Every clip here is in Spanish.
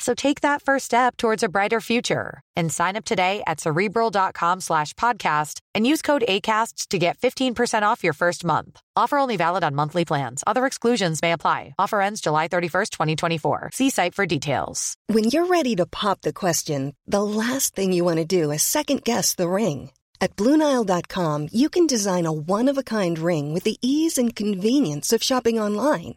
So take that first step towards a brighter future and sign up today at cerebral.com slash podcast and use code ACasts to get 15% off your first month. Offer only valid on monthly plans. Other exclusions may apply. Offer ends July 31st, 2024. See site for details. When you're ready to pop the question, the last thing you want to do is second guess the ring. At Bluenile.com, you can design a one of a kind ring with the ease and convenience of shopping online.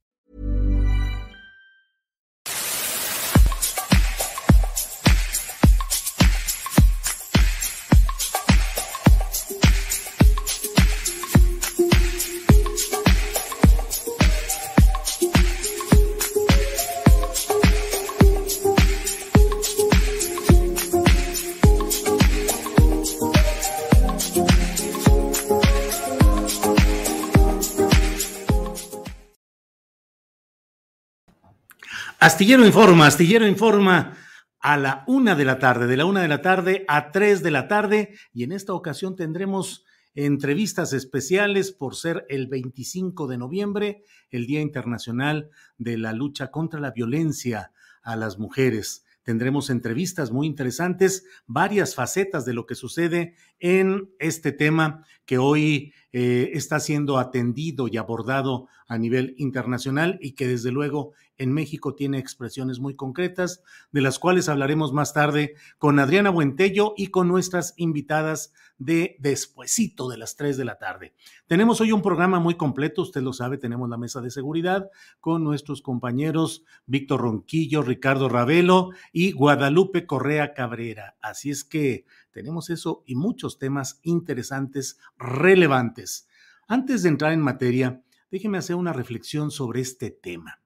Astillero Informa, Astillero Informa a la una de la tarde, de la una de la tarde a tres de la tarde, y en esta ocasión tendremos entrevistas especiales por ser el 25 de noviembre, el Día Internacional de la Lucha contra la Violencia a las Mujeres. Tendremos entrevistas muy interesantes, varias facetas de lo que sucede en este tema que hoy eh, está siendo atendido y abordado a nivel internacional y que desde luego en México tiene expresiones muy concretas, de las cuales hablaremos más tarde con Adriana Buentello y con nuestras invitadas de despuesito de las 3 de la tarde. Tenemos hoy un programa muy completo, usted lo sabe, tenemos la mesa de seguridad con nuestros compañeros Víctor Ronquillo, Ricardo Ravelo y Guadalupe Correa Cabrera. Así es que tenemos eso y muchos temas interesantes, relevantes. Antes de entrar en materia, déjeme hacer una reflexión sobre este tema.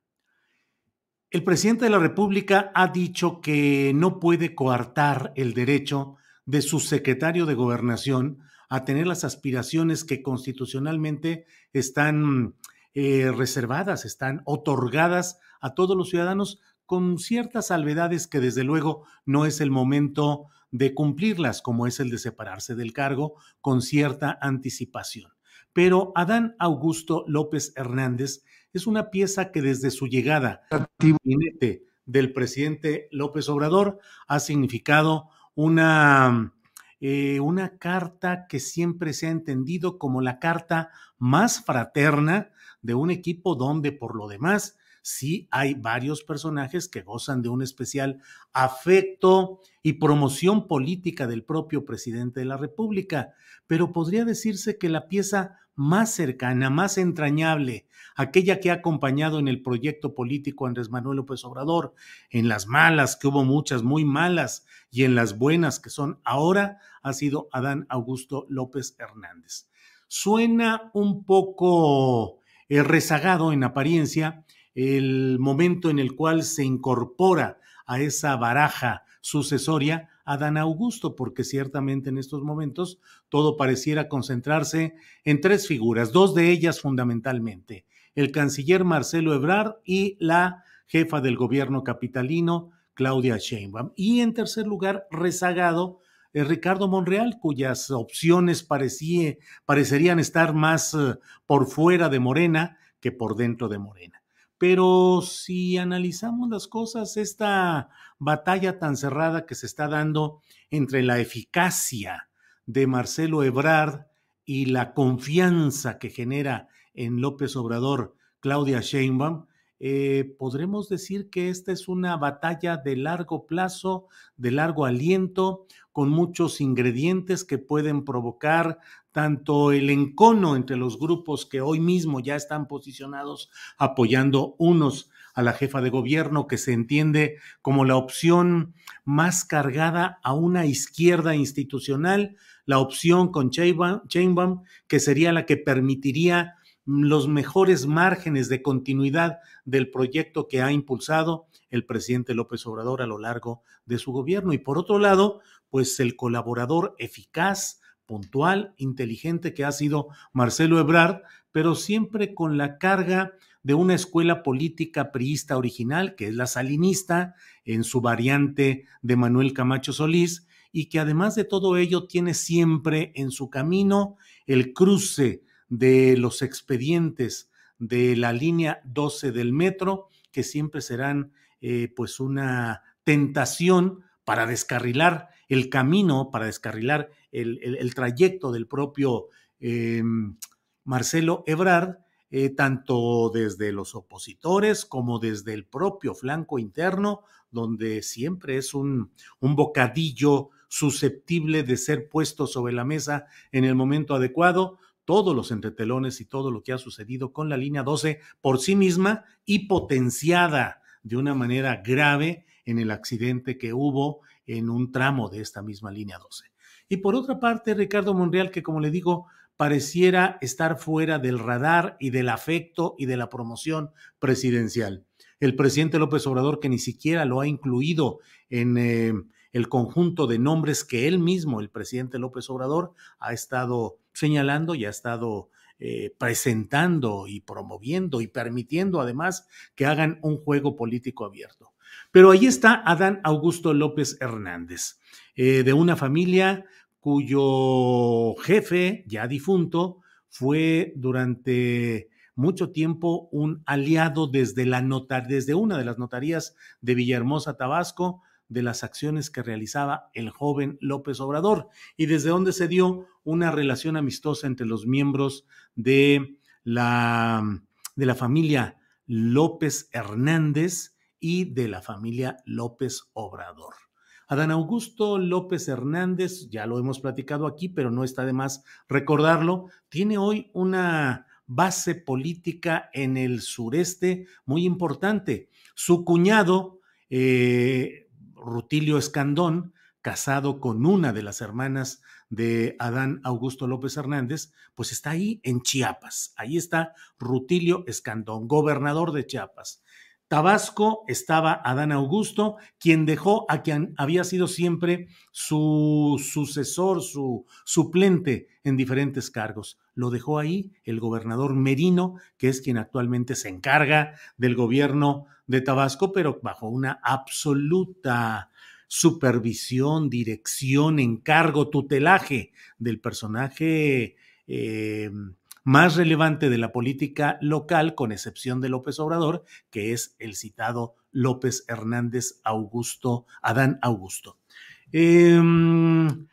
El presidente de la República ha dicho que no puede coartar el derecho de su secretario de gobernación a tener las aspiraciones que constitucionalmente están eh, reservadas, están otorgadas a todos los ciudadanos con ciertas salvedades que desde luego no es el momento de cumplirlas, como es el de separarse del cargo con cierta anticipación. Pero Adán Augusto López Hernández es una pieza que desde su llegada al gabinete del presidente López Obrador ha significado una, eh, una carta que siempre se ha entendido como la carta más fraterna de un equipo donde por lo demás sí hay varios personajes que gozan de un especial afecto y promoción política del propio presidente de la República, pero podría decirse que la pieza más cercana, más entrañable, aquella que ha acompañado en el proyecto político Andrés Manuel López Obrador, en las malas, que hubo muchas muy malas, y en las buenas que son ahora, ha sido Adán Augusto López Hernández. Suena un poco eh, rezagado en apariencia, el momento en el cual se incorpora a esa baraja sucesoria a Dan Augusto, porque ciertamente en estos momentos todo pareciera concentrarse en tres figuras, dos de ellas fundamentalmente, el canciller Marcelo Ebrard y la jefa del gobierno capitalino, Claudia Sheinbaum. Y en tercer lugar, rezagado, eh, Ricardo Monreal, cuyas opciones parecerían estar más eh, por fuera de Morena que por dentro de Morena. Pero si analizamos las cosas, esta batalla tan cerrada que se está dando entre la eficacia de Marcelo Ebrard y la confianza que genera en López Obrador Claudia Sheinbaum, eh, podremos decir que esta es una batalla de largo plazo, de largo aliento, con muchos ingredientes que pueden provocar tanto el encono entre los grupos que hoy mismo ya están posicionados apoyando unos a la jefa de gobierno, que se entiende como la opción más cargada a una izquierda institucional, la opción con Chainbaum, que sería la que permitiría los mejores márgenes de continuidad del proyecto que ha impulsado el presidente López Obrador a lo largo de su gobierno. Y por otro lado, pues el colaborador eficaz, puntual, inteligente que ha sido Marcelo Ebrard, pero siempre con la carga de una escuela política priista original, que es la salinista, en su variante de Manuel Camacho Solís, y que además de todo ello tiene siempre en su camino el cruce de los expedientes de la línea 12 del metro, que siempre serán eh, pues una tentación para descarrilar el camino, para descarrilar el, trayecto del propio em, Marcelo Ebrard, eh, tanto desde los opositores como desde el propio flanco interno, donde siempre es un, un bocadillo susceptible de ser puesto sobre la mesa en el momento adecuado, todos los entretelones y todo lo que ha sucedido con la línea 12 por sí misma y potenciada de una manera grave en el accidente que hubo en un tramo de esta misma línea 12. Y por otra parte, Ricardo Monreal, que como le digo, pareciera estar fuera del radar y del afecto y de la promoción presidencial. El presidente López Obrador, que ni siquiera lo ha incluido en eh, el conjunto de nombres que él mismo, el presidente López Obrador, ha estado señalando y ha estado eh, presentando y promoviendo y permitiendo además que hagan un juego político abierto. Pero ahí está Adán Augusto López Hernández, eh, de una familia cuyo jefe, ya difunto, fue durante mucho tiempo un aliado desde, la desde una de las notarías de Villahermosa, Tabasco, de las acciones que realizaba el joven López Obrador y desde donde se dio una relación amistosa entre los miembros de la, de la familia López Hernández y de la familia López Obrador. Adán Augusto López Hernández, ya lo hemos platicado aquí, pero no está de más recordarlo, tiene hoy una base política en el sureste muy importante. Su cuñado, eh, Rutilio Escandón, casado con una de las hermanas de Adán Augusto López Hernández, pues está ahí en Chiapas. Ahí está Rutilio Escandón, gobernador de Chiapas. Tabasco estaba Adán Augusto, quien dejó a quien había sido siempre su sucesor, su suplente en diferentes cargos. Lo dejó ahí el gobernador Merino, que es quien actualmente se encarga del gobierno de Tabasco, pero bajo una absoluta supervisión, dirección, encargo, tutelaje del personaje eh, más relevante de la política local, con excepción de López Obrador, que es el citado López Hernández Augusto, Adán Augusto. Em,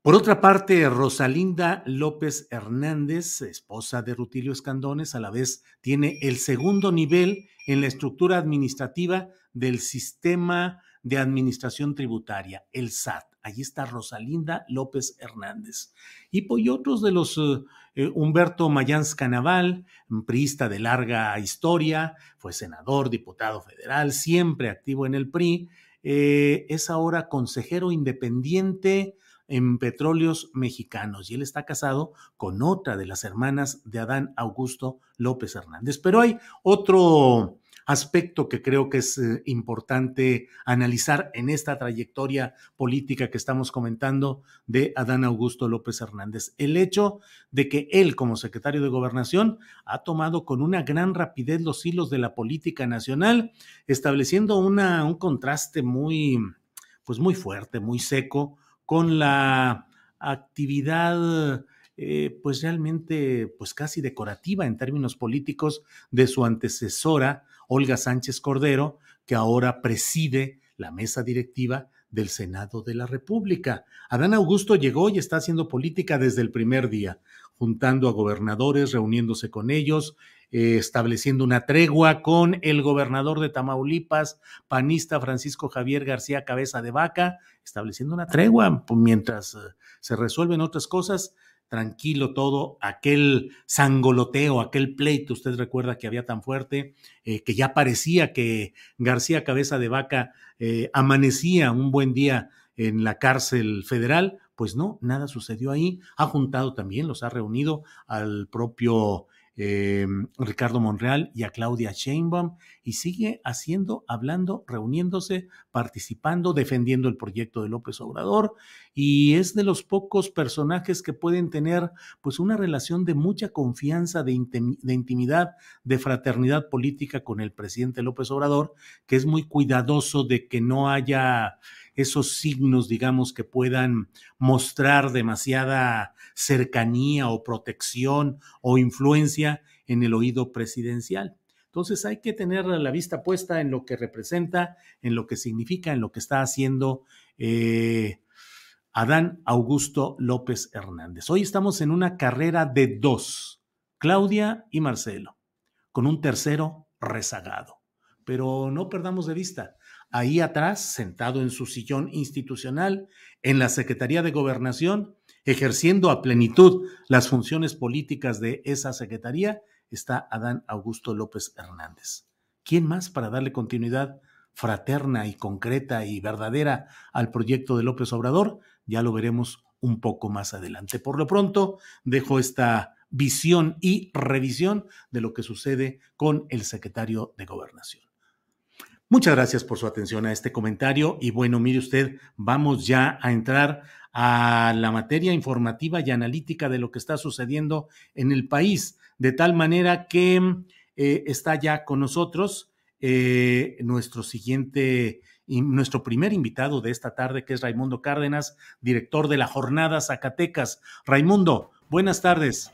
por otra parte, Rosalinda López Hernández, esposa de Rutilio Escandones, a la vez tiene el segundo nivel en la estructura administrativa del sistema de administración tributaria, el SAT. Allí está Rosalinda López Hernández. Y, pues, otros de los eh, eh, Humberto Mayans Canaval, priista de larga historia, fue senador, diputado federal, siempre activo en el PRI, eh, es ahora consejero independiente en petróleos mexicanos y él está casado con otra de las hermanas de Adán Augusto López Hernández. Pero hay otro aspecto que creo que es eh, importante analizar en esta trayectoria política que estamos comentando de Adán Augusto López Hernández. El hecho de que él, como secretario de Gobernación, ha tomado con una gran rapidez los hilos de la política nacional, estableciendo una, un contraste muy, pues muy fuerte, muy seco con la actividad eh, pues realmente pues casi decorativa en términos políticos de su antecesora Olga Sánchez Cordero, que ahora preside la mesa directiva del Senado de la República. Adán Augusto llegó y está haciendo política desde el primer día, juntando a gobernadores, reuniéndose con ellos, eh, estableciendo una tregua con el gobernador de Tamaulipas, panista Francisco Javier García Cabeza de Vaca, estableciendo una tregua mientras eh, se resuelven otras cosas tranquilo todo, aquel sangoloteo, aquel pleito, usted recuerda que había tan fuerte, eh, que ya parecía que García Cabeza de Vaca eh, amanecía un buen día en la cárcel federal, pues no, nada sucedió ahí. Ha juntado también, los ha reunido al propio eh, Ricardo Monreal y a Claudia Sheinbaum y sigue haciendo, hablando, reuniéndose, participando, defendiendo el proyecto de López Obrador y es de los pocos personajes que pueden tener pues una relación de mucha confianza, de, de intimidad, de fraternidad política con el presidente López Obrador, que es muy cuidadoso de que no haya esos signos, digamos, que puedan mostrar demasiada cercanía o protección o influencia en el oído presidencial. Entonces hay que tener la vista puesta en lo que representa, en lo que significa, en lo que está haciendo eh, Adán Augusto López Hernández. Hoy estamos en una carrera de dos, Claudia y Marcelo, con un tercero rezagado. Pero no perdamos de vista, ahí atrás, sentado en su sillón institucional, en la Secretaría de Gobernación, ejerciendo a plenitud las funciones políticas de esa Secretaría, está Adán Augusto López Hernández. ¿Quién más para darle continuidad fraterna y concreta y verdadera al proyecto de López Obrador? Ya lo veremos un poco más adelante. Por lo pronto, dejo esta visión y revisión de lo que sucede con el secretario de Gobernación. Muchas gracias por su atención a este comentario y bueno, mire usted, vamos ya a entrar a la materia informativa y analítica de lo que está sucediendo en el país, de tal manera que eh, está ya con nosotros eh, nuestro siguiente nuestro primer invitado de esta tarde, que es Raimundo Cárdenas, director de la Jornada Zacatecas. Raimundo, buenas tardes.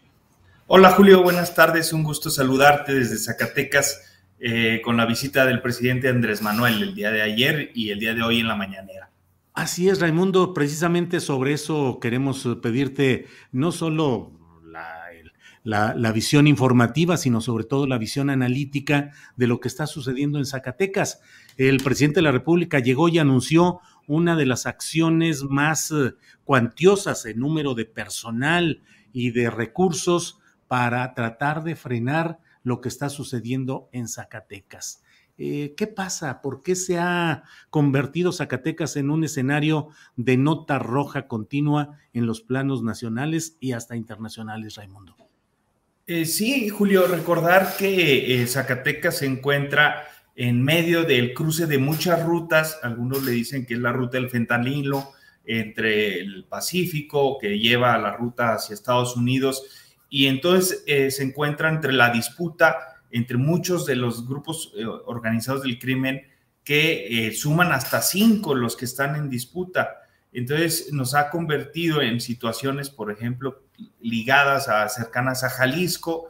Hola Julio, buenas tardes, un gusto saludarte desde Zacatecas eh, con la visita del presidente Andrés Manuel el día de ayer y el día de hoy en la mañanera. Así es, Raimundo, precisamente sobre eso queremos pedirte no solo la, visión informativa, sino sobre todo la visión analítica de lo que está sucediendo en Zacatecas. El presidente de la República llegó y anunció una de las acciones más eh, cuantiosas en número de personal y de recursos para tratar de frenar lo que está sucediendo en Zacatecas. Eh, ¿Qué pasa? ¿Por qué se ha convertido Zacatecas en un escenario de nota roja continua en los planos nacionales y hasta internacionales, Raimundo? Eh, sí, Julio, recordar que eh, Zacatecas se encuentra en medio del cruce de muchas rutas, algunos le dicen que es la ruta del fentanilo entre el Pacífico, que lleva a la ruta hacia Estados Unidos, y entonces eh, se encuentra entre la disputa entre muchos de los grupos eh, organizados del crimen que eh, suman hasta cinco los que están en disputa. Entonces nos ha convertido en situaciones, por ejemplo, ligadas a cercanas a Jalisco,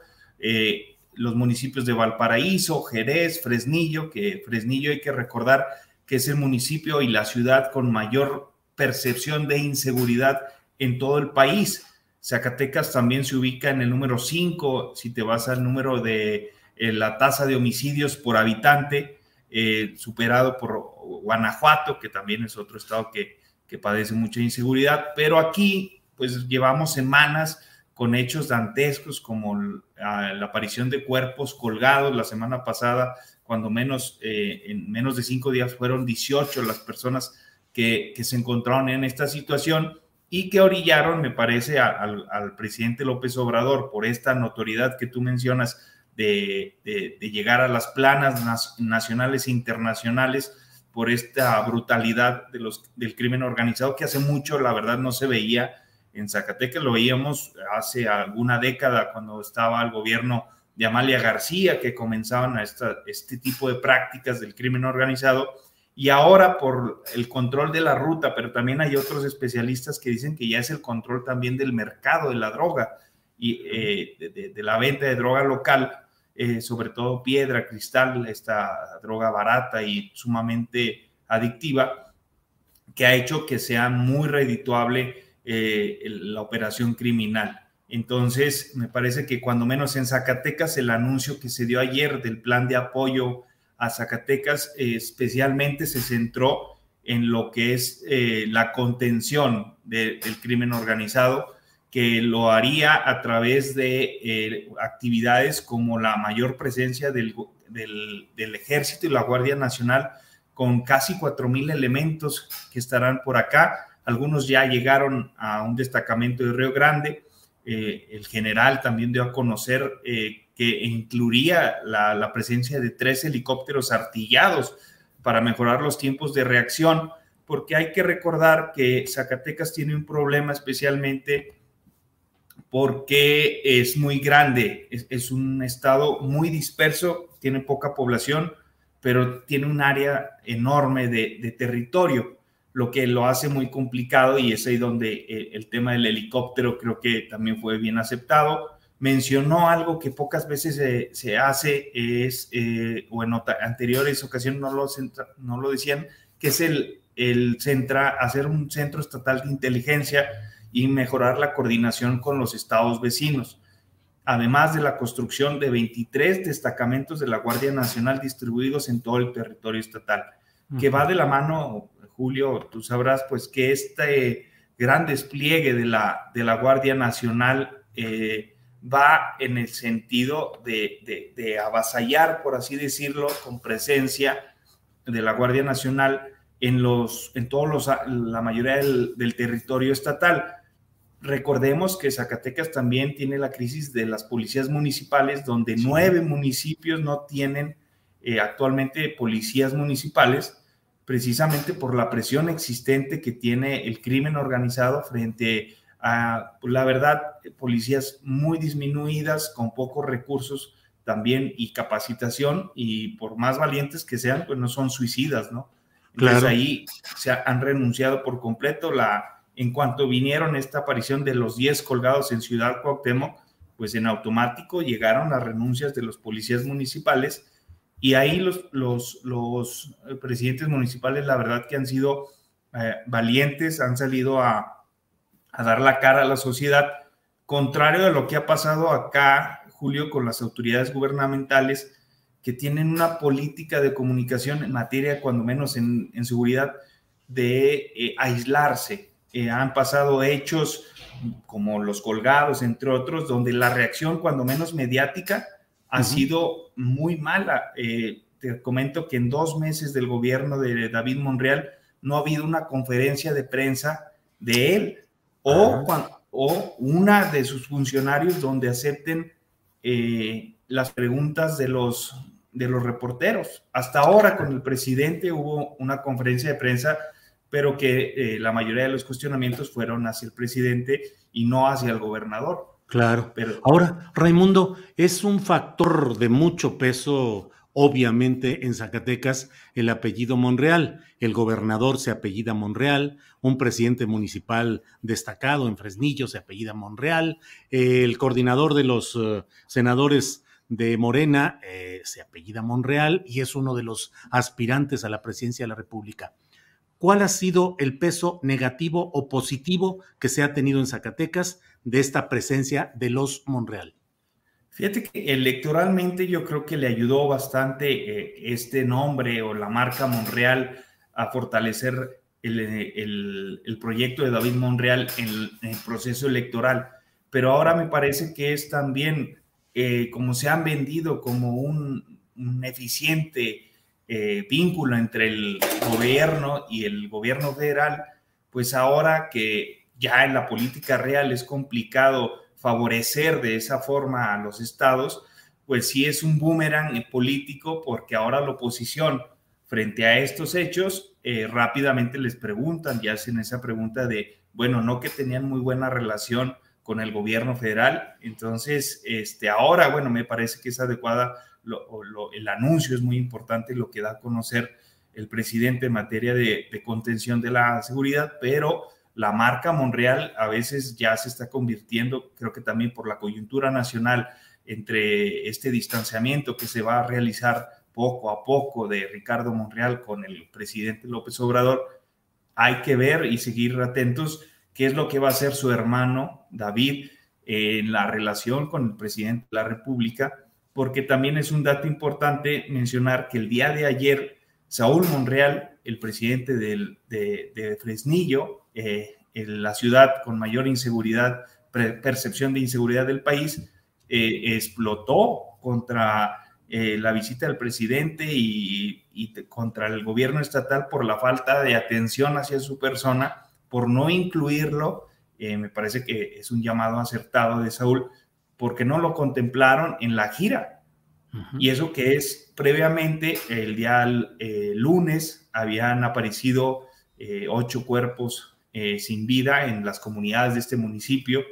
los municipios de Valparaíso, Jerez, Fresnillo, que Fresnillo hay que recordar que es el municipio y la ciudad con mayor percepción de inseguridad en todo el país. Zacatecas también se ubica en el número 5, si te vas al número de eh, la tasa de homicidios por habitante, eh, superado por Guanajuato, que también es otro estado que, que padece mucha inseguridad, pero aquí pues llevamos semanas con hechos dantescos como la aparición de cuerpos colgados la semana pasada, cuando menos eh, en menos de cinco días fueron 18 las personas que, que se encontraron en esta situación y que orillaron, me parece, al presidente López Obrador por esta notoriedad que tú mencionas de, llegar a las planas nacionales e internacionales por esta brutalidad del crimen organizado que hace mucho, la verdad, no se veía en Zacatecas, lo veíamos hace alguna década cuando estaba el gobierno de Amalia García, que comenzaban a este tipo de prácticas del crimen organizado y ahora por el control de la ruta, pero también hay otros especialistas que dicen que ya es el control también del mercado de la droga y eh, de, la venta de droga local, eh, sobre todo piedra, cristal, esta droga barata y sumamente adictiva. que ha hecho que sea muy redituable eh, la operación criminal. Entonces, me parece que cuando menos en Zacatecas, el anuncio que se dio ayer del plan de apoyo a Zacatecas especialmente se centró en lo que es eh, la contención del crimen organizado, que lo haría a través de eh, actividades como la mayor presencia del, del, ejército y la Guardia Nacional, con casi 4.000 elementos que estarán por acá. Algunos ya llegaron a un destacamento de Río Grande. Eh, el general también dio a conocer que incluiría la, presencia de tres helicópteros artillados para mejorar los tiempos de reacción, porque hay que recordar que Zacatecas tiene un problema especialmente porque es muy grande, es, un estado muy disperso, tiene poca población, pero tiene un área enorme de, territorio, lo que lo hace muy complicado y es ahí donde el, el tema del helicóptero creo que también fue bien aceptado mencionó algo que pocas veces se hace, es, eh, o en anteriores ocasiones no lo, no lo decían, que es el, el centra, hacer un centro estatal de inteligencia y mejorar la coordinación con los estados vecinos, además de la construcción de 23 destacamentos de la Guardia Nacional distribuidos en todo el territorio estatal, que va de la mano, Julio, tú sabrás, pues que este gran despliegue de la, de la Guardia Nacional eh, va en el sentido de, avasallar, por así decirlo, con presencia de la Guardia Nacional en, los, en todos los, la mayoría del, territorio estatal. Recordemos que Zacatecas también tiene la crisis de las policías municipales, donde nueve municipios no tienen eh, actualmente policías municipales, precisamente por la presión existente que tiene el crimen organizado frente la verdad, policías muy disminuidas, con pocos recursos también y capacitación, y por más valientes que sean, pues no son suicidas, ¿no? Entonces ahí se han renunciado por completo. La, en cuanto vinieron esta aparición de los 10 colgados en Ciudad Cuauhtémoc, pues en automático llegaron las renuncias de los policías municipales y ahí los, los, los presidentes municipales, la verdad que han sido eh, valientes, han salido a, a dar la cara a la sociedad, contrario a lo que ha pasado acá, Julio, con las autoridades gubernamentales que tienen una política de comunicación en materia, cuando menos en, seguridad, de eh, aislarse. Eh, han pasado hechos como los colgados, entre otros, donde la reacción, cuando menos mediática, ha sido muy mala. Eh, te comento que en dos meses del gobierno de David Monreal no ha habido una conferencia de prensa de él o, una de sus funcionarios donde acepten eh, las preguntas de los, de los reporteros. Hasta ahora con el presidente hubo una conferencia de prensa, pero que eh, la mayoría de los cuestionamientos fueron hacia el presidente y no hacia el gobernador. Claro. Pero, Ahora, Raimundo, es un factor de mucho peso Obviamente en Zacatecas el apellido Monreal, el gobernador se apellida Monreal, un presidente municipal destacado en Fresnillo se apellida Monreal, el coordinador de los eh, senadores de Morena eh, se apellida Monreal y es uno de los aspirantes a la presidencia de la República. ¿Cuál ha sido el peso negativo o positivo que se ha tenido en Zacatecas de esta presencia de los Monreal? Fíjate que electoralmente yo creo que le ayudó bastante eh, este nombre o la marca Monreal a fortalecer el, proyecto de David Monreal en el, proceso electoral. Pero ahora me parece que es también eh, como se han vendido como un, eficiente eh, vínculo entre el gobierno y el gobierno federal, pues ahora que ya en la política real es complicado favorecer de esa forma a los estados, pues sí es un boomerang político porque ahora la oposición frente a estos hechos eh, rápidamente les preguntan y hacen esa pregunta de, bueno, no que tenían muy buena relación con el gobierno federal, entonces este, ahora, bueno, me parece que es adecuada, el anuncio es muy importante, lo que da a conocer el presidente en materia de, de contención de la seguridad, pero la marca Monreal a veces ya se está convirtiendo, creo que también por la coyuntura nacional, entre este distanciamiento que se va a realizar poco a poco de Ricardo Monreal con el presidente López Obrador, hay que ver y seguir atentos qué es lo que va a hacer su hermano David en la relación con el presidente de la República, porque también es un dato importante mencionar que el día de ayer Saúl Monreal, el presidente de, Fresnillo, eh, en la ciudad con mayor inseguridad, percepción de inseguridad del país, eh, explotó contra eh, la visita del presidente y, contra el gobierno estatal por la falta de atención hacia su persona, por no incluirlo. Eh, me parece que es un llamado acertado de Saúl, porque no lo contemplaron en la gira. Y eso que es previamente, el día lunes, habían aparecido ocho cuerpos sin vida en las comunidades de este municipio,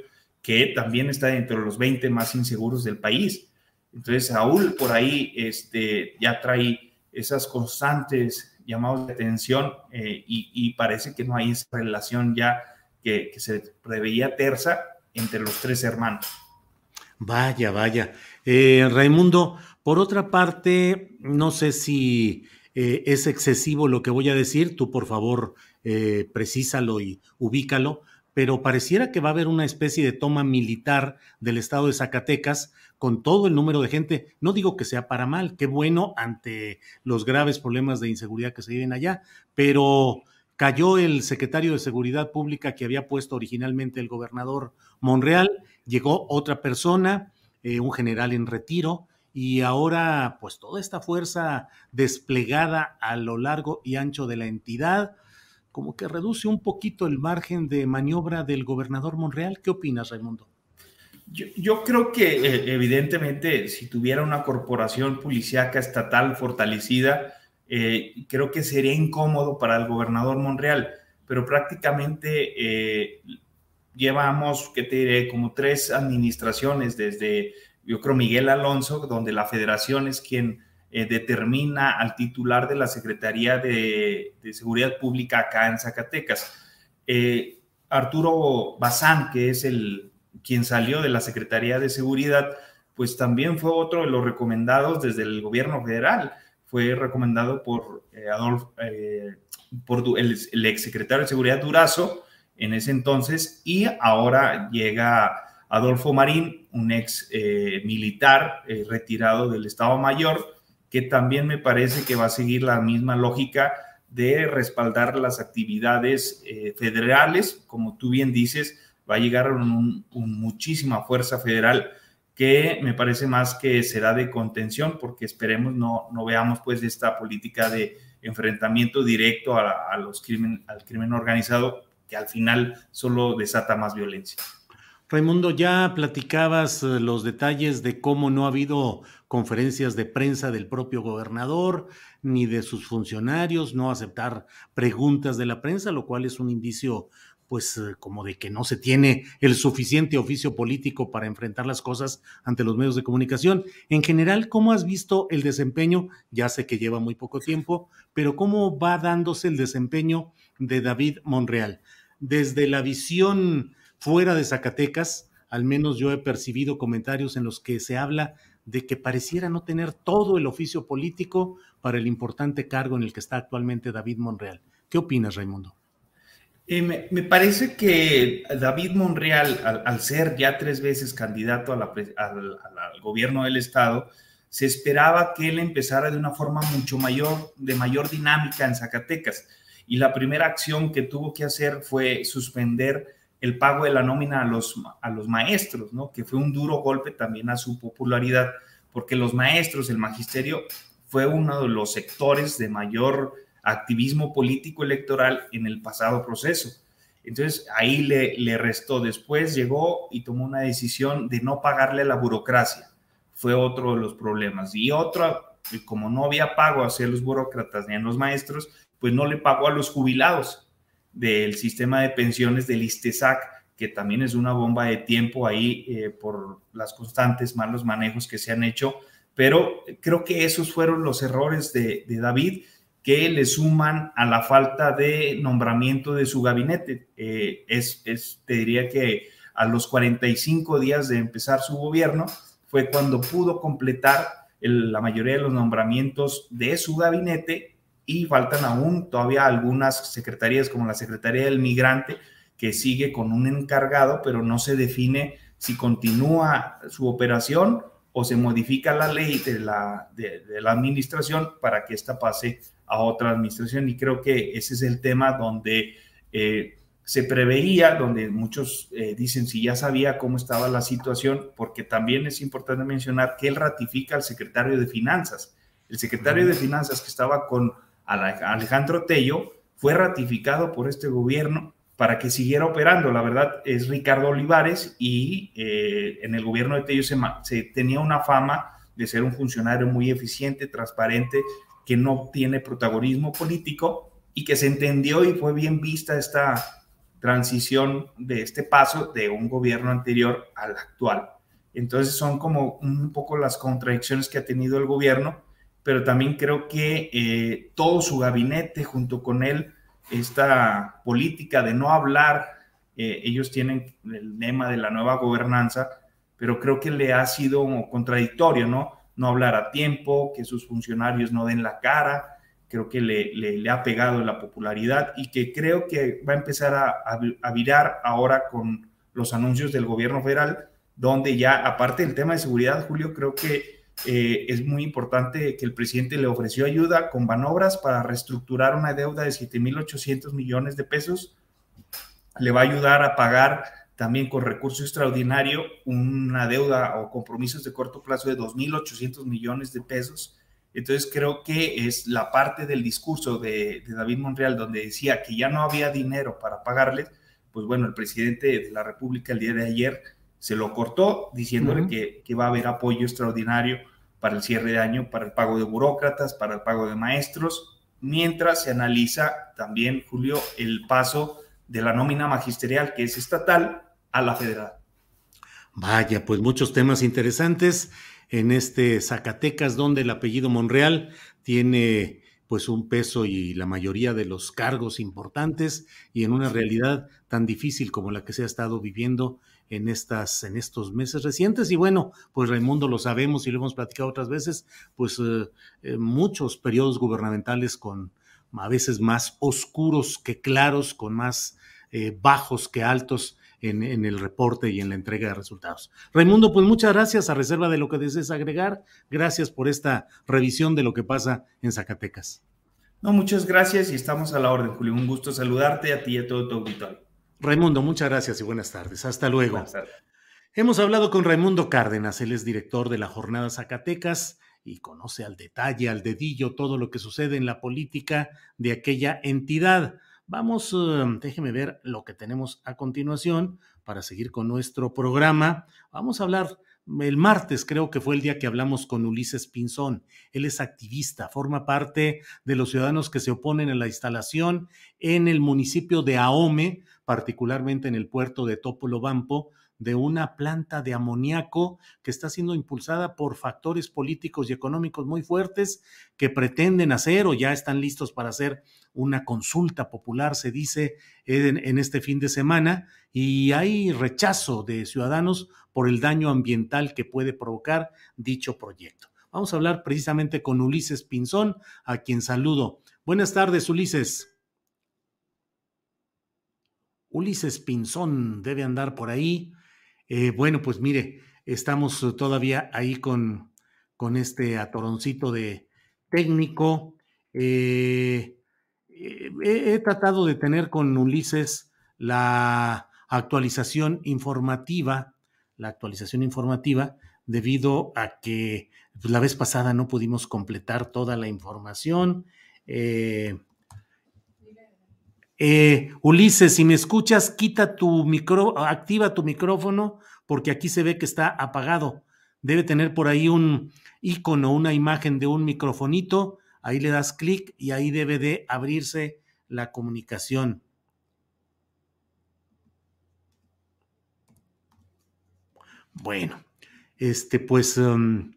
que también está dentro de los 20 más inseguros del país. Entonces, Saúl por ahí este, ya trae esas constantes llamados de atención eh, y, parece que no hay esa relación ya que, se preveía tersa entre los tres hermanos. Vaya, vaya. Eh, Raimundo, por otra parte, no sé si eh, es excesivo lo que voy a decir, tú por favor precísalo y ubícalo, pero pareciera que va a haber una especie de toma militar del estado de Zacatecas con todo el número de gente. No digo que sea para mal, qué bueno ante los graves problemas de inseguridad que se viven allá, pero cayó el secretario de Seguridad Pública que había puesto originalmente el gobernador Monreal, llegó otra persona, eh, un general en retiro, y ahora pues toda esta fuerza desplegada a lo largo y ancho de la entidad, como que reduce un poquito el margen de maniobra del gobernador Monreal. ¿Qué opinas, Raimundo? Yo, creo que eh, evidentemente si tuviera una corporación policíaca estatal fortalecida, eh, creo que sería incómodo para el gobernador Monreal, pero prácticamente eh, llevamos, ¿qué te diré?, como tres administraciones desde, yo creo, Miguel Alonso, donde la federación es quien determina al titular de la Secretaría de, Seguridad Pública acá en Zacatecas. Arturo Bazán, que es el quien salió de la Secretaría de Seguridad, pues también fue otro de los recomendados desde el gobierno federal. Fue recomendado por, eh, eh, por el, el exsecretario de Seguridad Durazo en ese entonces y ahora llega Adolfo Marín, un ex eh, militar retirado del Estado Mayor, que también me parece que va a seguir la misma lógica de respaldar las actividades federales, como tú bien dices, va a llegar un, muchísima fuerza federal que me parece más que será de contención, porque esperemos no, no veamos pues esta política de enfrentamiento directo a, los crimen, al crimen organizado, que al final solo desata más violencia. Raimundo, ya platicabas eh, los detalles de cómo no ha habido conferencias de prensa del propio gobernador ni de sus funcionarios, no aceptar preguntas de la prensa, lo cual es un indicio pues eh, como de que no se tiene el suficiente oficio político para enfrentar las cosas ante los medios de comunicación. En general, ¿cómo has visto el desempeño? Ya sé que lleva muy poco tiempo, pero ¿cómo va dándose el desempeño de David Monreal? Desde la visión fuera de Zacatecas, al menos yo he percibido comentarios en los que se habla de que pareciera no tener todo el oficio político para el importante cargo en el que está actualmente David Monreal. ¿Qué opinas, Raimundo? Eh, me, parece que David Monreal, al, ser ya tres veces candidato al, gobierno del estado, se esperaba que él empezara de una forma mucho mayor, de mayor dinámica en Zacatecas. Y la primera acción que tuvo que hacer fue suspender el pago de la nómina a los, a los maestros, ¿no? que fue un duro golpe también a su popularidad, porque los maestros, el magisterio, fue uno de los sectores de mayor activismo político electoral en el pasado proceso. Entonces ahí le, le restó. Después llegó y tomó una decisión de no pagarle a la burocracia. Fue otro de los problemas. Y otro, como no había pago hacia los burócratas ni a los maestros, pues no le pagó a los jubilados del sistema de pensiones del ISTESAC, que también es una bomba de tiempo ahí eh, por las constantes malos manejos que se han hecho. Pero creo que esos fueron los errores de, David que le suman a la falta de nombramiento de su gabinete. Eh, es, te diría que a los 45 días de empezar su gobierno fue cuando pudo completar la mayoría de los nombramientos de su gabinete y faltan aún todavía algunas secretarías como la Secretaría del Migrante que sigue con un encargado, pero no se define si continúa su operación o se modifica la ley de la, de, la administración para que ésta pase a otra administración. Y creo que ese es el tema donde eh, se preveía, donde muchos eh, dicen si ya sabía cómo estaba la situación, porque también es importante mencionar que él ratifica al secretario de Finanzas. El secretario de Finanzas que estaba con Alejandro Tello fue ratificado por este gobierno para que siguiera operando. La verdad es Ricardo Olivares y eh, en el gobierno de Tello se, tenía una fama de ser un funcionario muy eficiente, transparente, que no tiene protagonismo político y que se entendió y fue bien vista esta transición de este paso de un gobierno anterior al actual. Entonces son como un poco las contradicciones que ha tenido el gobierno, pero también creo que eh, todo su gabinete junto con él esta política de no hablar, eh, ellos tienen el lema de la nueva gobernanza, pero creo que le ha sido contradictorio, ¿no? No hablar a tiempo, que sus funcionarios no den la cara, creo que le, le, ha pegado la popularidad y que creo que va a empezar a, a, virar ahora con los anuncios del gobierno federal, donde ya, aparte del tema de seguridad, Julio, creo que eh, es muy importante que el presidente le ofreció ayuda con Banobras para reestructurar una deuda de 7.800 millones de pesos. Le va a ayudar a pagar también con recurso extraordinario una deuda o compromisos de corto plazo de 2.800 millones de pesos. Entonces creo que es la parte del discurso de, David Monreal donde decía que ya no había dinero para pagarles, pues bueno, el presidente de la República el día de ayer se lo cortó diciéndole que, que, va a haber apoyo extraordinario para el cierre de año, para el pago de burócratas, para el pago de maestros, mientras se analiza también, Julio, el paso de la nómina magisterial, que es estatal, a la federal. Vaya, pues muchos temas interesantes en este Zacatecas, donde el apellido Monreal tiene pues un peso y la mayoría de los cargos importantes y en una realidad tan difícil como la que se ha estado viviendo en, estas, en estos meses recientes. Y bueno, pues Raimundo lo sabemos y lo hemos platicado otras veces, pues eh, eh, muchos periodos gubernamentales con a veces más oscuros que claros, con más eh, bajos que altos. En, en, el reporte y en la entrega de resultados. Raimundo, pues muchas gracias a reserva de lo que desees agregar. Gracias por esta revisión de lo que pasa en Zacatecas. No, muchas gracias y estamos a la orden, Julio. Un gusto saludarte a ti y a todo tu auditorio. Raimundo, muchas gracias y buenas tardes. Hasta luego. Hemos hablado con Raimundo Cárdenas, él es director de la Jornada Zacatecas y conoce al detalle, al dedillo, todo lo que sucede en la política de aquella entidad. Vamos, um, déjeme ver lo que tenemos a continuación para seguir con nuestro programa. Vamos a hablar el martes creo que fue el día que hablamos con Ulises Pinzón. Él es activista, forma parte de los ciudadanos que se oponen a la instalación en el municipio de Ahome, particularmente en el puerto de Topolobampo, de una planta de amoníaco que está siendo impulsada por factores políticos y económicos muy fuertes que pretenden hacer o ya están listos para hacer una consulta popular, se dice, en, este fin de semana, y hay rechazo de ciudadanos por el daño ambiental que puede provocar dicho proyecto. Vamos a hablar precisamente con Ulises Pinzón, a quien saludo. Buenas tardes, Ulises. Ulises Pinzón debe andar por ahí. Eh, bueno, pues mire, estamos todavía ahí con, con este atoroncito de técnico. Eh, eh, he, tratado de tener con Ulises la actualización informativa, la actualización informativa, debido a que pues, la vez pasada no pudimos completar toda la información. Eh, Ulises, si me escuchas, quita tu micro, activa tu micrófono, porque aquí se ve que está apagado. Debe tener por ahí un icono, una imagen de un microfonito. Ahí le das clic y ahí debe de abrirse la comunicación. Bueno, este, pues, um,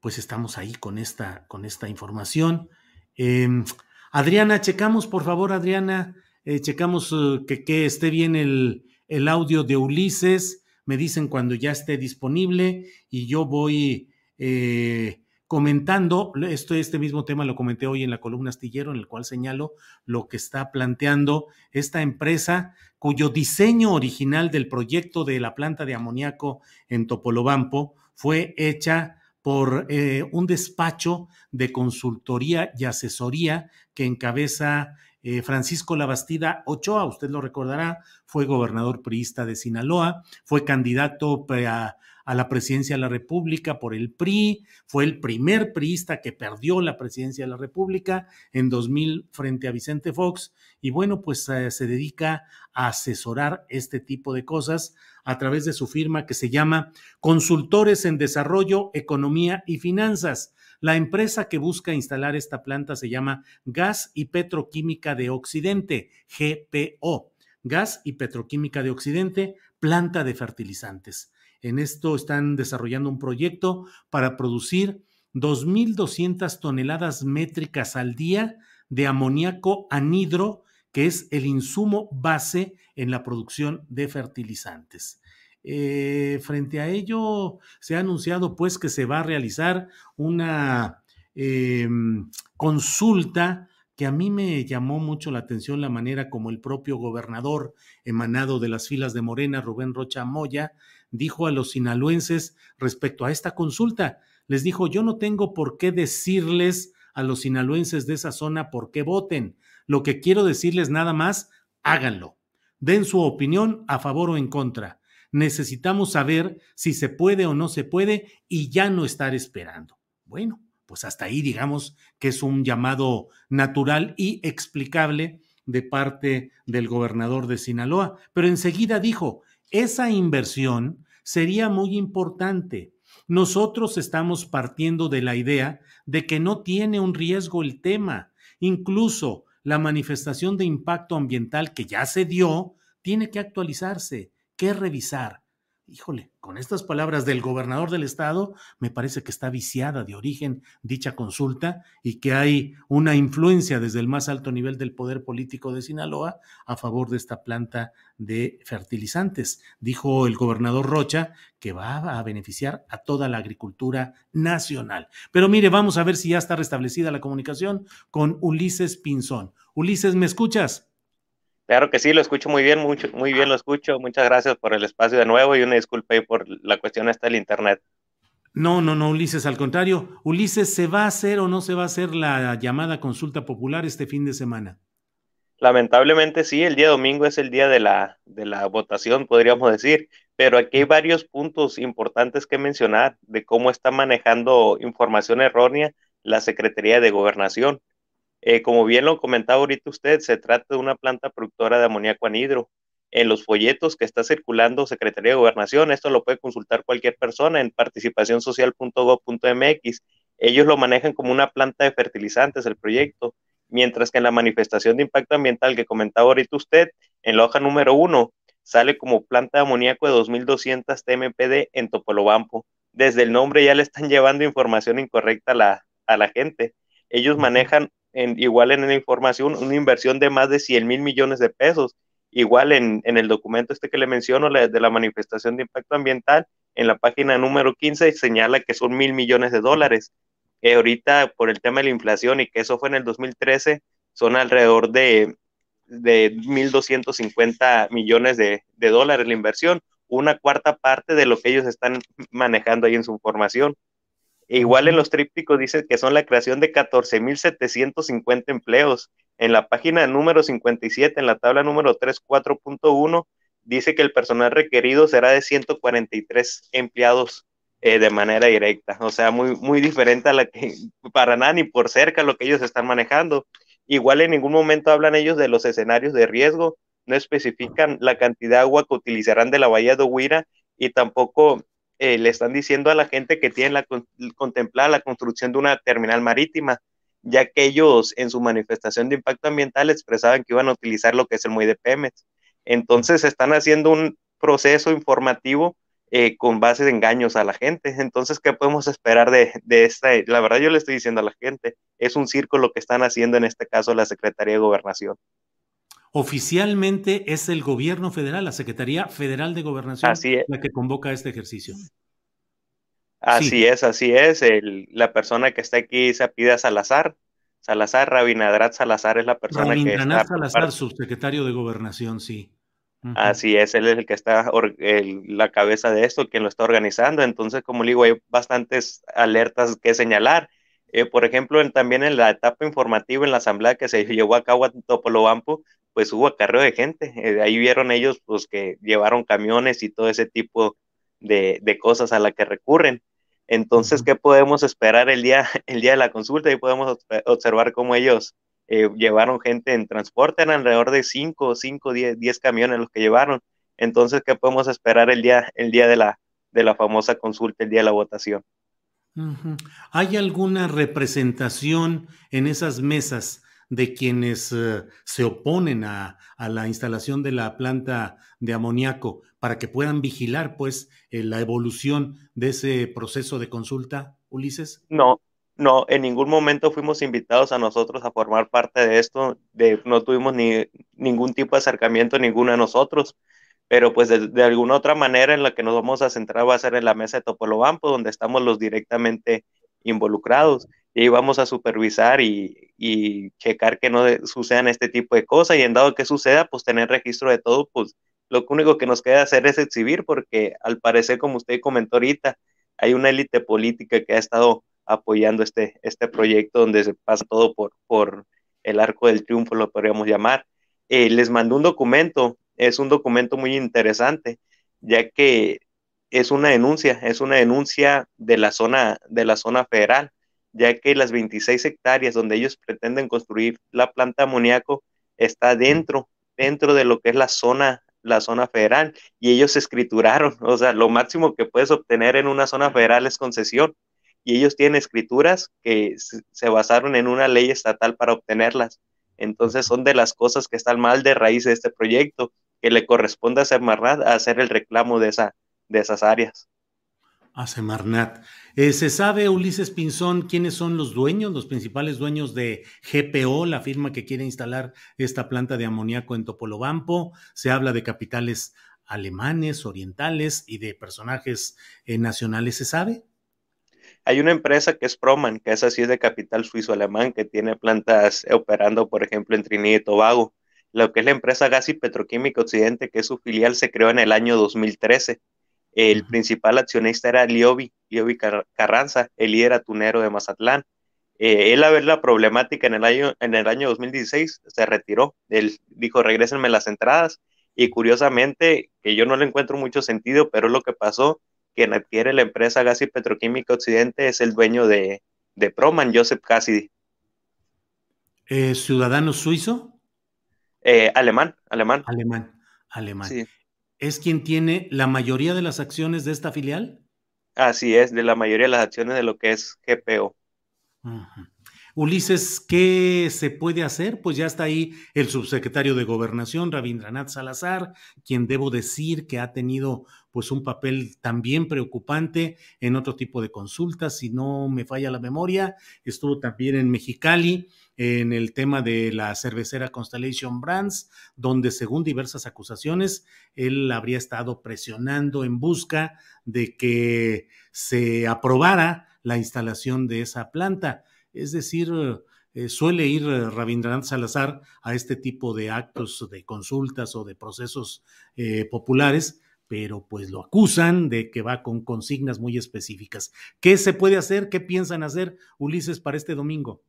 pues estamos ahí con esta, con esta información. Em, Adriana, checamos, por favor, Adriana, eh, checamos eh, que, esté bien el, audio de Ulises, me dicen cuando ya esté disponible y yo voy eh, comentando, esto, este mismo tema lo comenté hoy en la columna astillero, en el cual señalo lo que está planteando esta empresa, cuyo diseño original del proyecto de la planta de amoníaco en Topolobampo fue hecha por un despacho de consultoría y asesoría que encabeza eh, Francisco Labastida Ochoa, usted lo recordará, fue gobernador priista de Sinaloa, fue candidato a, la presidencia de la República por el PRI, fue el primer priista que perdió la presidencia de la República en 2000 frente a Vicente Fox y bueno, pues eh, se dedica a asesorar este tipo de cosas a través de su firma que se llama Consultores en Desarrollo, Economía y Finanzas. La empresa que busca instalar esta planta se llama Gas y Petroquímica de Occidente, GPO. Gas y Petroquímica de Occidente, planta de fertilizantes. En esto están desarrollando un proyecto para producir 2.200 toneladas métricas al día de amoníaco anhidro, que es el insumo base en la producción de fertilizantes. Eh, frente a ello, se ha anunciado pues que se va a realizar una em, consulta que a mí me llamó mucho la atención la manera como el propio gobernador emanado de las filas de Morena, Rubén Rocha Moya, dijo a los sinaloenses respecto a esta consulta. Les dijo, yo no tengo por qué decirles a los sinaloenses de esa zona por qué voten. Lo que quiero decirles nada más, háganlo. Den su opinión a favor o en contra. Necesitamos saber si se puede o no se puede y ya no estar esperando. Bueno, pues hasta ahí digamos que es un llamado natural y explicable de parte del gobernador de Sinaloa, pero enseguida dijo, esa inversión sería muy importante. Nosotros estamos partiendo de la idea de que no tiene un riesgo el tema. Incluso la manifestación de impacto ambiental que ya se dio tiene que actualizarse, que revisar híjole, con estas palabras del gobernador del estado, me parece que está viciada de origen dicha consulta y que hay una influencia desde el más alto nivel del poder político de Sinaloa a favor de esta planta de fertilizantes. Dijo el gobernador Rocha que va a beneficiar a toda la agricultura nacional. Pero mire, vamos a ver si ya está restablecida la comunicación con Ulises Pinzón. Ulises, ¿me escuchas? Claro que sí, lo escucho muy bien, mucho, muy bien lo escucho. Muchas gracias por el espacio de nuevo y una disculpa por la cuestión esta del Internet. No, no, no, Ulises, al contrario. Ulises, ¿se va a hacer o no se va a hacer la llamada consulta popular este fin de semana? Lamentablemente sí, el día domingo es el día de la, de la votación, podríamos decir, pero aquí hay varios puntos importantes que mencionar de cómo está manejando información errónea la Secretaría de Gobernación. Eh, como bien lo comentaba ahorita usted, se trata de una planta productora de amoníaco anhidro. En los folletos que está circulando Secretaría de Gobernación, esto lo puede consultar cualquier persona en participacionsocial.gov.mx. Ellos lo manejan como una planta de fertilizantes, el proyecto, mientras que en la manifestación de impacto ambiental que comentaba ahorita usted, en la hoja número uno, sale como planta de amoníaco de 2200 TMPD en Topolobampo. Desde el nombre ya le están llevando información incorrecta a la, a la gente. Ellos manejan igual en la información, una inversión de más de 100 mil millones de pesos. Igual en, el documento este que le menciono de la manifestación de impacto ambiental, en la página número 15 señala que son mil millones de dólares. Eh, ahorita por el tema de la inflación y que eso fue en el 2013, son alrededor de, de 1.250 millones de, de dólares la inversión, una cuarta parte de lo que ellos están manejando ahí en su Igual en los trípticos dice que son la creación de 14.750 empleos. En la página número 57, en la tabla número 3.4.1, dice que el personal requerido será de 143 empleados eh, de manera directa. O sea, muy, muy diferente a la que, para nada ni por cerca lo que ellos están manejando. Igual en ningún momento hablan ellos de los escenarios de riesgo, no especifican la cantidad de agua que utilizarán de la bahía de Huira y tampoco eh, le están diciendo a la gente que tienen la, contemplada la construcción de una terminal marítima, ya que ellos en su manifestación de impacto ambiental expresaban que iban a utilizar lo que es el muelle de Pemex. Entonces están haciendo un proceso informativo eh, con base de engaños a la gente. Entonces, ¿qué podemos esperar de, de esta? La verdad yo le estoy diciendo a la gente, es un circo lo que están haciendo en este caso la Secretaría de Gobernación oficialmente es el gobierno federal, la Secretaría Federal de Gobernación, la que convoca este ejercicio. Así es, así es. la persona que está aquí se pide Salazar. Salazar, Rabinadrat Salazar es la persona que está. Salazar, subsecretario de Gobernación, sí. Así es, él es el que está la cabeza de esto, quien lo está organizando. Entonces, como le digo, hay bastantes alertas que señalar. Eh, por ejemplo, también en la etapa informativa en la asamblea que se llevó a cabo en Topolobampo, pues hubo acarreo de gente. Eh, ahí vieron ellos pues que llevaron camiones y todo ese tipo de, de cosas a la que recurren. Entonces, ¿qué podemos esperar el día, el día de la consulta? Y podemos observar cómo ellos eh, llevaron gente en transporte, eran alrededor de 5, 5, 10, camiones los que llevaron. Entonces, ¿qué podemos esperar el día, el día de, la, de la famosa consulta, el día de la votación? ¿Hay alguna representación en esas mesas de quienes eh, se oponen a, la instalación de la planta de amoníaco para que puedan vigilar pues eh, la evolución de ese proceso de consulta, Ulises? No, no, en ningún momento fuimos invitados a nosotros a formar parte de esto, de, no tuvimos ni ningún tipo de acercamiento ninguno de nosotros, pero pues de, alguna otra manera en la que nos vamos a centrar va a ser en la mesa de Topolobampo, donde estamos los directamente involucrados, y vamos a supervisar y, y checar que no sucedan este tipo de cosas, y en dado que suceda, pues tener registro de todo, pues lo único que nos queda hacer es exhibir, porque al parecer, como usted comentó ahorita, hay una élite política que ha estado apoyando este, este proyecto donde se pasa todo por, por el arco del triunfo, lo podríamos llamar. Eh, les mandó un documento, es un documento muy interesante, ya que es una denuncia, es una denuncia de la zona, de la zona federal, ya que las 26 hectáreas donde ellos pretenden construir la planta amoníaco está dentro, dentro de lo que es la zona, la zona federal, y ellos escrituraron, o sea, lo máximo que puedes obtener en una zona federal es concesión, y ellos tienen escrituras que se basaron en una ley estatal para obtenerlas. Entonces son de las cosas que están mal de raíz de este proyecto, que le corresponde a Semarnat hacer el reclamo de, esa, de esas áreas. A Semarnat. Eh, ¿Se sabe, Ulises Pinzón, quiénes son los dueños, los principales dueños de GPO, la firma que quiere instalar esta planta de amoníaco en Topolobampo? Se habla de capitales alemanes, orientales y de personajes eh, nacionales, ¿se sabe? Hay una empresa que es Proman, que es así de capital suizo-alemán, que tiene plantas operando, por ejemplo, en Trinidad y Tobago. Lo que es la empresa Gas y Petroquímica Occidente, que es su filial, se creó en el año 2013. El principal accionista era Liobi, Liobi Carranza, el líder atunero de Mazatlán. Eh, él a ver la problemática en el año, en el año 2016 se retiró. Él dijo, regrésenme las entradas. Y curiosamente, que yo no le encuentro mucho sentido, pero lo que pasó quien adquiere la empresa Gas y Petroquímica Occidente es el dueño de, Proman, Joseph Cassidy. ¿Eh, ¿Ciudadano suizo? Eh, alemán, alemán. Alemán, alemán. ¿Es quien tiene la mayoría de las acciones de esta filial? Así es, de la mayoría de las acciones de lo que es GPO. Ulises, ¿qué se puede hacer? Pues ya está ahí el subsecretario de Gobernación, Rabindranath Salazar, quien debo decir que ha tenido pues un papel también preocupante en otro tipo de consultas, si no me falla la memoria, estuvo también en Mexicali en el tema de la cervecera Constellation Brands, donde según diversas acusaciones, él habría estado presionando en busca de que se aprobara la instalación de esa planta. Es decir, eh, suele ir eh, Rabindranath Salazar a este tipo de actos de consultas o de procesos eh, populares, pero pues lo acusan de que va con consignas muy específicas. ¿Qué se puede hacer? ¿Qué piensan hacer, Ulises, para este domingo?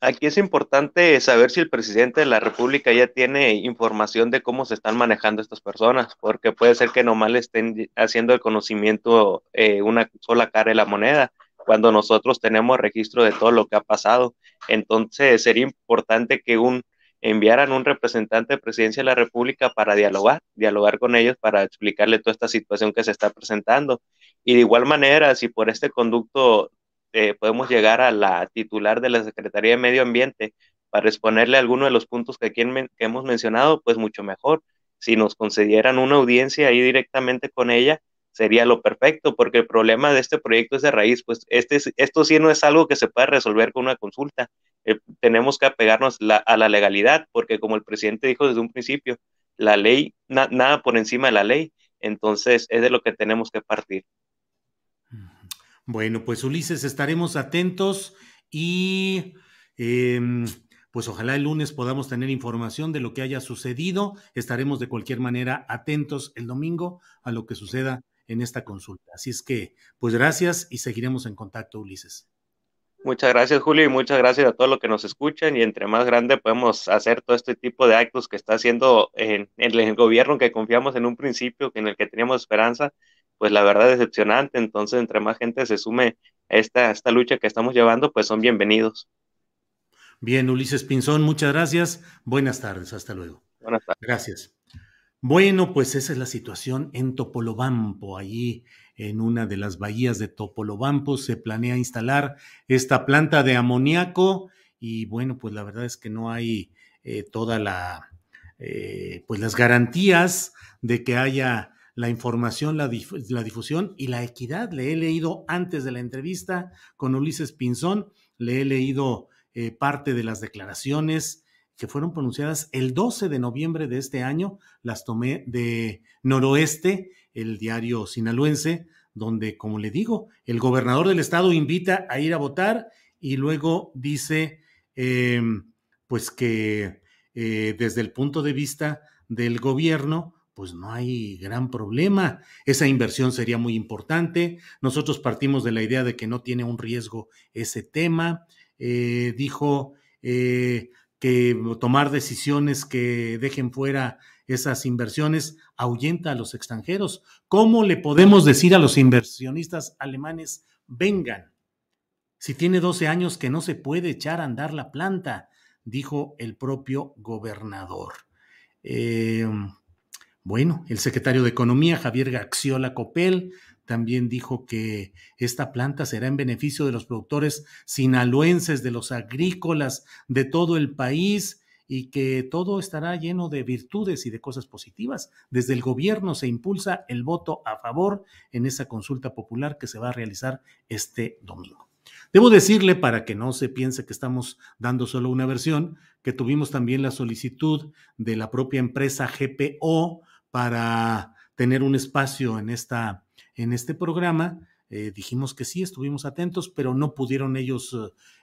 Aquí es importante saber si el presidente de la República ya tiene información de cómo se están manejando estas personas, porque puede ser que nomás le estén haciendo el conocimiento una sola cara de la moneda cuando nosotros tenemos registro de todo lo que ha pasado. Entonces sería importante que un enviaran un representante de presidencia de la República para dialogar, dialogar con ellos para explicarle toda esta situación que se está presentando. Y de igual manera, si por este conducto eh, podemos llegar a la titular de la Secretaría de Medio Ambiente para exponerle alguno de los puntos que aquí que hemos mencionado, pues mucho mejor. Si nos concedieran una audiencia ahí directamente con ella, sería lo perfecto, porque el problema de este proyecto es de raíz, pues este, esto sí no es algo que se pueda resolver con una consulta. Eh, tenemos que apegarnos a la legalidad, porque como el presidente dijo desde un principio, la ley, nada por encima de la ley, entonces es de lo que tenemos que partir. Bueno, pues Ulises, estaremos atentos y em, pues ojalá el lunes podamos tener información de lo que haya sucedido. Estaremos de cualquier manera atentos el domingo a lo que suceda en esta consulta. Así es que, pues gracias y seguiremos en contacto, Ulises. Muchas gracias, Julio, y muchas gracias a todos los que nos escuchan. Y entre más grande podemos hacer todo este tipo de actos que está haciendo en, el gobierno que confiamos en un principio, en el que teníamos esperanza, pues la verdad decepcionante. Entonces, entre más gente se sume a esta, esta lucha que estamos llevando, pues son bienvenidos. Bien, Ulises Pinzón, muchas gracias. Buenas tardes, hasta luego. Buenas tardes. Gracias. Bueno, pues esa es la situación en Topolobampo, allí en una de las bahías de Topolobampo se planea instalar esta planta de amoníaco y bueno, pues la verdad es que no hay eh, toda la, eh, pues las garantías de que haya la información, la, difusión y la equidad. Le he leído antes de la entrevista con Ulises Pinzón, le he leído eh, parte de las declaraciones que fueron pronunciadas el 12 de noviembre de este año, las tomé de Noroeste, el diario sinaloense, donde, como le digo, el gobernador del estado invita a ir a votar y luego dice, em, pues que eh, desde el punto de vista del gobierno, pues no hay gran problema. Esa inversión sería muy importante. Nosotros partimos de la idea de que no tiene un riesgo ese tema. Eh, dijo eh, que tomar decisiones que dejen fuera esas inversiones ahuyenta a los extranjeros. ¿Cómo le podemos decir a los inversionistas alemanes, vengan? Si tiene 12 años que no se puede echar a andar la planta, dijo el propio gobernador. Eh, bueno, el secretario de Economía, Javier Gaxiola Copel, también dijo que esta planta será en beneficio de los productores sinaloenses, de los agrícolas de todo el país y que todo estará lleno de virtudes y de cosas positivas. Desde el gobierno se impulsa el voto a favor en esa consulta popular que se va a realizar este domingo. Debo decirle, para que no se piense que estamos dando solo una versión, que tuvimos también la solicitud de la propia empresa GPO para tener un espacio en, esta, en este programa. Eh, dijimos que sí, estuvimos atentos, pero no pudieron ellos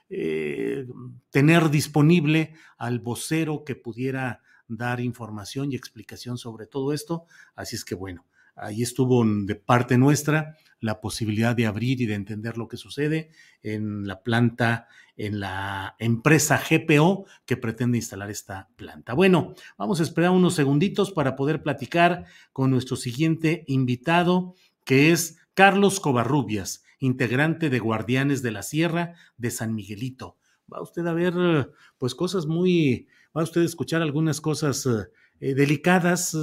eh, tener disponible al vocero que pudiera dar información y explicación sobre todo esto. Así es que bueno, ahí estuvo de parte nuestra la posibilidad de abrir y de entender lo que sucede en la planta, en la empresa GPO que pretende instalar esta planta. Bueno, vamos a esperar unos segunditos para poder platicar con nuestro siguiente invitado, que es Carlos Covarrubias, integrante de Guardianes de la Sierra de San Miguelito. Va usted a ver, pues, cosas muy, va usted a escuchar algunas cosas eh, delicadas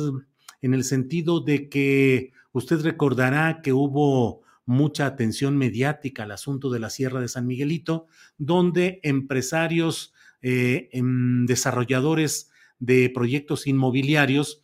en el sentido de que usted recordará que hubo mucha atención mediática al asunto de la Sierra de San Miguelito, donde empresarios, eh, em, desarrolladores de proyectos inmobiliarios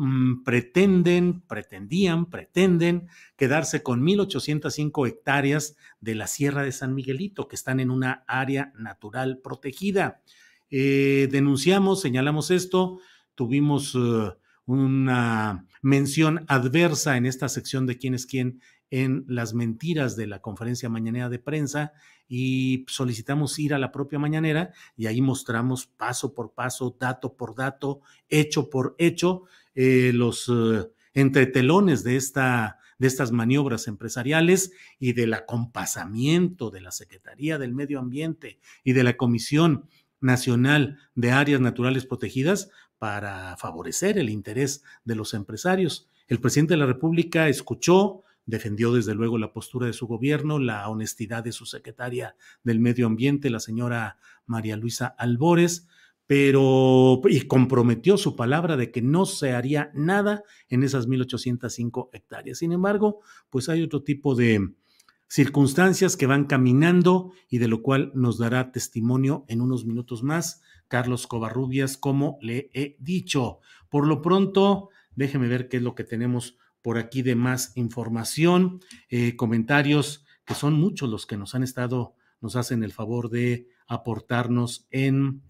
mm, pretenden, pretendían, pretenden quedarse con 1.805 hectáreas de la Sierra de San Miguelito, que están en una área natural protegida. Eh, denunciamos, señalamos esto, tuvimos eh, una mención adversa en esta sección de quién es quién en las mentiras de la conferencia mañanera de prensa y solicitamos ir a la propia mañanera y ahí mostramos paso por paso, dato por dato, hecho por hecho, eh, los eh, entretelones de, esta, de estas maniobras empresariales y del acompasamiento de la Secretaría del Medio Ambiente y de la Comisión Nacional de Áreas Naturales Protegidas para favorecer el interés de los empresarios. El presidente de la República escuchó, defendió desde luego la postura de su gobierno, la honestidad de su secretaria del Medio Ambiente, la señora María Luisa Albores, pero y comprometió su palabra de que no se haría nada en esas 1805 hectáreas. Sin embargo, pues hay otro tipo de circunstancias que van caminando y de lo cual nos dará testimonio en unos minutos más Carlos Covarrubias, como le he dicho. Por lo pronto, déjeme ver qué es lo que tenemos por aquí de más información, eh, comentarios, que son muchos los que nos han estado, nos hacen el favor de aportarnos en,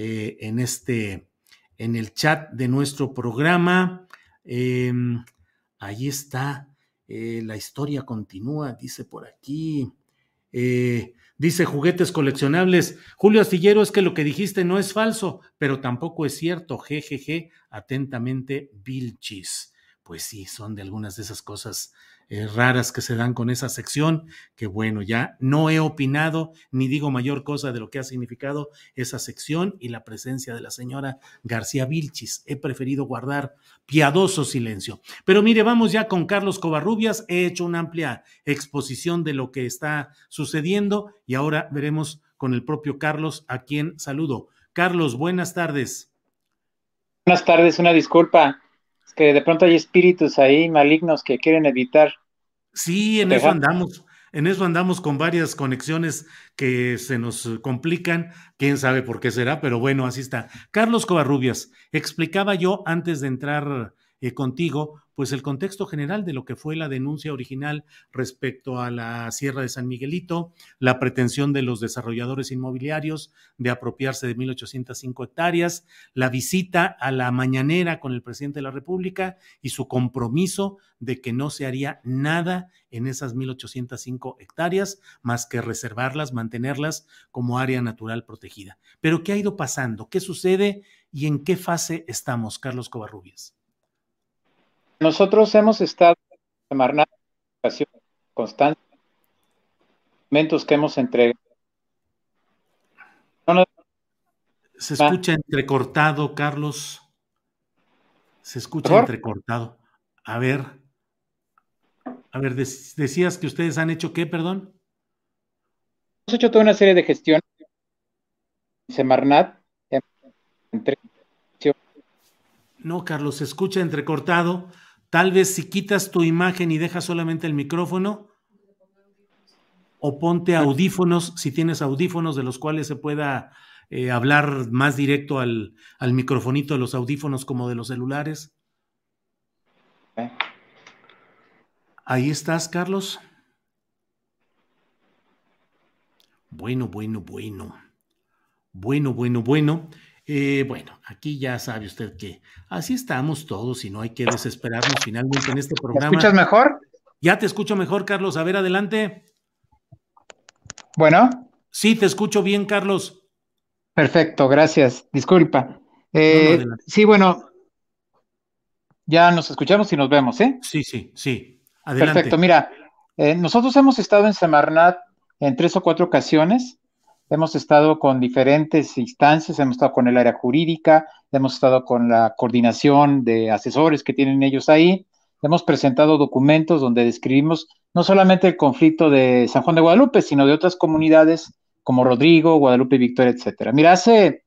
eh, en este, en el chat de nuestro programa. Em, ahí está Eh, la historia continúa, dice por aquí. Eh, dice juguetes coleccionables. Julio Astillero, es que lo que dijiste no es falso, pero tampoco es cierto. Jejeje, atentamente, Vilchis. Pues sí, son de algunas de esas cosas eh, raras que se dan con esa sección, que bueno, ya no he opinado ni digo mayor cosa de lo que ha significado esa sección y la presencia de la señora García Vilchis. He preferido guardar piadoso silencio. Pero mire, vamos ya con Carlos Covarrubias. He hecho una amplia exposición de lo que está sucediendo y ahora veremos con el propio Carlos, a quien saludo. Carlos, buenas tardes. Buenas tardes, una disculpa que de pronto hay espíritus ahí malignos que quieren evitar. Sí, en eso andamos. En eso andamos con varias conexiones que se nos complican, quién sabe por qué será, pero bueno, así está. Carlos Covarrubias, explicaba yo antes de entrar eh, contigo, pues el contexto general de lo que fue la denuncia original respecto a la Sierra de San Miguelito, la pretensión de los desarrolladores inmobiliarios de apropiarse de 1.805 hectáreas, la visita a la mañanera con el presidente de la República y su compromiso de que no se haría nada en esas 1.805 hectáreas más que reservarlas, mantenerlas como área natural protegida. Pero ¿qué ha ido pasando? ¿Qué sucede y en qué fase estamos, Carlos Covarrubias? Nosotros hemos estado en educación constante, documentos que hemos entregado. Se escucha entrecortado, Carlos. Se escucha entrecortado. A ver. A ver, decías que ustedes han hecho qué, perdón. Hemos hecho toda una serie de gestiones. Semarnat. No, Carlos, se escucha entrecortado. Tal vez si quitas tu imagen y dejas solamente el micrófono, o ponte audífonos, si tienes audífonos de los cuales se pueda eh, hablar más directo al, al, microfonito de los audífonos como de los celulares. Ahí estás, Carlos. Bueno, bueno, bueno. Bueno, bueno, bueno. Eh, bueno, aquí ya sabe usted que así estamos todos y no hay que desesperarnos finalmente en este programa. ¿Me escuchas mejor? Ya te escucho mejor, Carlos. A ver, adelante. Bueno. Sí, te escucho bien, Carlos. Perfecto, gracias. Disculpa. Eh, sí, bueno, ya nos escuchamos y nos vemos, ¿eh? Sí, sí, sí. Adelante. Perfecto, mira, eh, nosotros hemos estado en Semarnat en tres o cuatro ocasiones Hemos estado con diferentes instancias, hemos estado con el área jurídica, hemos estado con la coordinación de asesores que tienen ellos ahí, hemos presentado documentos donde describimos no solamente el conflicto de San Juan de Guadalupe, sino de otras comunidades como Rodrigo, Guadalupe Victoria, etcétera. Mira, hace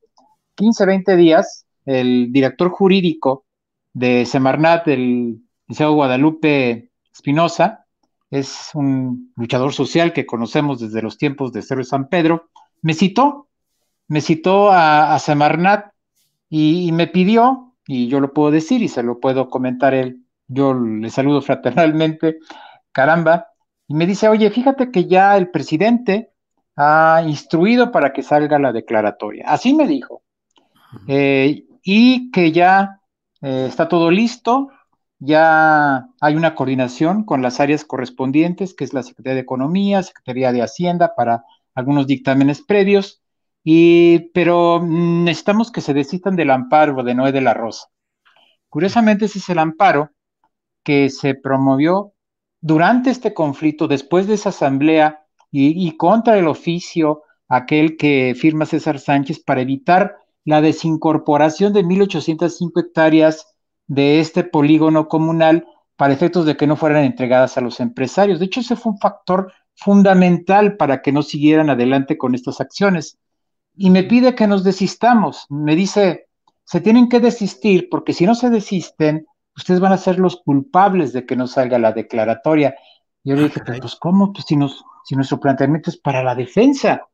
15, 20 días, el director jurídico de Semarnat, el Liceo Guadalupe Espinosa, es un luchador social que conocemos desde los tiempos de Cerro San Pedro, me citó, me citó a, Semarnat y, me pidió, y yo lo puedo decir y se lo puedo comentar él, yo le saludo fraternalmente, caramba, y me dice, oye, fíjate que ya el presidente ha instruido para que salga la declaratoria. Así me dijo. Eh, y que ya eh, está todo listo, ya hay una coordinación con las áreas correspondientes, que es la Secretaría de Economía, Secretaría de Hacienda, para algunos dictámenes previos, y, pero necesitamos que se desistan del amparo de Noé de la Rosa. Curiosamente, ese es el amparo que se promovió durante este conflicto, después de esa asamblea y, y contra el oficio aquel que firma César Sánchez para evitar la desincorporación de 1.805 hectáreas de este polígono comunal para efectos de que no fueran entregadas a los empresarios. De hecho, ese fue un factor fundamental para que no siguieran adelante con estas acciones. Y me pide que nos desistamos. Me dice, se tienen que desistir porque si no se desisten, ustedes van a ser los culpables de que no salga la declaratoria. Yo le dije, pues ¿cómo? Pues si, nos, si nuestro planteamiento es para la defensa.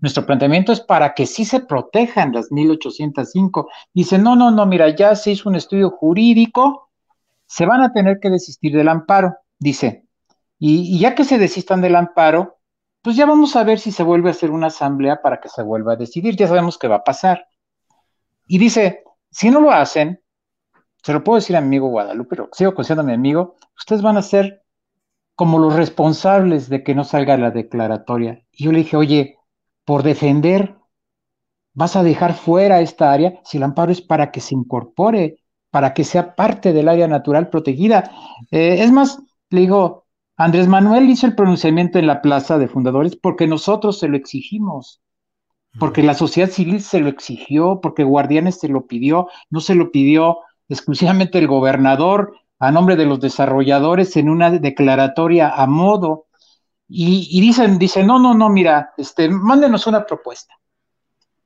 Nuestro planteamiento es para que sí se protejan las 1805. Dice, no, no, no, mira, ya se hizo un estudio jurídico, se van a tener que desistir del amparo. Dice, y, ya que se desistan del amparo, pues ya vamos a ver si se vuelve a hacer una asamblea para que se vuelva a decidir. Ya sabemos qué va a pasar. Y dice, si no lo hacen, se lo puedo decir a mi amigo Guadalupe, pero sigo considerando a mi amigo, ustedes van a ser como los responsables de que no salga la declaratoria. Y yo le dije, oye, por defender, vas a dejar fuera esta área si el amparo es para que se incorpore, para que sea parte del área natural protegida. Eh, es más, le digo, Andrés Manuel hizo el pronunciamiento en la Plaza de Fundadores porque nosotros se lo exigimos, porque la sociedad civil se lo exigió, porque Guardianes se lo pidió, no se lo pidió exclusivamente el gobernador a nombre de los desarrolladores en una declaratoria a modo. Y, dicen, dicen, no, no, no, mira, este, mándenos una propuesta.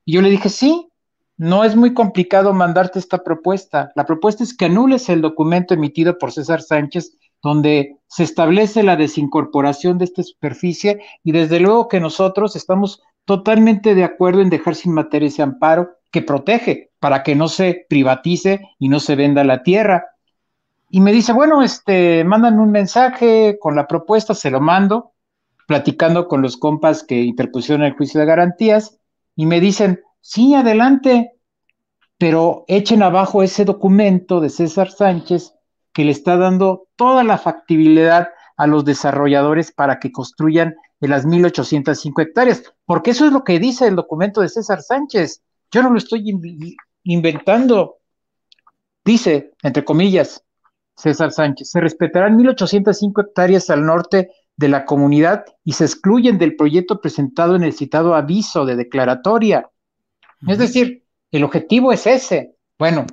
Y yo le dije, sí, no es muy complicado mandarte esta propuesta. La propuesta es que anules el documento emitido por César Sánchez donde se establece la desincorporación de esta superficie y desde luego que nosotros estamos totalmente de acuerdo en dejar sin materia ese amparo que protege para que no se privatice y no se venda la tierra. Y me dice, bueno, este, mandan un mensaje con la propuesta, se lo mando, platicando con los compas que interpusieron el juicio de garantías, y me dicen, sí, adelante, pero echen abajo ese documento de César Sánchez que le está dando toda la factibilidad a los desarrolladores para que construyan en las 1805 hectáreas, porque eso es lo que dice el documento de César Sánchez. Yo no lo estoy inventando. Dice, entre comillas, César Sánchez, se respetarán 1805 hectáreas al norte de la comunidad y se excluyen del proyecto presentado en el citado aviso de declaratoria. Es decir, el objetivo es ese. Bueno,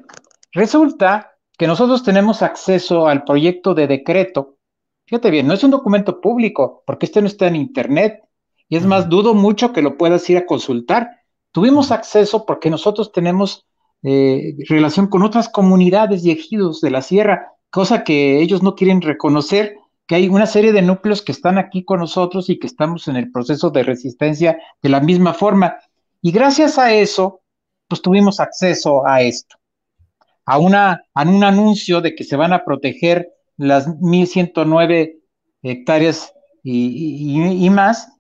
resulta que nosotros tenemos acceso al proyecto de decreto. Fíjate bien, no es un documento público, porque este no está en Internet. Y es más, dudo mucho que lo puedas ir a consultar. Tuvimos acceso porque nosotros tenemos eh, relación con otras comunidades y ejidos de la sierra, cosa que ellos no quieren reconocer, que hay una serie de núcleos que están aquí con nosotros y que estamos en el proceso de resistencia de la misma forma. Y gracias a eso, pues tuvimos acceso a esto a, una, a un anuncio de que se van a proteger las 1109 hectáreas y, más.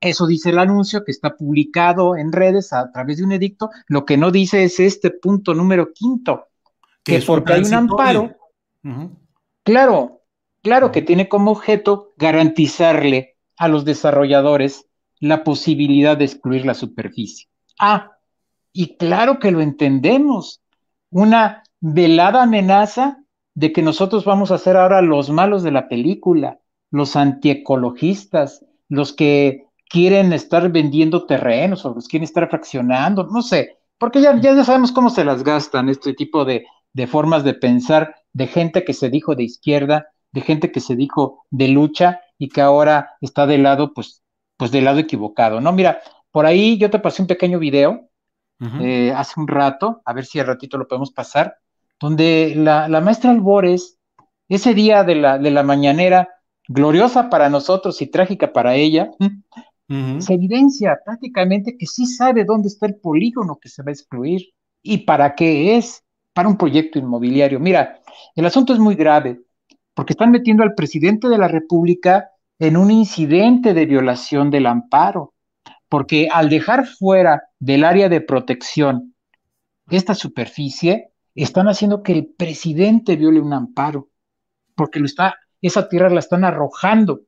Eso dice el anuncio que está publicado en redes a través de un edicto. Lo que no dice es este punto número quinto, que, porque hay un amparo, claro, claro que tiene como objeto garantizarle a los desarrolladores la posibilidad de excluir la superficie. Ah, y claro que lo entendemos una velada amenaza de que nosotros vamos a ser ahora los malos de la película, los antiecologistas, los que quieren estar vendiendo terrenos o los quieren estar fraccionando, no sé, porque ya, ya sabemos cómo se las gastan este tipo de, de formas de pensar de gente que se dijo de izquierda, de gente que se dijo de lucha y que ahora está del lado, pues, pues del lado equivocado, ¿no? Mira, por ahí yo te pasé un pequeño video eh, hace un rato, a ver si al ratito lo podemos pasar, donde la, maestra Albores, ese día de la, de la mañanera, gloriosa para nosotros y trágica para ella, se evidencia prácticamente que sí sabe dónde está el polígono que se va a excluir y para qué es, para un proyecto inmobiliario. Mira, el asunto es muy grave, porque están metiendo al presidente de la República en un incidente de violación del amparo porque al dejar fuera del área de protección esta superficie, están haciendo que el presidente viole un amparo, porque lo está, esa tierra la están arrojando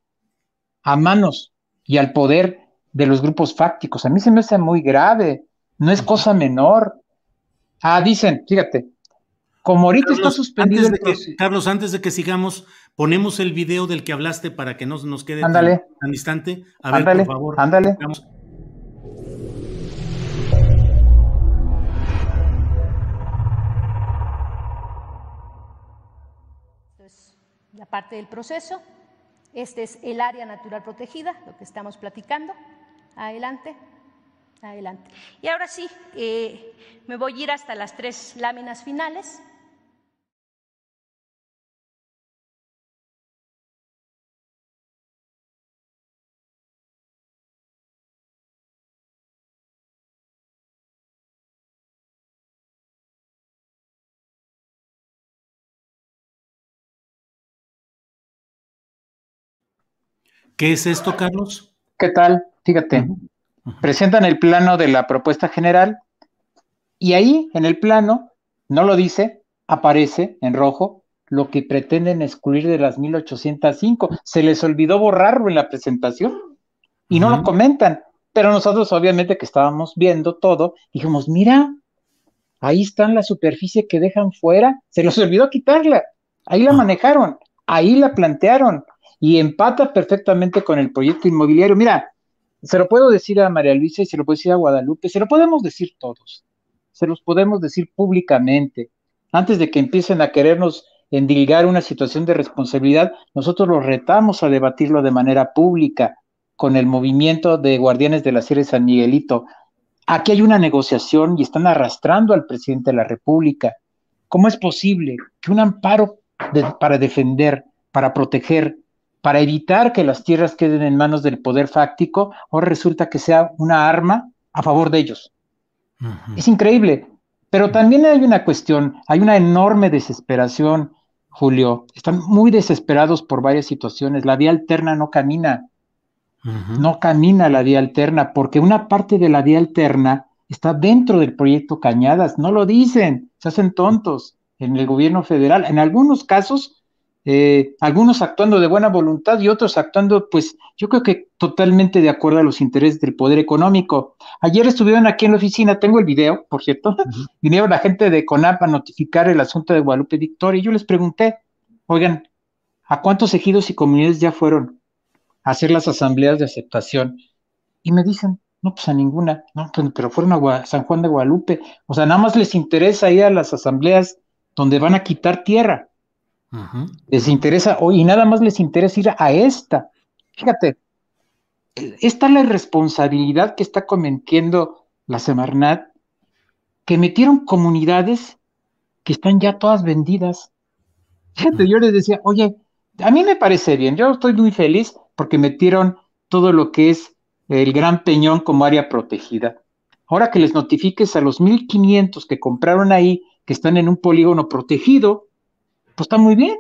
a manos y al poder de los grupos fácticos. A mí se me hace muy grave, no es cosa menor. Ah, dicen, fíjate, como ahorita está suspendido. Carlos, antes de que sigamos, ponemos el video del que hablaste para que no nos quede tan, tan, distante. A ver, por favor. Ándale. Parte del proceso. Este es el área natural protegida, lo que estamos platicando. Adelante, adelante. Y ahora sí, eh, me voy a ir hasta las tres láminas finales. ¿Qué es esto, Carlos? ¿Qué tal? Fíjate, presentan el plano de la propuesta general y ahí en el plano, no lo dice, aparece en rojo lo que pretenden excluir de las 1805. Se les olvidó borrarlo en la presentación y no lo comentan. Pero nosotros obviamente que estábamos viendo todo, dijimos, mira, ahí está la superficie que dejan fuera, se les olvidó quitarla, ahí la manejaron, ahí la plantearon y empata perfectamente con el proyecto inmobiliario. Mira, se lo puedo decir a María Luisa y se lo puedo decir a Guadalupe, se lo podemos decir todos, se los podemos decir públicamente, antes de que empiecen a querernos endilgar una situación de responsabilidad, nosotros los retamos a debatirlo de manera pública con el movimiento de Guardianes de la Sierra de San Miguelito. Aquí hay una negociación y están arrastrando al presidente de la República. ¿Cómo es posible que un amparo para defender, para proteger, para evitar que las tierras queden en manos del poder fáctico, ahora resulta que sea una arma a favor de ellos? Es increíble. Pero también hay una cuestión, hay una enorme desesperación, Julio. Están muy desesperados por varias situaciones. La vía alterna no camina. No camina la vía alterna porque una parte de la vía alterna está dentro del proyecto Cañadas. No lo dicen, se hacen tontos en el gobierno federal. En algunos casos eh, algunos actuando de buena voluntad y otros actuando, pues yo creo que totalmente de acuerdo a los intereses del poder económico. Ayer estuvieron aquí en la oficina, tengo el video, por cierto, vinieron la gente de CONAP a notificar el asunto de Guadalupe Victoria y yo les pregunté, oigan, ¿a cuántos ejidos y comunidades ya fueron a hacer las asambleas de aceptación? Y me dicen, no, pues a ninguna, no, pues, pero fueron a San Juan de Guadalupe, o sea, nada más les interesa ir a las asambleas donde van a quitar tierra les interesa, y nada más les interesa ir a esta. Fíjate, esta es la irresponsabilidad que está cometiendo la Semarnat, que metieron comunidades que están ya todas vendidas. Fíjate, yo les decía, oye, a mí me parece bien, yo estoy muy feliz porque metieron todo lo que es el Gran Peñón como área protegida. Ahora que les notifiques a los 1500 que compraron ahí, que están en un polígono protegido, pues está muy bien.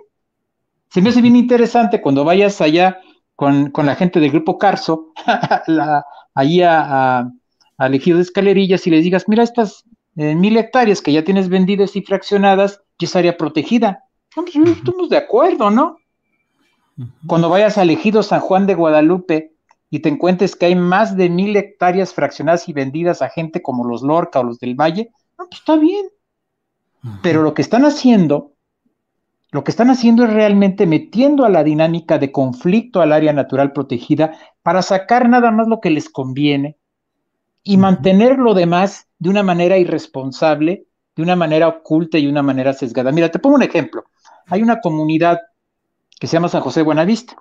Se me hace bien interesante cuando vayas allá con, la gente del grupo Carso, allí a, a, de escalerillas y les digas, mira, estas eh, mil hectáreas que ya tienes vendidas y fraccionadas, ya es área protegida. Pues, estamos de acuerdo, ¿no? Cuando vayas a elegido San Juan de Guadalupe y te encuentres que hay más de mil hectáreas fraccionadas y vendidas a gente como los Lorca o los del Valle, pues está bien. Pero lo que están haciendo lo que están haciendo es realmente metiendo a la dinámica de conflicto al área natural protegida para sacar nada más lo que les conviene y mantener lo demás de una manera irresponsable, de una manera oculta y una manera sesgada. Mira, te pongo un ejemplo. Hay una comunidad que se llama San José de Buenavista.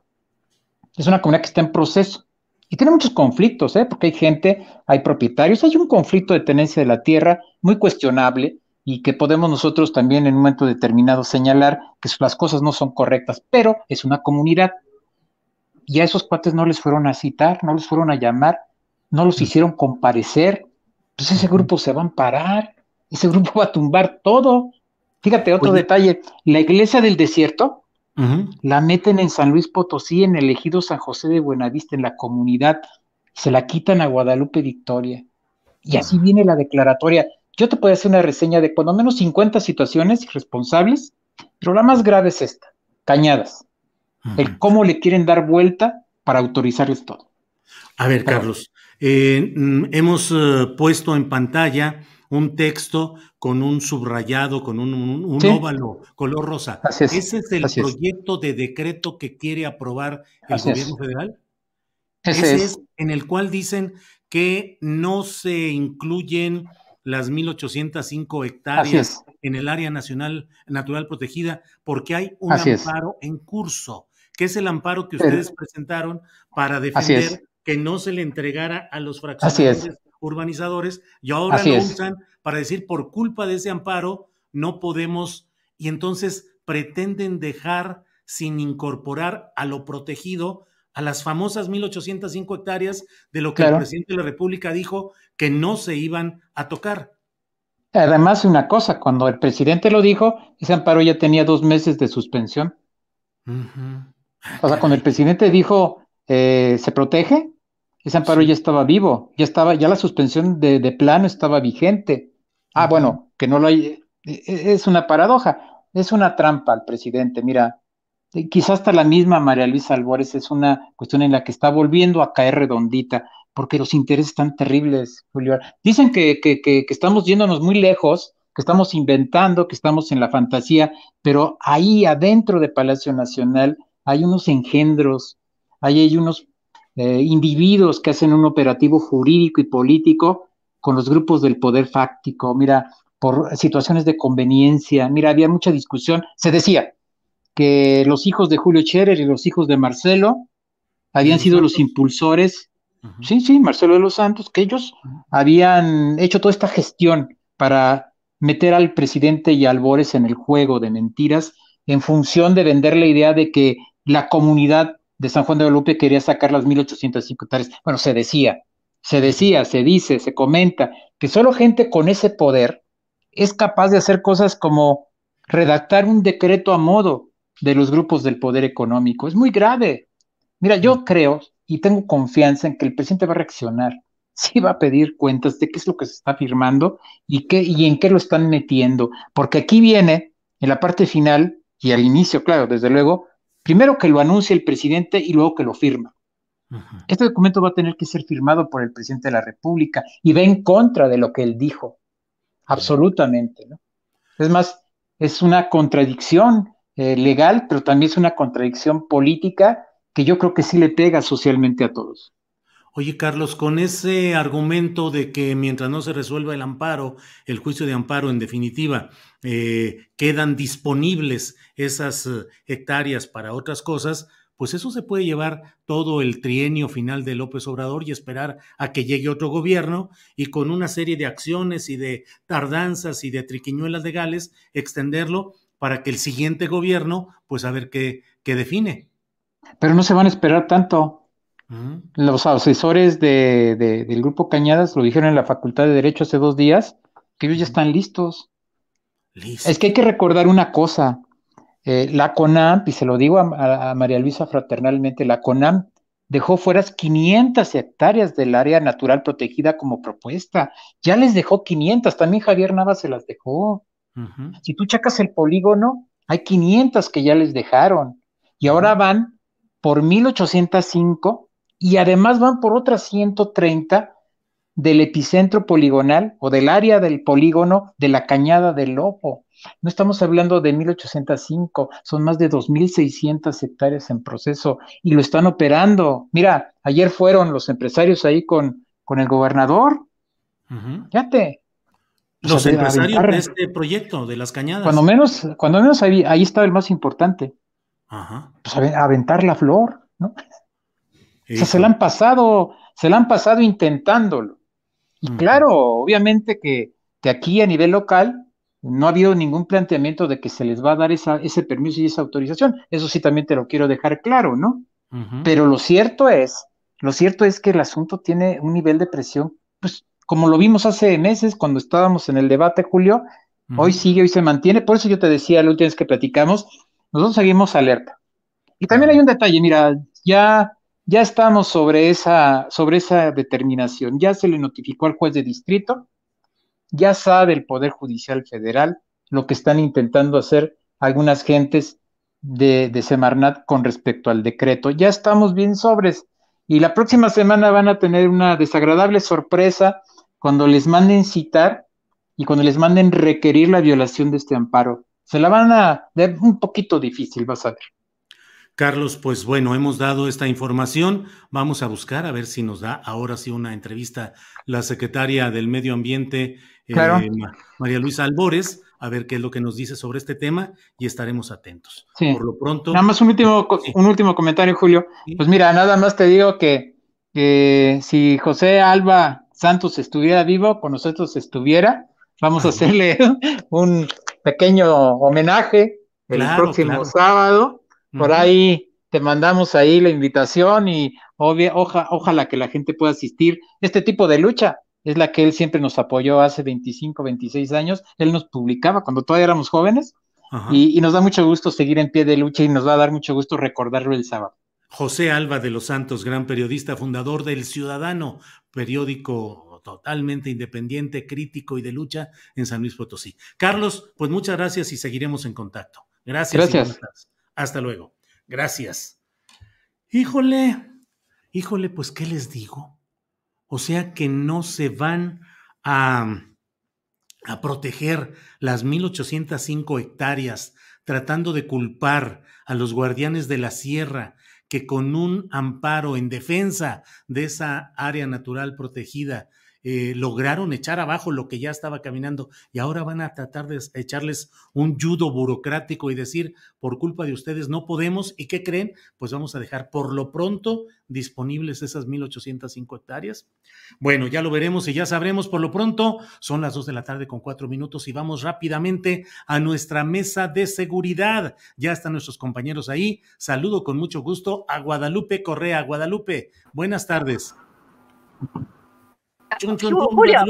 Es una comunidad que está en proceso y tiene muchos conflictos, ¿eh? porque hay gente, hay propietarios, hay un conflicto de tenencia de la tierra muy cuestionable, y que podemos nosotros también en un momento determinado señalar que las cosas no son correctas, pero es una comunidad. Y a esos cuates no les fueron a citar, no les fueron a llamar, no los hicieron comparecer. Pues ese grupo se va a amparar, ese grupo va a tumbar todo. Fíjate, otro detalle, la iglesia del desierto la meten en San Luis Potosí, en el ejido San José de Buenavista, en la comunidad, se la quitan a Guadalupe Victoria. Y así viene la declaratoria yo te puedo hacer una reseña de cuando menos 50 situaciones irresponsables, pero la más grave es esta, cañadas. El cómo le quieren dar vuelta para autorizarles todo. A ver, Carlos, eh, mm, hemos eh, puesto en pantalla un texto con un subrayado, con un, óvalo color rosa. ¿Ese es el proyecto de decreto que quiere aprobar el gobierno federal? Ese, es. en el cual dicen que no se incluyen las 1.805 hectáreas en el área nacional natural protegida, porque hay un amparo en curso, que es el amparo que ustedes presentaron para defender que no se le entregara a los fraccionadores urbanizadores, y ahora lo usan para decir por culpa de ese amparo no podemos, y entonces pretenden dejar sin incorporar a lo protegido a las famosas 1.805 hectáreas de lo que el presidente de la República dijo que no se iban a tocar. Además, una cosa, cuando el presidente lo dijo, ese amparo ya tenía dos meses de suspensión. O sea, cuando el presidente dijo eh, se protege, ese amparo ya estaba vivo, ya estaba, ya la suspensión de, plano estaba vigente. Ah, bueno, que no lo hay, e, e, es una paradoja, es una trampa al presidente. Mira, eh, quizás hasta la misma María Luisa Albores es una cuestión en la que está volviendo a caer redondita, porque los intereses están terribles, Julio. Dicen que, que, que, estamos yéndonos muy lejos, que estamos inventando, que estamos en la fantasía, pero ahí adentro de Palacio Nacional hay unos engendros, ahí hay unos eh, individuos que hacen un operativo jurídico y político con los grupos del poder fáctico, mira, por situaciones de conveniencia, mira, había mucha discusión, se decía que los hijos de Julio Scherer y los hijos de Marcelo habían sido los impulsores, sí, sí, Marcelo de los Santos, que ellos habían hecho toda esta gestión para meter al presidente y a Albores en el juego de mentiras en función de vender la idea de que la comunidad de San Juan de Guadalupe quería sacar las 1805 hectáreas. Bueno, se decía, se decía, se dice, se comenta que solo gente con ese poder es capaz de hacer cosas como redactar un decreto a modo de los grupos del poder económico. Es muy grave. Mira, yo mm. creo y tengo confianza en que el presidente va a reaccionar. Sí va a pedir cuentas de qué es lo que se está firmando y, qué, y en qué lo están metiendo. Porque aquí viene, en la parte final y al inicio, claro, desde luego, primero que lo anuncie el presidente y luego que lo firma. Este documento va a tener que ser firmado por el presidente de la República y va en contra de lo que él dijo. Absolutamente, ¿no? Es más, es una contradicción eh, legal, pero también es una contradicción política que yo creo que sí le pega socialmente a todos. Oye, Carlos, con ese argumento de que mientras no se resuelva el amparo, el juicio de amparo en definitiva, eh, quedan disponibles esas eh, hectáreas para otras cosas, pues eso se puede llevar todo el trienio final de López Obrador y esperar a que llegue otro gobierno y con una serie de acciones y de tardanzas y de triquiñuelas legales extenderlo para que el siguiente gobierno, pues a ver qué, qué define. Pero no se van a esperar tanto. Los asesores de, del grupo Cañadas lo dijeron en la Facultad de Derecho hace dos días, que ellos ya están listos. Es que hay que recordar una cosa. Eh, la CONAM, y se lo digo a, María Luisa fraternalmente, la CONAM dejó fuera 500 hectáreas del área natural protegida como propuesta. Ya les dejó 500, también Javier Nava se las dejó. Si tú chacas el polígono, hay 500 que ya les dejaron. Y ahora van por 1805 y además van por otras 130 del epicentro poligonal o del área del polígono de la Cañada del Lobo. No estamos hablando de 1805, son más de 2.600 hectáreas en proceso y lo están operando. Mira, ayer fueron los empresarios ahí con, con el gobernador. Fíjate. Los empresarios de este proyecto, de las cañadas. Cuando menos, cuando menos ahí, ahí estaba el más importante. Ajá. Pues aventar la flor, ¿no? se la han pasado, se la han pasado intentándolo. Y claro, obviamente que, aquí a nivel local no ha habido ningún planteamiento de que se les va a dar esa, ese permiso y esa autorización. Eso sí también te lo quiero dejar claro, ¿no? Pero lo cierto es, lo cierto es que el asunto tiene un nivel de presión, pues como lo vimos hace meses cuando estábamos en el debate, Julio, hoy sigue, hoy se mantiene. Por eso yo te decía la última vez que platicamos, nosotros seguimos alerta. Y también hay un detalle, mira, ya ya estamos sobre esa, sobre esa determinación. Ya se le notificó al juez de distrito, ya sabe el Poder Judicial Federal lo que están intentando hacer algunas gentes de, de Semarnat con respecto al decreto. Ya estamos bien sobres y la próxima semana van a tener una desagradable sorpresa cuando les manden citar y cuando les manden requerir la violación de este amparo. Se la van a ver un poquito difícil, vas a ver. Carlos, pues bueno, hemos dado esta información. Vamos a buscar a ver si nos da ahora sí una entrevista la secretaria del Medio Ambiente, eh, María Luisa Albores, a ver qué es lo que nos dice sobre este tema y estaremos atentos. Por lo pronto. Nada más un último, un último comentario, Julio. Pues mira, nada más te digo que, si José Alba Santos estuviera vivo, con nosotros estuviera, vamos a hacerle un pequeño homenaje el próximo sábado por ahí te mandamos ahí la invitación y ojalá que la gente pueda asistir. Este tipo de lucha es la que él siempre nos apoyó hace 25, 26 años. Él nos publicaba cuando todavía éramos jóvenes y, nos da mucho gusto seguir en pie de lucha y nos va a dar mucho gusto recordarlo el sábado. José Alba de los Santos, gran periodista, fundador del Ciudadano, periódico totalmente independiente, crítico y de lucha en San Luis Potosí. Carlos, pues muchas gracias y seguiremos en contacto. Gracias. Gracias. Hasta luego. Gracias. Híjole, híjole, pues ¿qué les digo? O sea que no se van a, a proteger las 1.805 hectáreas tratando de culpar a los guardianes de la sierra que con un amparo en defensa de esa área natural protegida eh, lograron echar abajo lo que ya estaba caminando y ahora van a tratar de echarles un judo burocrático y decir, por culpa de ustedes no podemos y qué creen, pues vamos a dejar por lo pronto disponibles esas 1.805 hectáreas. Bueno, ya lo veremos y ya sabremos por lo pronto. Son las 2 de la tarde con cuatro minutos y vamos rápidamente a nuestra mesa de seguridad. Ya están nuestros compañeros ahí. Saludo con mucho gusto a Guadalupe Correa. Guadalupe, buenas tardes. Julio,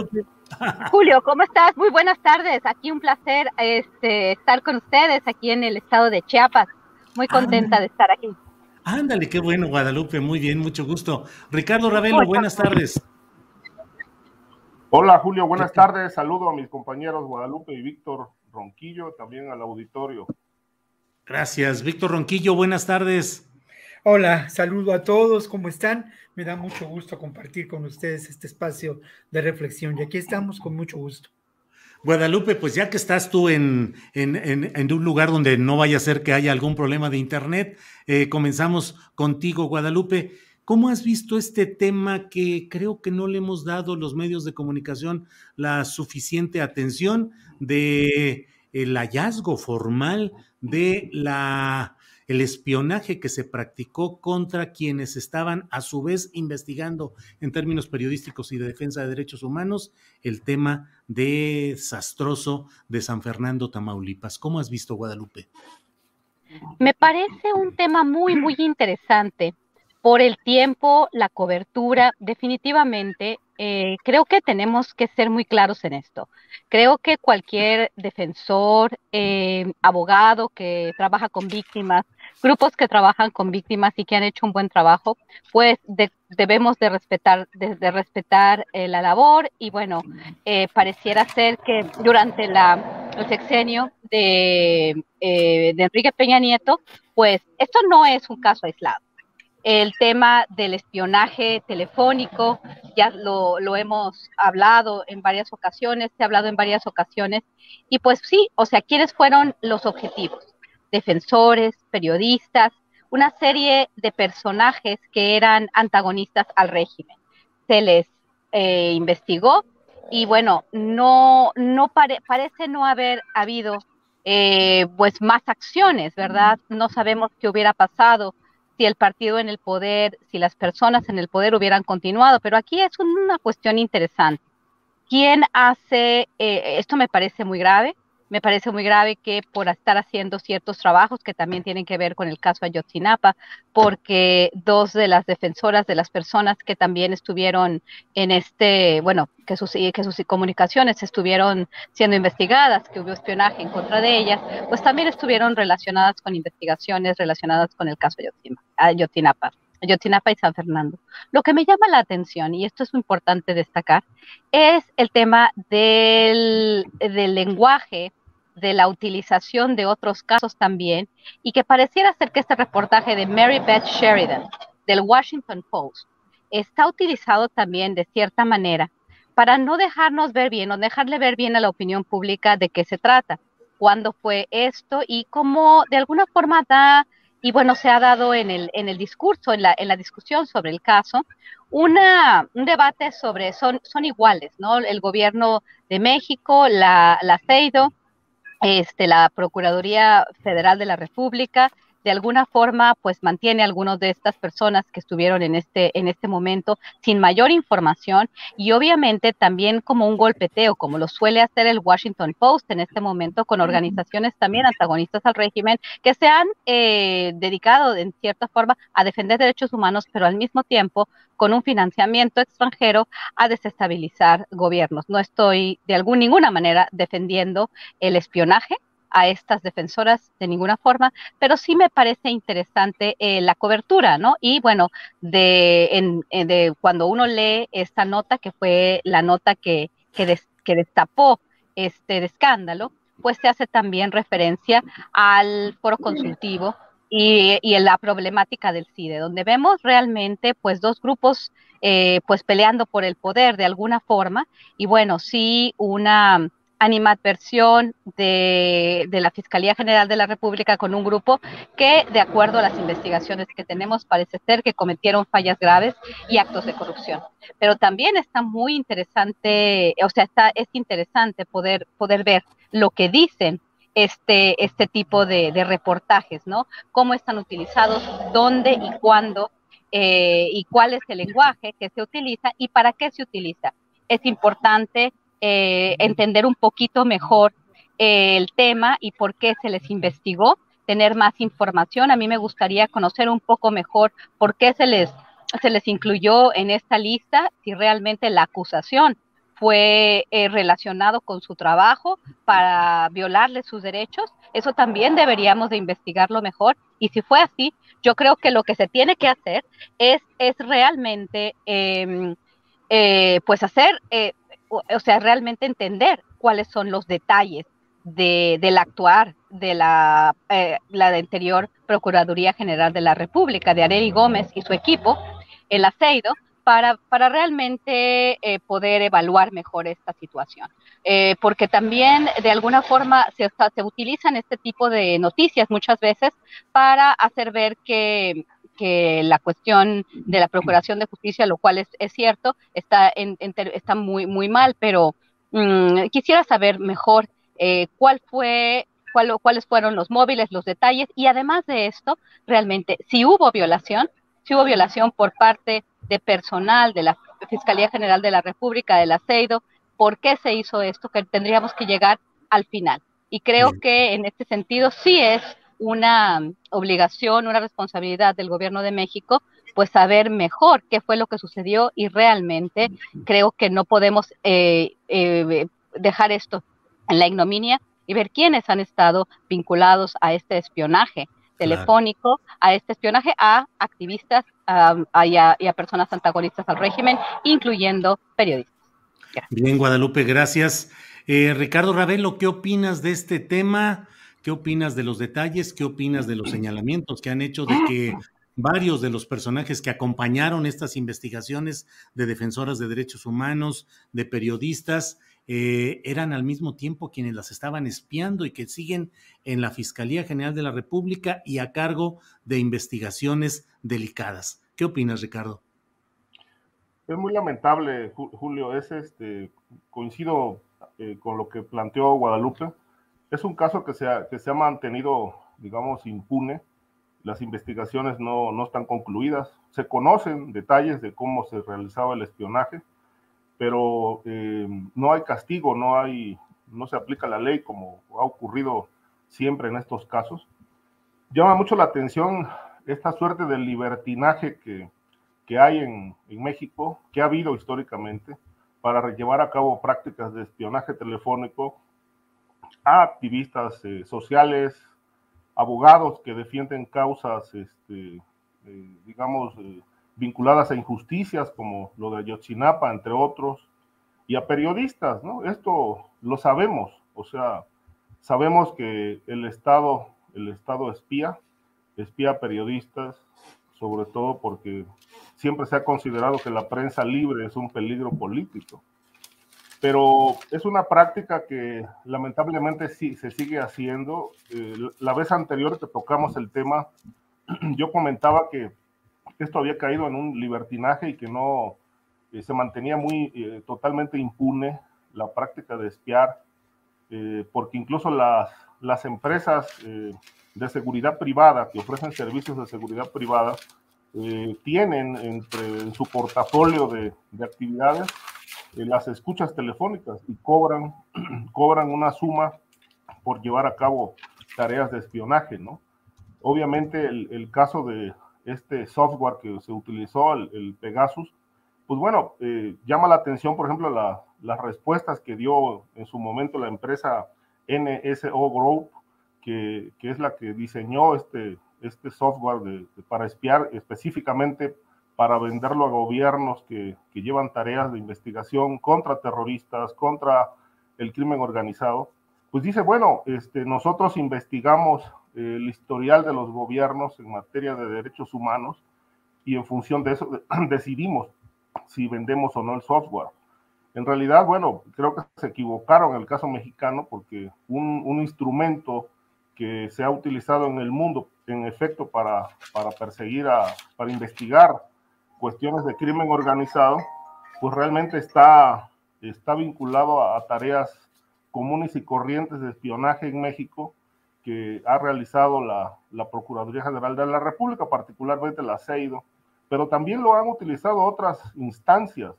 Julio, ¿cómo estás? Muy buenas tardes. Aquí un placer este, estar con ustedes aquí en el estado de Chiapas. Muy contenta de estar aquí. Ándale, qué bueno, Guadalupe. Muy bien, mucho gusto. Ricardo Ravelo, buenas tardes. Hola, Julio, buenas tardes. Saludo a mis compañeros Guadalupe y Víctor Ronquillo, también al auditorio. Gracias, Víctor Ronquillo, buenas tardes. Hola, saludo a todos, ¿cómo están? Me da mucho gusto compartir con ustedes este espacio de reflexión y aquí estamos con mucho gusto. Guadalupe, pues ya que estás tú en, en, un lugar donde no vaya a ser que haya algún problema de internet, eh, comenzamos contigo, Guadalupe. ¿Cómo has visto este tema que creo que no le hemos dado los medios de comunicación la suficiente atención de el hallazgo formal de la el espionaje que se practicó contra quienes estaban a su vez investigando en términos periodísticos y de defensa de derechos humanos el tema desastroso de San Fernando, Tamaulipas. ¿Cómo has visto Guadalupe? Me parece un tema muy, muy interesante por el tiempo, la cobertura, definitivamente eh, creo que tenemos que ser muy claros en esto. Creo que cualquier defensor, eh, abogado que trabaja con víctimas, grupos que trabajan con víctimas y que han hecho un buen trabajo, pues debemos de respetar, de, respetar eh, la labor y bueno, pareciera ser que durante la, el sexenio de, de Enrique Peña Nieto, pues esto no es un caso aislado el tema del espionaje telefónico, ya lo, hemos hablado en varias ocasiones, se ha hablado en varias ocasiones, y pues sí, o sea, ¿quiénes fueron los objetivos? Defensores, periodistas, una serie de personajes que eran antagonistas al régimen. Se les eh, investigó y bueno, no, no parece no haber habido eh, pues más acciones, ¿verdad? No sabemos qué hubiera pasado si el partido en el poder, si las personas en el poder hubieran continuado, pero aquí es una cuestión interesante. ¿Quién hace, eh, esto me parece muy grave, me parece muy grave que por estar haciendo ciertos trabajos que también tienen que ver con el caso Ayotzinapa, porque dos de las defensoras de las personas que también estuvieron en este, bueno, que sus, que sus comunicaciones estuvieron siendo investigadas, que hubo espionaje en contra de ellas, pues también estuvieron relacionadas con investigaciones relacionadas con el caso Ayotzinapa. Ayotzinapa y San Fernando. Lo que me llama la atención, y esto es importante destacar, es el tema del, del lenguaje de la utilización de otros casos también, y que pareciera ser que este reportaje de Mary Beth Sheridan del Washington Post está utilizado también de cierta manera para no dejarnos ver bien o dejarle ver bien a la opinión pública de qué se trata, cuándo fue esto y cómo de alguna forma da, y bueno, se ha dado en el, en el discurso, en la, en la discusión sobre el caso, un debate sobre, son, son iguales, ¿no? El gobierno de México, la, la este, la Procuraduría Federal de la República de alguna forma pues mantiene a algunas de estas personas que estuvieron en este en este momento sin mayor información y obviamente también como un golpeteo como lo suele hacer el Washington Post en este momento con organizaciones también antagonistas al régimen que se han eh, dedicado en cierta forma a defender derechos humanos pero al mismo tiempo con un financiamiento extranjero a desestabilizar gobiernos. No estoy de alguna ninguna manera defendiendo el espionaje a estas defensoras de ninguna forma, pero sí me parece interesante eh, la cobertura, ¿no? Y bueno, de, de, cuando uno lee esta nota, que fue la nota que, que, que destapó este escándalo, pues se hace también referencia al foro consultivo y, y en la problemática del CIDE, donde vemos realmente pues dos grupos eh, pues peleando por el poder de alguna forma y bueno, sí una animadversión de, de la Fiscalía General de la República con un grupo que, de acuerdo a las investigaciones que tenemos, parece ser que cometieron fallas graves y actos de corrupción. Pero también está muy interesante, o sea, es interesante poder, poder ver lo que dicen este, este tipo de, de reportajes, ¿no? Cómo están utilizados, dónde y cuándo, eh, y cuál es el lenguaje que se utiliza y para qué se utiliza. Es importante eh, entender un poquito mejor eh, el tema y por qué se les investigó, tener más información. A mí me gustaría conocer un poco mejor por qué se les, se les incluyó en esta lista, si realmente la acusación fue eh, relacionado con su trabajo para violarle sus derechos. Eso también deberíamos de investigarlo mejor. Y si fue así, yo creo que lo que se tiene que hacer es, es realmente, em, pues hacer o sea, realmente entender cuáles son los detalles de, del actuar de la, eh, la anterior Procuraduría General de la República, de Areli Gómez y su equipo, el aceido, para, para realmente eh, poder evaluar mejor esta situación. Eh, porque también de alguna forma se, se utilizan este tipo de noticias muchas veces para hacer ver que que la cuestión de la procuración de justicia, lo cual es, es cierto, está, en, está muy, muy mal, pero mm, quisiera saber mejor eh, cuál fue, cuál, cuáles fueron los móviles, los detalles, y además de esto, realmente, si hubo violación, si hubo violación por parte de personal de la Fiscalía General de la República, del ACEIDO, ¿por qué se hizo esto? Que tendríamos que llegar al final. Y creo que en este sentido sí es una obligación, una responsabilidad del gobierno de México, pues saber mejor qué fue lo que sucedió y realmente creo que no podemos eh, eh, dejar esto en la ignominia y ver quiénes han estado vinculados a este espionaje telefónico, a este espionaje a activistas y, a, personas antagonistas al régimen, incluyendo periodistas. Bien, Guadalupe, gracias. Eh, Ricardo Ravelo, ¿qué opinas de este tema? ¿Qué opinas de los detalles? ¿Qué opinas de los señalamientos que han hecho de que varios de los personajes que acompañaron estas investigaciones de defensoras de derechos humanos, de periodistas, eh, eran al mismo tiempo quienes las estaban espiando y que siguen en la Fiscalía General de la República y a cargo de investigaciones delicadas. ¿Qué opinas, Ricardo? Es muy lamentable, Julio. Es este coincido eh, con lo que planteó Guadalupe es un caso que se ha, que se ha mantenido, digamos, impune. Las investigaciones no, no están concluidas. Se conocen detalles de cómo se realizaba el espionaje, pero eh, no hay castigo, no, hay, no se aplica la ley como ha ocurrido siempre en estos casos. Llama mucho la atención esta suerte de libertinaje que, que hay en, en, México, que ha habido históricamente, para llevar a cabo prácticas de espionaje telefónico a activistas eh, sociales, abogados que defienden causas, este, eh, digamos, eh, vinculadas a injusticias como lo de Ayotzinapa, entre otros, y a periodistas, ¿no? Esto lo sabemos, o sea, sabemos que el Estado, el Estado espía, espía a periodistas, sobre todo porque siempre se ha considerado que la prensa libre es un peligro político pero es una práctica que lamentablemente sí se sigue haciendo. Eh, la vez anterior que tocamos el tema, yo comentaba que esto había caído en un libertinaje y que no eh, se mantenía muy eh, totalmente impune la práctica de espiar, porque incluso las, las empresas de seguridad privada que ofrecen servicios de seguridad privada tienen entre, en su portafolio de, de actividades las escuchas telefónicas y cobran, cobran una suma por llevar a cabo tareas de espionaje, ¿no? Obviamente el, caso de este software que se utilizó, el, Pegasus, pues bueno, eh, llama la atención, por ejemplo, las respuestas que dio en su momento la empresa NSO Group que, es la que diseñó este, este software para espiar específicamente para venderlo a gobiernos que, llevan tareas de investigación contra terroristas, contra el crimen organizado, pues dice, bueno, este, nosotros investigamos el historial de los gobiernos en materia de derechos humanos y en función de eso decidimos si vendemos o no el software. En realidad, bueno, creo que se equivocaron en el caso mexicano porque un, un instrumento que se ha utilizado en el mundo, en efecto, para, para perseguir, a, para investigar cuestiones de crimen organizado, pues realmente está, está vinculado a, tareas comunes y corrientes de espionaje en México que ha realizado la, la, Procuraduría General de la República, particularmente la CEIDO, pero también lo han utilizado otras instancias.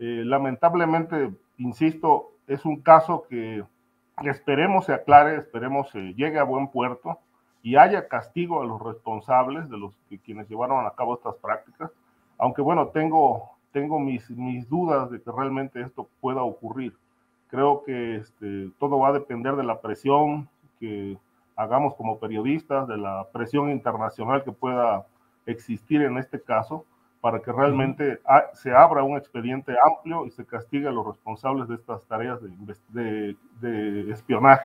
Eh, lamentablemente, insisto, es un caso que esperemos se aclare, esperemos se llegue a buen puerto y haya castigo a los responsables de los que quienes llevaron a cabo estas prácticas aunque bueno, tengo, tengo mis, mis dudas de que realmente esto pueda ocurrir. Creo que este, todo va a depender de la presión que hagamos como periodistas, de la presión internacional que pueda existir en este caso, para que realmente se abra un expediente amplio y se castigue a los responsables de estas tareas de, de, de espionaje.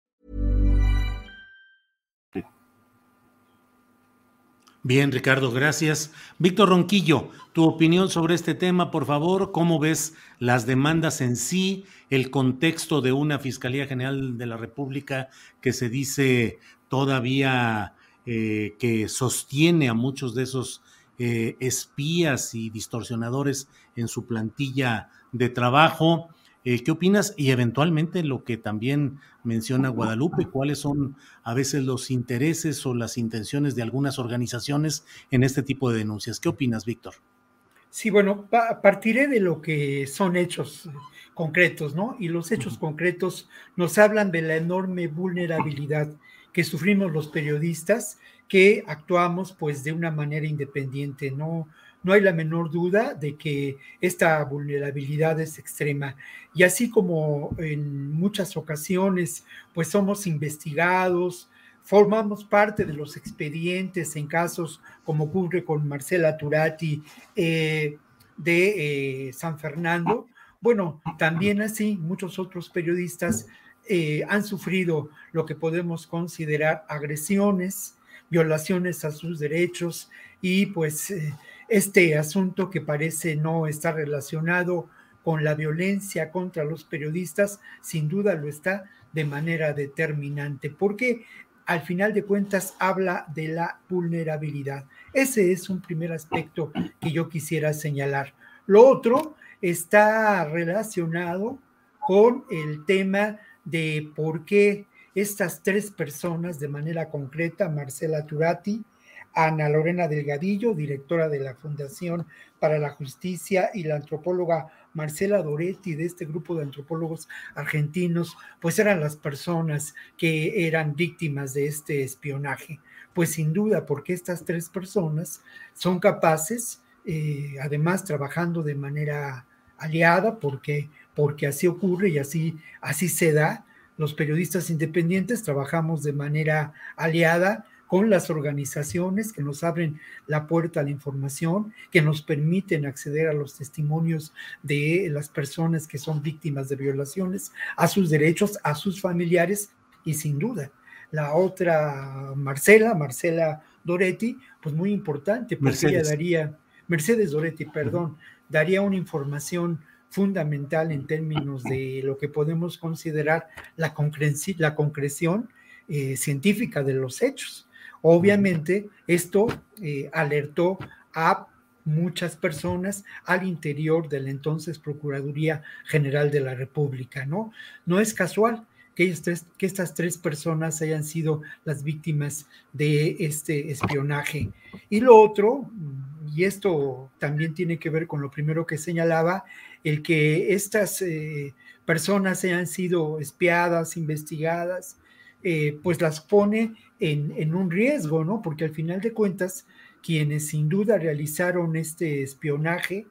Bien, Ricardo, gracias. Víctor Ronquillo, tu opinión sobre este tema, por favor. ¿Cómo ves las demandas en sí, el contexto de una Fiscalía General de la República que se dice todavía eh, que sostiene a muchos de esos eh, espías y distorsionadores en su plantilla de trabajo. Eh, ¿Qué opinas? Y eventualmente lo que también menciona Guadalupe, cuáles son a veces los intereses o las intenciones de algunas organizaciones en este tipo de denuncias. ¿Qué opinas, Víctor? Sí, bueno, partiré de lo que son hechos concretos, ¿no? Y los hechos concretos nos hablan de la enorme vulnerabilidad que sufrimos los periodistas que actuamos pues de una manera independiente. No, no hay la menor duda de que esta vulnerabilidad es extrema. Y así como en muchas ocasiones pues somos investigados, formamos parte de los expedientes en casos como ocurre con Marcela Turati eh, de eh, San Fernando. Bueno, también así muchos otros periodistas eh, han sufrido lo que podemos considerar agresiones, violaciones a sus derechos y pues este asunto que parece no estar relacionado con la violencia contra los periodistas, sin duda lo está de manera determinante, porque al final de cuentas habla de la vulnerabilidad. Ese es un primer aspecto que yo quisiera señalar. Lo otro está relacionado con el tema de por qué estas tres personas de manera concreta, Marcela Turati, Ana Lorena Delgadillo, directora de la Fundación para la Justicia, y la antropóloga Marcela Doretti de este grupo de antropólogos argentinos, pues eran las personas que eran víctimas de este espionaje. Pues sin duda, porque estas tres personas son capaces, eh, además trabajando de manera aliada, porque, porque así ocurre y así, así se da, los periodistas independientes trabajamos de manera aliada con las organizaciones que nos abren la puerta a la información, que nos permiten acceder a los testimonios de las personas que son víctimas de violaciones, a sus derechos, a sus familiares y sin duda la otra Marcela, Marcela Doretti, pues muy importante, porque Mercedes. ella daría, Mercedes Doretti, perdón, daría una información fundamental en términos de lo que podemos considerar la, la concreción eh, científica de los hechos. Obviamente, esto eh, alertó a muchas personas al interior de la entonces Procuraduría General de la República, ¿no? No es casual que, que estas tres personas hayan sido las víctimas de este espionaje. Y lo otro, y esto también tiene que ver con lo primero que señalaba, el que estas eh, personas hayan sido espiadas, investigadas, eh, pues las pone en, un riesgo, ¿no? Porque al final de cuentas, quienes sin duda realizaron este espionaje,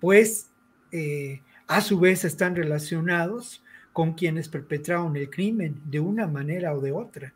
pues eh, a su vez están relacionados con quienes perpetraron el crimen de una manera o de otra.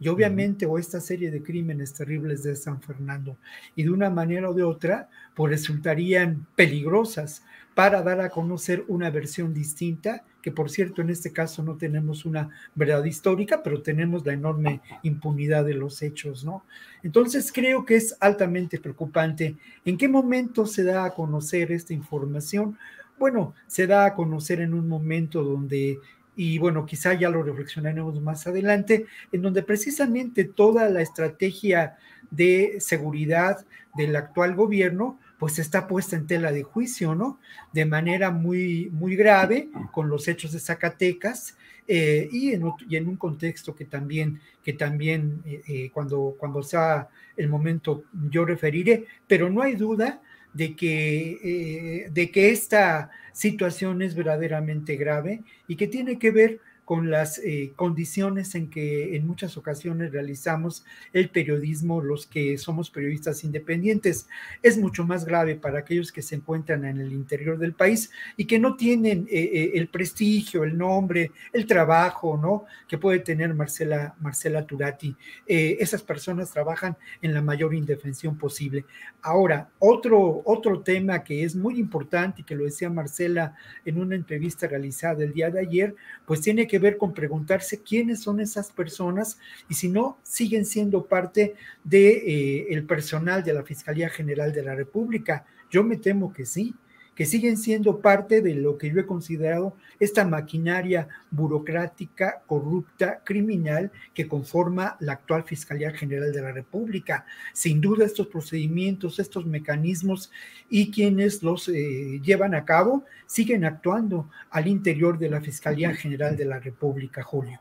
Y obviamente, o esta serie de crímenes terribles de San Fernando, y de una manera o de otra, pues resultarían peligrosas para dar a conocer una versión distinta, que por cierto en este caso no tenemos una verdad histórica, pero tenemos la enorme impunidad de los hechos, ¿no? Entonces creo que es altamente preocupante. ¿En qué momento se da a conocer esta información? Bueno, se da a conocer en un momento donde y bueno, quizá ya lo reflexionaremos más adelante, en donde precisamente toda la estrategia de seguridad del actual gobierno pues está puesta en tela de juicio, ¿no? De manera muy, muy grave con los hechos de Zacatecas eh, y, en, un contexto que también, que también eh, eh, cuando, cuando sea el momento yo referiré, pero no hay duda de que, de que esta situación es verdaderamente grave y que tiene que ver con las eh, condiciones en que en muchas ocasiones realizamos el periodismo, los que somos periodistas independientes. Es mucho más grave para aquellos que se encuentran en el interior del país y que no tienen eh, el prestigio, el nombre, el trabajo, ¿no? Que puede tener Marcela, Marcela Turati. esas personas trabajan en la mayor indefensión posible. Ahora, otro, otro tema que es muy importante y que lo decía Marcela en una entrevista realizada el día de ayer, pues tiene que ver con preguntarse quiénes son esas personas y si no, siguen siendo parte del de, eh, personal de la Fiscalía General de la República. Yo me temo que sí que siguen siendo parte de lo que yo he considerado esta maquinaria burocrática, corrupta, criminal que conforma la actual Fiscalía General de la República. Sin duda estos procedimientos, estos mecanismos y quienes los eh, llevan a cabo siguen actuando al interior de la Fiscalía General de la República, Julio.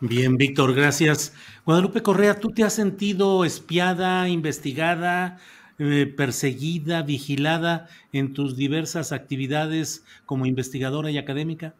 Bien, Víctor, gracias. Guadalupe Correa, ¿tú te has sentido espiada, investigada? Eh, perseguida, vigilada en tus diversas actividades como investigadora y académica?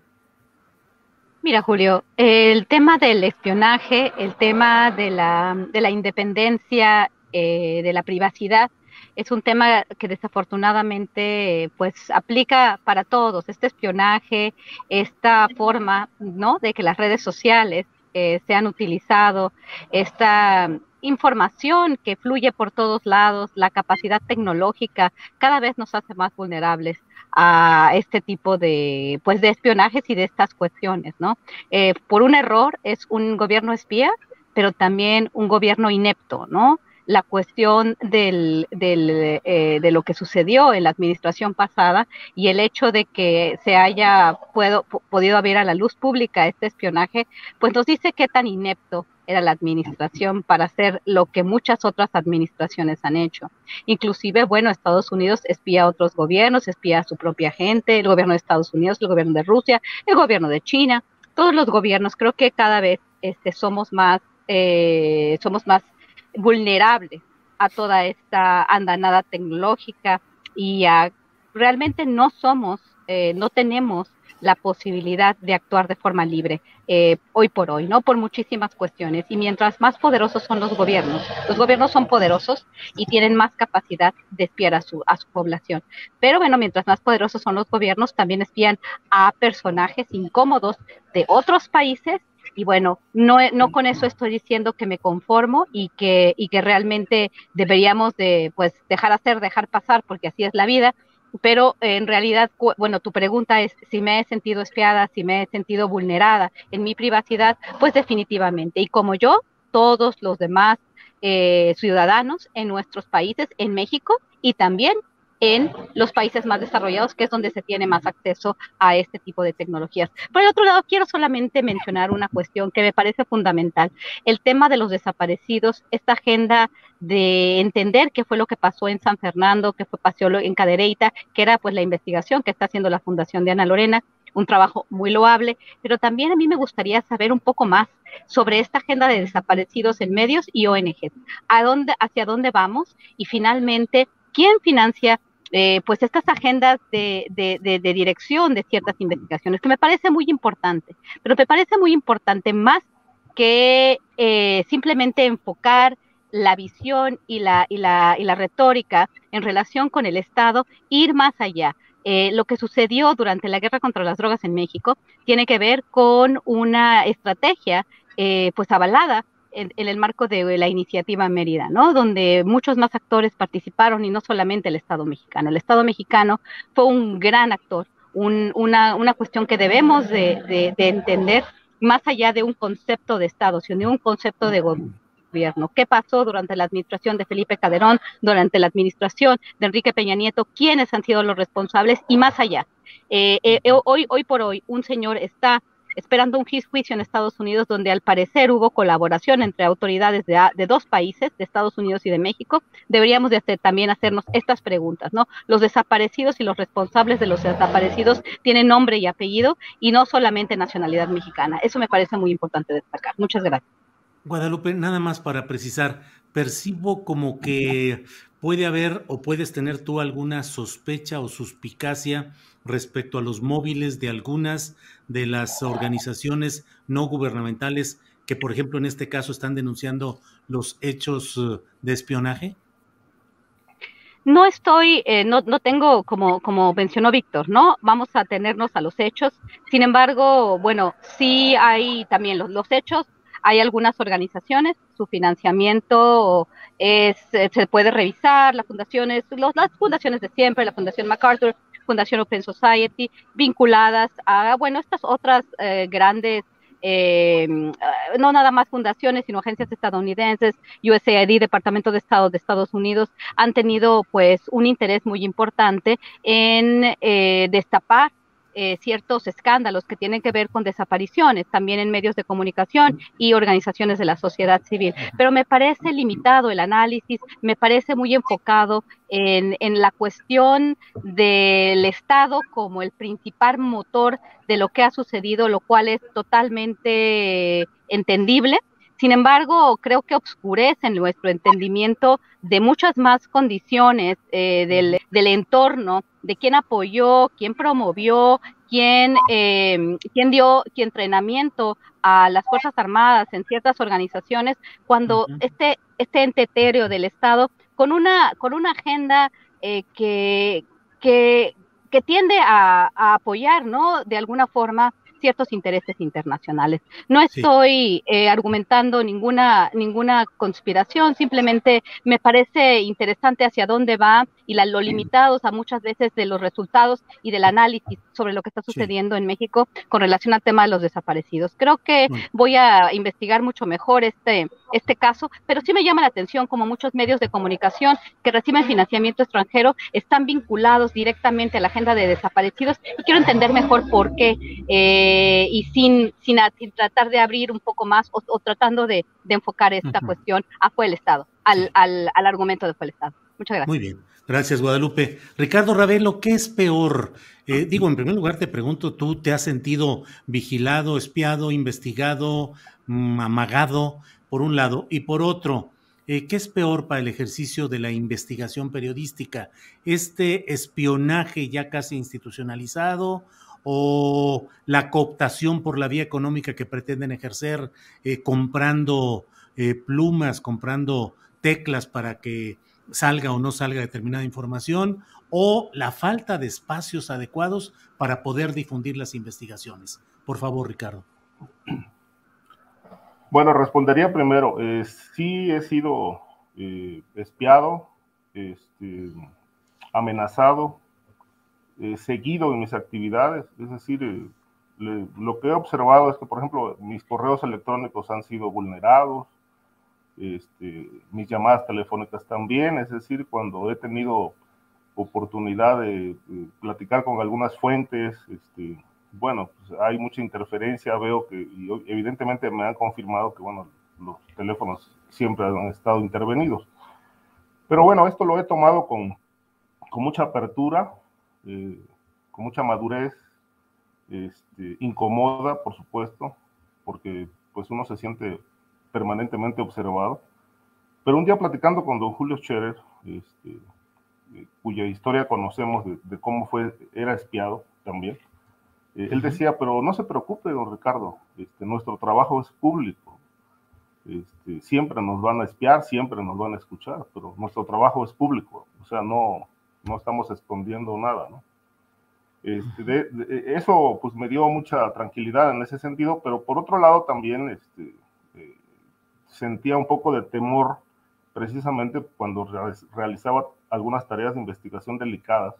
Mira, Julio, el tema del espionaje, el tema de la, de la independencia, eh, de la privacidad, es un tema que desafortunadamente pues aplica para todos, este espionaje, esta forma, ¿no? De que las redes sociales eh, se han utilizado, esta información que fluye por todos lados, la capacidad tecnológica, cada vez nos hace más vulnerables a este tipo de, pues, de espionajes y de estas cuestiones, ¿no? Eh, por un error es un gobierno espía, pero también un gobierno inepto, ¿no? la cuestión del, del, eh, de lo que sucedió en la administración pasada y el hecho de que se haya puedo, podido haber a la luz pública este espionaje, pues nos dice qué tan inepto era la administración para hacer lo que muchas otras administraciones han hecho. Inclusive, bueno, Estados Unidos espía a otros gobiernos, espía a su propia gente, el gobierno de Estados Unidos, el gobierno de Rusia, el gobierno de China, todos los gobiernos. Creo que cada vez este, somos más, eh, somos más vulnerable a toda esta andanada tecnológica y realmente no somos, eh, no tenemos la posibilidad de actuar de forma libre eh, hoy por hoy, ¿no? Por muchísimas cuestiones. Y mientras más poderosos son los gobiernos, los gobiernos son poderosos y tienen más capacidad de espiar a su, población. Pero bueno, mientras más poderosos son los gobiernos, también espían a personajes incómodos de otros países y bueno, no, no con eso estoy diciendo que me conformo y que, y que realmente deberíamos de pues dejar hacer, dejar pasar, porque así es la vida, pero en realidad, bueno, tu pregunta es si me he sentido espiada, si me he sentido vulnerada en mi privacidad, pues definitivamente. Y como yo, todos los demás eh, ciudadanos en nuestros países, en México y también en los países más desarrollados, que es donde se tiene más acceso a este tipo de tecnologías. Por el otro lado, quiero solamente mencionar una cuestión que me parece fundamental, el tema de los desaparecidos, esta agenda de entender qué fue lo que pasó en San Fernando, qué fue pasó en Cadereyta, que era pues la investigación que está haciendo la Fundación de Ana Lorena, un trabajo muy loable, pero también a mí me gustaría saber un poco más sobre esta agenda de desaparecidos en medios y ONG. ¿A dónde, hacia dónde vamos? Y finalmente, ¿quién financia eh, pues estas agendas de, dirección de ciertas investigaciones, que me parece muy importante, pero me parece muy importante más que eh, simplemente enfocar la visión y la, y, la, y la retórica en relación con el Estado, ir más allá. Eh, lo que sucedió durante la guerra contra las drogas en México tiene que ver con una estrategia pues avalada en, el marco de la iniciativa Mérida, ¿no? Donde muchos más actores participaron y no solamente el Estado mexicano. El Estado mexicano fue un gran actor, una, una, cuestión que debemos de, entender más allá de un concepto de Estado, sino de un concepto de gobierno. ¿Qué pasó durante la administración de Felipe Calderón, durante la administración de Enrique Peña Nieto? ¿Quiénes han sido los responsables? Y más allá. Eh, eh, hoy, hoy por hoy, un señor está esperando un juicio en Estados Unidos donde al parecer hubo colaboración entre autoridades de, dos países, de Estados Unidos y de México, deberíamos de hacer, también hacernos estas preguntas, ¿no? Los desaparecidos y los responsables de los desaparecidos tienen nombre y apellido y no solamente nacionalidad mexicana. Eso me parece muy importante destacar. Muchas gracias. Guadalupe, nada más para precisar, percibo como que puede haber o puedes tener tú alguna sospecha o suspicacia respecto a los móviles de algunas de las organizaciones no gubernamentales que, por ejemplo, en este caso están denunciando los hechos eh, de espionaje? No estoy, eh, no, no tengo, como, como mencionó Víctor, ¿no? Vamos a tenernos a los hechos. Sin embargo, bueno, sí hay también los, los hechos, hay algunas organizaciones, su financiamiento es, eh, se puede revisar, las fundaciones, los, las fundaciones de siempre, la Fundación MacArthur, Fundación Open Society, vinculadas a, bueno, estas otras eh, grandes eh, no nada más fundaciones, sino agencias estadounidenses, USAID, Departamento de Estado de Estados Unidos, han tenido pues un interés muy importante en eh, destapar eh, ciertos escándalos que tienen que ver con desapariciones, también en medios de comunicación y organizaciones de la sociedad civil. Pero me parece limitado el análisis, me parece muy enfocado en, en la cuestión del Estado como el principal motor de lo que ha sucedido, lo cual es totalmente entendible. Sin embargo, creo que obscurece nuestro entendimiento de muchas más condiciones eh, del, del, entorno, de quién apoyó, quién promovió, quién, eh, quién dio quién entrenamiento a las Fuerzas Armadas en ciertas organizaciones, cuando este, este ente etéreo del Estado, con una, con una agenda eh, que, que, que, tiende a, a apoyar, ¿no? De alguna forma ciertos intereses internacionales. No estoy eh, argumentando ninguna, ninguna conspiración, simplemente me parece interesante hacia dónde va y la, lo limitados a muchas veces de los resultados y del análisis sobre lo que está sucediendo en México con relación al tema de los desaparecidos. Creo que voy a investigar mucho mejor este, este caso, pero sí me llama la atención como muchos medios de comunicación que reciben financiamiento extranjero están vinculados directamente a la agenda de desaparecidos y quiero entender mejor por qué. Eh, eh, y sin, sin, tratar de abrir un poco más o, tratando de, enfocar esta cuestión a fue el Estado, al, al, al, argumento de fue el Estado. Muchas gracias. Muy bien. Gracias, Guadalupe. Ricardo Ravelo, ¿qué es peor? Eh, digo, en primer lugar te pregunto, ¿tú te has sentido vigilado, espiado, investigado, mm, amagado, por un lado? Y por otro, eh, ¿qué es peor para el ejercicio de la investigación periodística? ¿Este espionaje ya casi institucionalizado o la cooptación por la vía económica que pretenden ejercer eh, comprando eh, plumas, comprando teclas para que salga o no salga determinada información, o la falta de espacios adecuados para poder difundir las investigaciones. Por favor, Ricardo. Bueno, respondería primero, eh, sí he sido espiado, este, amenazado, eh, seguido en mis actividades, es decir, eh, lo que he observado es que, por ejemplo, mis correos electrónicos han sido vulnerados, este, mis llamadas telefónicas también, es decir, cuando he tenido oportunidad de, platicar con algunas fuentes, este, bueno, pues hay mucha interferencia, veo que evidentemente me han confirmado que, bueno, los teléfonos siempre han estado intervenidos. Pero bueno, esto lo he tomado con, con mucha apertura, eh, con mucha madurez, este, incomoda, por supuesto, porque pues uno se siente permanentemente observado. Pero un día platicando con don Julio Scherer, este, eh, cuya historia conocemos de, cómo fue, era espiado también, eh, él decía, pero no se preocupe, don Ricardo, este, nuestro trabajo es público. Este, siempre nos van a espiar, siempre nos van a escuchar, pero nuestro trabajo es público, o sea, no, no estamos escondiendo nada, ¿no? Este, eso pues me dio mucha tranquilidad en ese sentido, pero por otro lado también este, eh, sentía un poco de temor precisamente cuando realizaba algunas tareas de investigación delicadas,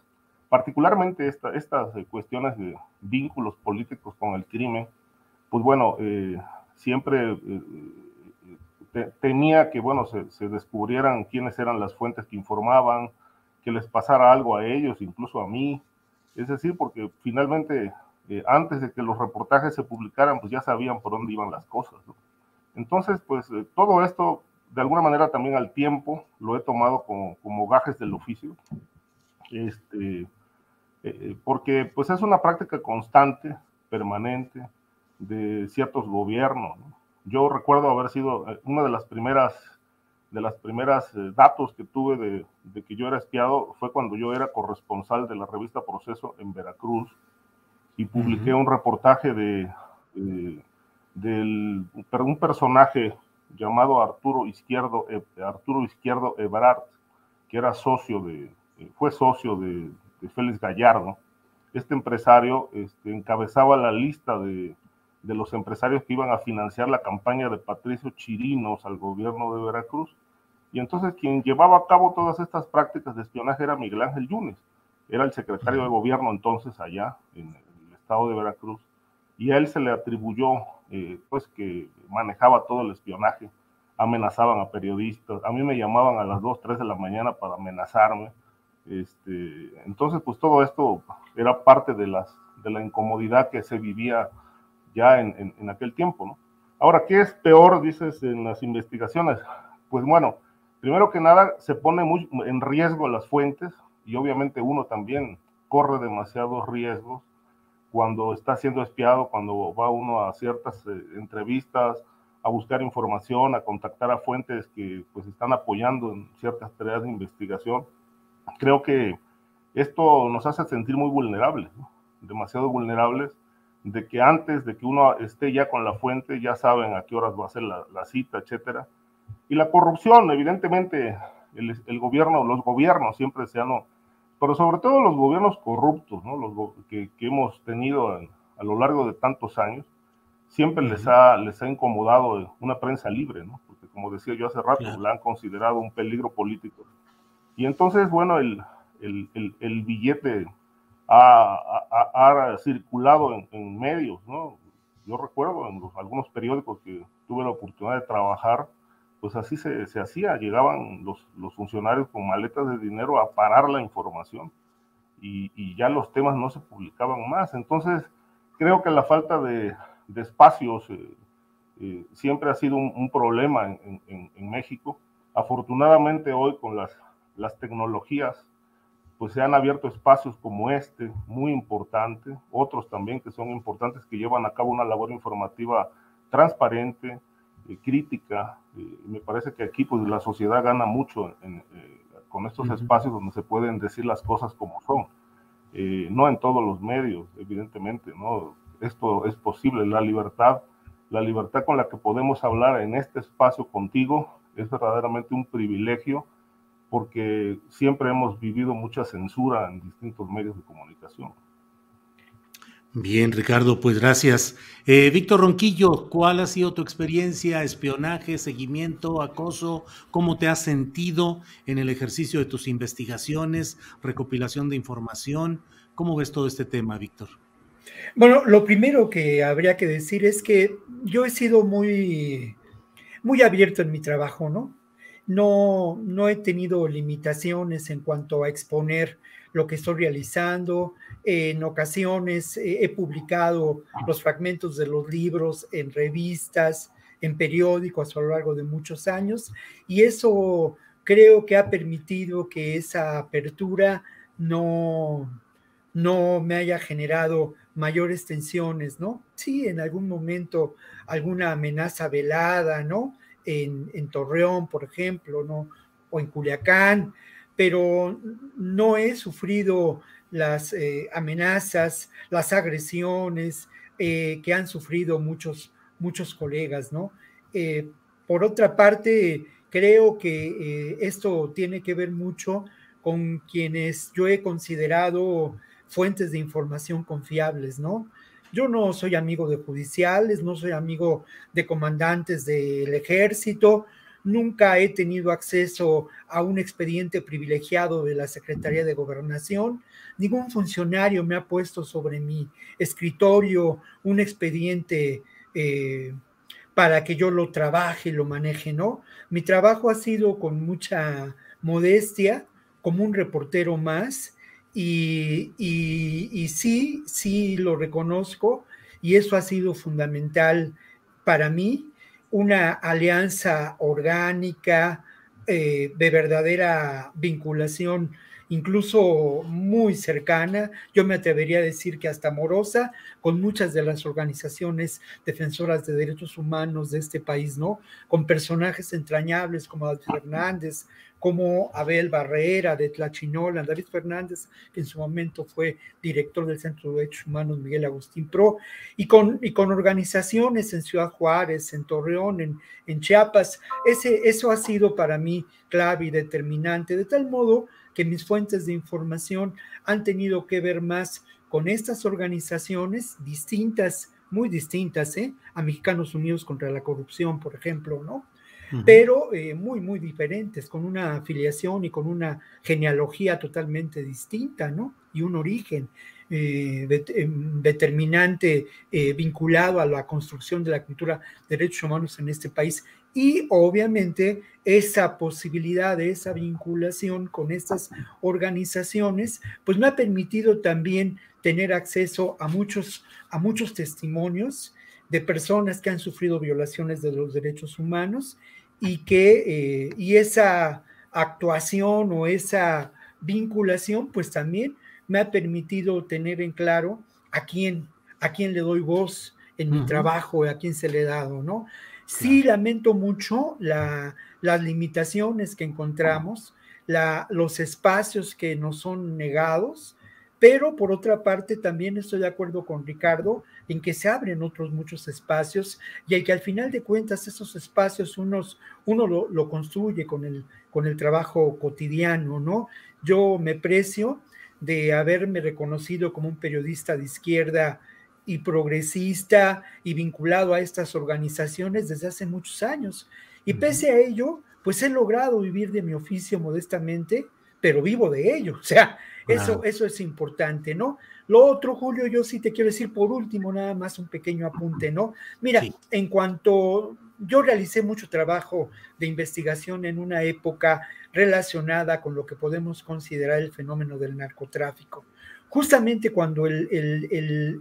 particularmente estas eh, cuestiones de vínculos políticos con el crimen, pues bueno, eh, siempre temía que, bueno, se, se, descubrieran quiénes eran las fuentes que informaban, que les pasara algo a ellos, incluso a mí, es decir, porque finalmente eh, antes de que los reportajes se publicaran, pues ya sabían por dónde iban las cosas. Entonces, pues eh, todo esto, de alguna manera también al tiempo, lo he tomado como, como gajes del oficio, este, eh, porque pues es una práctica constante, permanente, de ciertos gobiernos. Yo recuerdo haber sido una de las primeras de las primeras eh, datos que tuve de, que yo era espiado fue cuando yo era corresponsal de la revista Proceso en Veracruz y publiqué un reportaje de, un personaje llamado Arturo Izquierdo, eh, Arturo Izquierdo Ebrard, que era socio de, eh, fue socio de, Félix Gallardo. Este empresario este, encabezaba la lista de, de los empresarios que iban a financiar la campaña de Patricio Chirinos al gobierno de Veracruz. Y entonces quien llevaba a cabo todas estas prácticas de espionaje era Miguel Ángel Yunes, era el secretario de gobierno entonces allá en el estado de Veracruz, y a él se le atribuyó eh, pues que manejaba todo el espionaje, amenazaban a periodistas, a mí me llamaban a las 2, 3 de la mañana para amenazarme, este, entonces pues todo esto era parte de, las, de la incomodidad que se vivía ya en, en aquel tiempo, ¿no? Ahora, ¿qué es peor, dices, en las investigaciones? Pues bueno, primero que nada, se pone muy en riesgo las fuentes y obviamente uno también corre demasiados riesgos cuando está siendo espiado, cuando va uno a ciertas eh, entrevistas, a buscar información, a contactar a fuentes que pues están apoyando en ciertas tareas de investigación. Creo que esto nos hace sentir muy vulnerables, demasiado vulnerables, de que antes de que uno esté ya con la fuente, ya saben a qué horas va a ser la, la cita, etcétera y la corrupción, evidentemente, el, gobierno, los gobiernos siempre se han, pero sobre todo los gobiernos corruptos, ¿no? los que, hemos tenido a, lo largo de tantos años, siempre les, ha, les ha incomodado una prensa libre, ¿no? porque como decía yo hace rato, la han considerado un peligro político. Y entonces, bueno, el, el, el, billete ha, circulado en, medios, ¿no? Yo recuerdo en algunos periódicos que tuve la oportunidad de trabajar, pues así se, hacía, llegaban los, funcionarios con maletas de dinero a parar la información y, ya los temas no se publicaban más. Entonces, creo que la falta de, de espacios eh, eh, siempre ha sido un, problema en, México. Afortunadamente hoy con las tecnologías, pues se han abierto espacios como este, muy importante, otros también que son importantes, que llevan a cabo una labor informativa transparente, eh, crítica. Eh, me parece que aquí pues, la sociedad gana mucho eh, con estos espacios donde se pueden decir las cosas como son. no en todos los medios, evidentemente, ¿no? Esto es posible, la libertad, la libertad con la que podemos hablar en este espacio contigo es verdaderamente un privilegio porque siempre hemos vivido mucha censura en distintos medios de comunicación. Bien, Ricardo, pues gracias. Eh, Víctor Ronquillo, ¿cuál ha sido tu experiencia, espionaje, seguimiento, acoso? ¿Cómo te has sentido en el ejercicio de tus investigaciones, recopilación de información? ¿Cómo ves todo este tema, Víctor? Bueno, lo primero que habría que decir es que yo he sido muy, muy abierto en mi trabajo, ¿no? No, no he tenido limitaciones en cuanto a exponer lo que estoy realizando. En ocasiones he publicado los fragmentos de los libros en revistas, en periódicos a lo largo de muchos años y eso creo que ha permitido que esa apertura no, no me haya generado mayores tensiones, ¿no? Sí, en algún momento alguna amenaza velada, ¿no? En, Torreón, por ejemplo, ¿no? O en Culiacán, pero no he sufrido las eh, amenazas, las agresiones eh, que han sufrido muchos, muchos colegas, ¿no? Eh, por otra parte, creo que esto tiene que ver mucho con quienes yo he considerado fuentes de información confiables, ¿no? Yo no soy amigo de judiciales, no soy amigo de comandantes del ejército, nunca he tenido acceso a un expediente privilegiado de la Secretaría de Gobernación, ningún funcionario me ha puesto sobre mi escritorio un expediente eh, para que yo lo trabaje y lo maneje, ¿no? Mi trabajo ha sido con mucha modestia, como un reportero más, y, sí, sí lo reconozco, y eso ha sido fundamental para mí una alianza orgánica, eh, de verdadera vinculación, incluso muy cercana, yo me atrevería a decir que hasta amorosa, con muchas de las organizaciones defensoras de derechos humanos de este país, ¿no? Con personajes entrañables como David Fernández, como Abel Barrera de Tlachinola, David Fernández, que en su momento fue director del Centro de Derechos Humanos Miguel Agustín Pro, y con, y con organizaciones en Ciudad Juárez, en Torreón, en, en Chiapas. Ese, eso ha sido para mí clave y determinante, de tal modo que mis fuentes de información han tenido que ver más con estas organizaciones distintas, muy distintas, ¿eh? a Mexicanos Unidos contra la Corrupción, por ejemplo, ¿no? pero eh, muy, muy diferentes, con una afiliación y con una genealogía totalmente distinta, ¿no? Y un origen eh, em, determinante eh, vinculado a la construcción de la cultura de derechos humanos en este país. Y obviamente esa posibilidad de esa vinculación con estas organizaciones, pues me ha permitido también tener acceso a muchos, a muchos testimonios de personas que han sufrido violaciones de los derechos humanos y que eh, y esa actuación o esa vinculación pues también me ha permitido tener en claro a quién a quién le doy voz en mi trabajo a quién se le he dado no sí lamento mucho la, las limitaciones que encontramos la, los espacios que nos son negados pero por otra parte también estoy de acuerdo con Ricardo en que se abren otros muchos espacios y que al final de cuentas esos espacios unos, uno lo, construye con el, con el trabajo cotidiano, ¿no? Yo me precio de haberme reconocido como un periodista de izquierda y progresista y vinculado a estas organizaciones desde hace muchos años. Y pese a ello, pues he logrado vivir de mi oficio modestamente, pero vivo de ello. O sea, eso, eso es importante, ¿no? Lo otro, Julio, yo sí te quiero decir por último, nada más un pequeño apunte, ¿no? Mira, en cuanto yo realicé mucho trabajo de investigación en una época relacionada con lo que podemos considerar el fenómeno del narcotráfico. Justamente cuando el,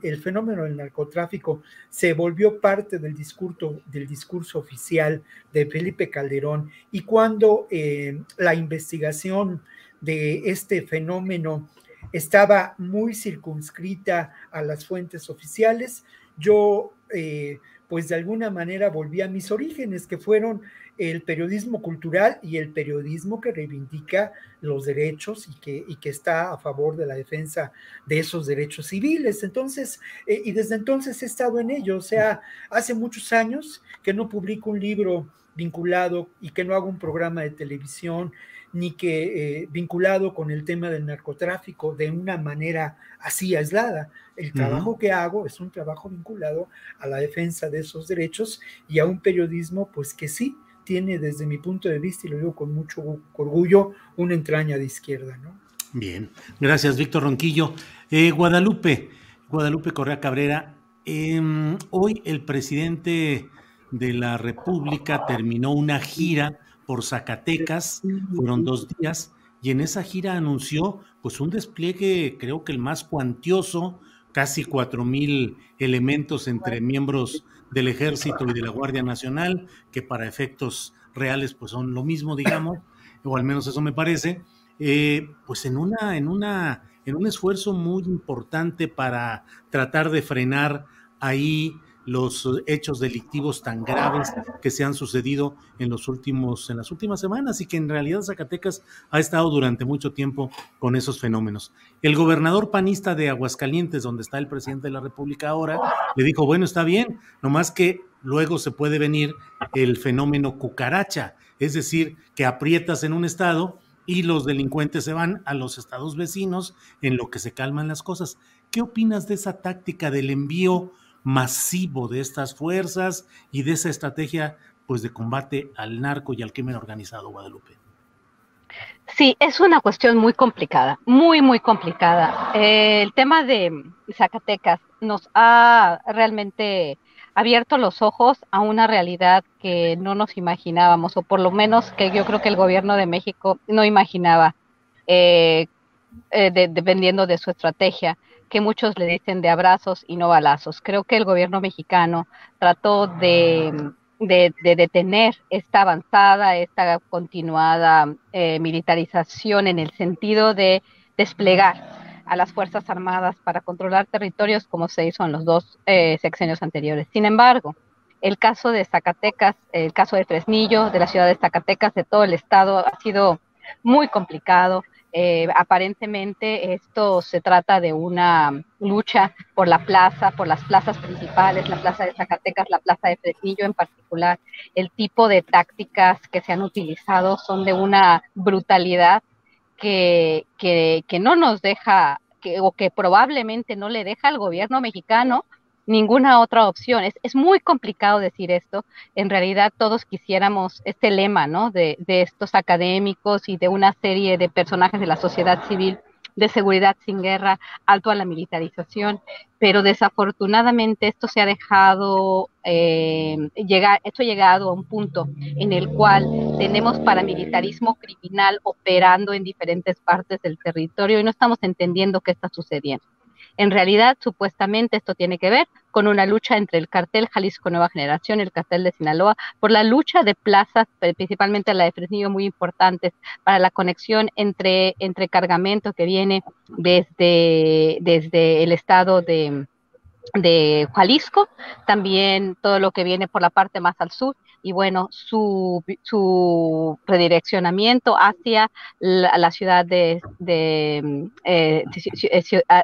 el, fenómeno del narcotráfico se volvió parte del discurso, del discurso oficial de Felipe Calderón y cuando eh, la investigación de este fenómeno estaba muy circunscrita a las fuentes oficiales. Yo, eh, pues de alguna manera volví a mis orígenes, que fueron el periodismo cultural y el periodismo que reivindica los derechos y que, y que está a favor de la defensa de esos derechos civiles. Entonces, eh, y desde entonces he estado en ello. O sea, hace muchos años que no publico un libro vinculado y que no hago un programa de televisión ni que eh, vinculado con el tema del narcotráfico de una manera así aislada. El trabajo que hago es un trabajo vinculado a la defensa de esos derechos y a un periodismo, pues que sí tiene desde mi punto de vista, y lo digo con mucho orgullo, una entraña de izquierda, ¿no? Bien, gracias Víctor Ronquillo. Eh, Guadalupe, Guadalupe Correa Cabrera, em, hoy el presidente de la República terminó una gira por Zacatecas, fueron dos días, y en esa gira anunció pues un despliegue, creo que el más cuantioso, casi cuatro mil elementos entre miembros del Ejército y de la Guardia Nacional, que para efectos reales pues son lo mismo, digamos, o al menos eso me parece eh, pues en, una, en, una, en un esfuerzo muy importante para tratar de frenar ahí los hechos delictivos tan graves que se han sucedido en los últimos en las últimas semanas y que en realidad Zacatecas ha estado durante mucho tiempo con esos fenómenos. El gobernador panista de Aguascalientes, donde está el presidente de la República ahora, le dijo, "Bueno, está bien, nomás que luego se puede venir el fenómeno cucaracha, es decir, que aprietas en un estado y los delincuentes se van a los estados vecinos en lo que se calman las cosas. ¿Qué opinas de esa táctica del envío masivo de estas fuerzas y de esa estrategia pues de combate al narco y al crimen organizado, Guadalupe? Sí, es una cuestión muy complicada, muy, muy complicada. el tema de Zacatecas nos ha realmente abierto los ojos a una realidad que no nos imaginábamos, o por lo menos que yo creo que el gobierno de México no imaginaba, eh, eh, dependiendo de su estrategia, que muchos le dicen de abrazos y no balazos. Creo que el gobierno mexicano trató de, detener esta avanzada, esta continuada eh, militarización en el sentido de desplegar a las Fuerzas Armadas para controlar territorios como se hizo en los dos eh, sexenios anteriores. Sin embargo, el caso de Zacatecas, el caso de Fresnillo, de la ciudad de Zacatecas, de todo el estado, ha sido muy complicado. Eh, aparentemente esto se trata de una lucha por la plaza, por las plazas principales, la plaza de Zacatecas, la plaza de Fresnillo en particular. El tipo de tácticas que se han utilizado son de una brutalidad que, que, no nos deja, que, o que probablemente no le deja al gobierno mexicano ninguna otra opción. Es, es, muy complicado decir esto. En realidad todos quisiéramos este lema, ¿no? De, de estos académicos y de una serie de personajes de la sociedad civil de seguridad sin guerra, alto a la militarización, pero desafortunadamente esto se ha dejado eh, llegar, esto ha llegado a un punto en el cual tenemos paramilitarismo criminal operando en diferentes partes del territorio y no estamos entendiendo qué está sucediendo. En realidad, supuestamente esto tiene que ver con una lucha entre el cartel Jalisco Nueva Generación y el cartel de Sinaloa por la lucha de plazas, principalmente la de Fresnillo, muy importantes para la conexión entre, entre cargamento que viene desde, desde el estado de, de Jalisco, también todo lo que viene por la parte más al sur y bueno, su, su redireccionamiento hacia la, ciudad de, de eh,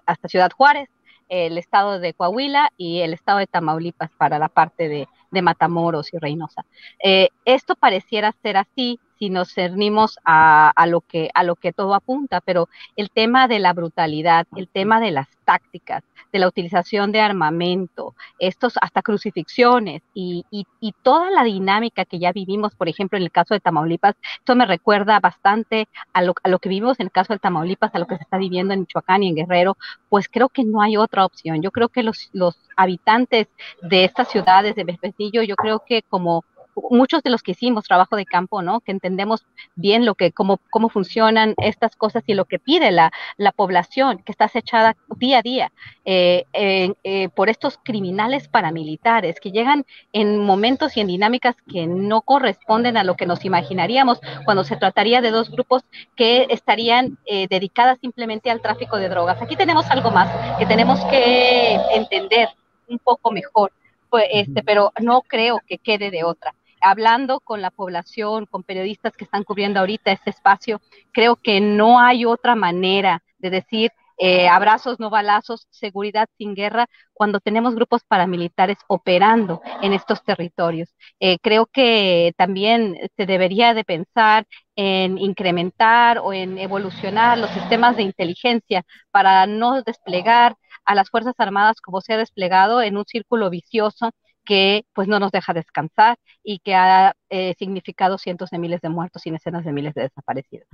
hasta Ciudad Juárez, el estado de Coahuila y el estado de Tamaulipas para la parte de, de Matamoros y Reynosa. Eh, esto pareciera ser así si nos cernimos a, a, lo que, a lo que todo apunta, pero el tema de la brutalidad, el tema de las tácticas, de la utilización de armamento, estos hasta crucifixiones y, y, toda la dinámica que ya vivimos, por ejemplo, en el caso de Tamaulipas, esto me recuerda bastante a lo, a lo que vivimos en el caso de Tamaulipas, a lo que se está viviendo en Michoacán y en Guerrero, pues creo que no hay otra opción. Yo creo que los, los habitantes de estas ciudades de Vespesillo, yo creo que como muchos de los que hicimos trabajo de campo, ¿no? Que entendemos bien lo que, cómo, cómo funcionan estas cosas y lo que pide la, la población que está acechada día a día eh, eh, por estos criminales paramilitares que llegan en momentos y en dinámicas que no corresponden a lo que nos imaginaríamos cuando se trataría de dos grupos que estarían eh, dedicadas simplemente al tráfico de drogas. Aquí tenemos algo más que tenemos que entender un poco mejor. Pues, este, pero no creo que quede de otra hablando con la población, con periodistas que están cubriendo ahorita este espacio, creo que no hay otra manera de decir eh, abrazos, no balazos, seguridad sin guerra, cuando tenemos grupos paramilitares operando en estos territorios. Eh, creo que también se debería de pensar en incrementar o en evolucionar los sistemas de inteligencia para no desplegar a las Fuerzas Armadas como se ha desplegado en un círculo vicioso que pues no nos deja descansar y que ha eh, significado cientos de miles de muertos y decenas de miles de desaparecidos.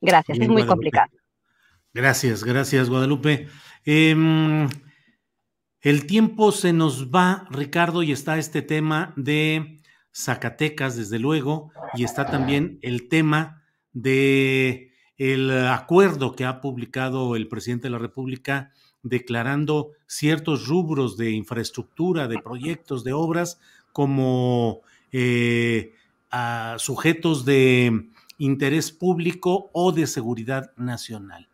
Gracias, es muy complicado. Gracias, gracias, Guadalupe. Em, el tiempo se nos va, Ricardo, y está este tema de Zacatecas, desde luego, y está también el tema de el acuerdo que ha publicado el presidente de la República declarando ciertos rubros de infraestructura, de proyectos, de obras como eh, sujetos de interés público o de seguridad nacional.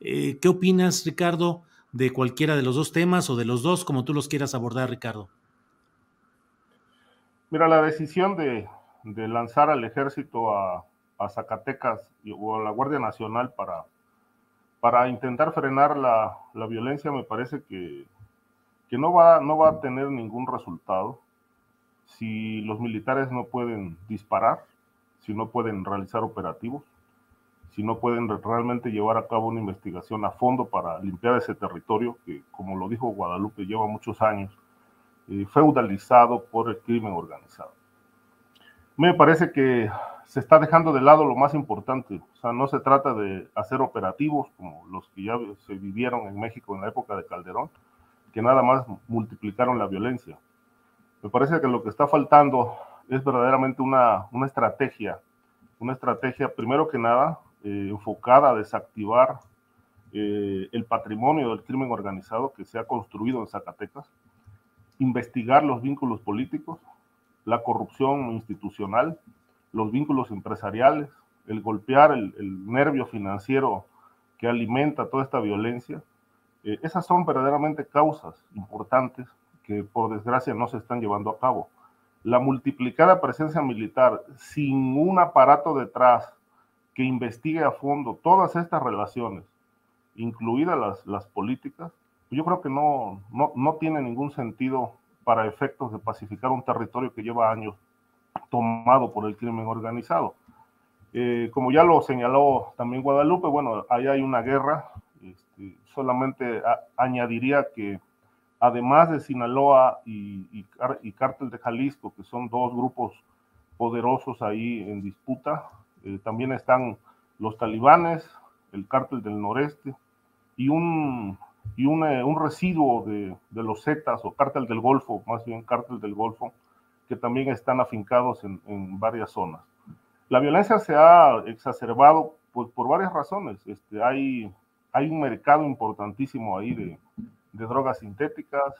Eh, ¿Qué opinas, Ricardo, de cualquiera de los dos temas o de los dos, como tú los quieras abordar, Ricardo? Mira, la decisión de, lanzar al ejército a, Zacatecas o a la Guardia Nacional para, para intentar frenar la, violencia me parece que, que no, va, no va a tener ningún resultado si los militares no pueden disparar, si no pueden realizar operativos, si no pueden realmente llevar a cabo una investigación a fondo para limpiar ese territorio que, como lo dijo Guadalupe, lleva muchos años eh, feudalizado por el crimen organizado. Me parece que se está dejando de lado lo más importante, o sea, no se trata de hacer operativos como los que ya se vivieron en México en la época de Calderón, que nada más multiplicaron la violencia. Me parece que lo que está faltando es verdaderamente una, una estrategia, una estrategia primero que nada eh, enfocada a desactivar eh, el patrimonio del crimen organizado que se ha construido en Zacatecas, investigar los vínculos políticos, la corrupción institucional, los vínculos empresariales, el golpear el, nervio financiero que alimenta toda esta violencia. Eh, esas son verdaderamente causas importantes que por desgracia no se están llevando a cabo. La multiplicada presencia militar sin un aparato detrás que investigue a fondo todas estas relaciones, incluidas las, las políticas, yo creo que no, no, no tiene ningún sentido para efectos de pacificar un territorio que lleva años tomado por el crimen organizado. Eh, como ya lo señaló también Guadalupe, bueno, ahí hay una guerra. Este, solamente añadiría que además de Sinaloa y, y, y, Cártel de Jalisco, que son dos grupos poderosos ahí en disputa, eh, también están los talibanes, el cártel del noreste y un, y un, eh, un residuo de, de, los Zetas o cártel del Golfo, más bien cártel del Golfo, que también están afincados en, en varias zonas. La violencia se ha exacerbado pues, por varias razones. Este, hay, hay un mercado importantísimo ahí de, de drogas sintéticas,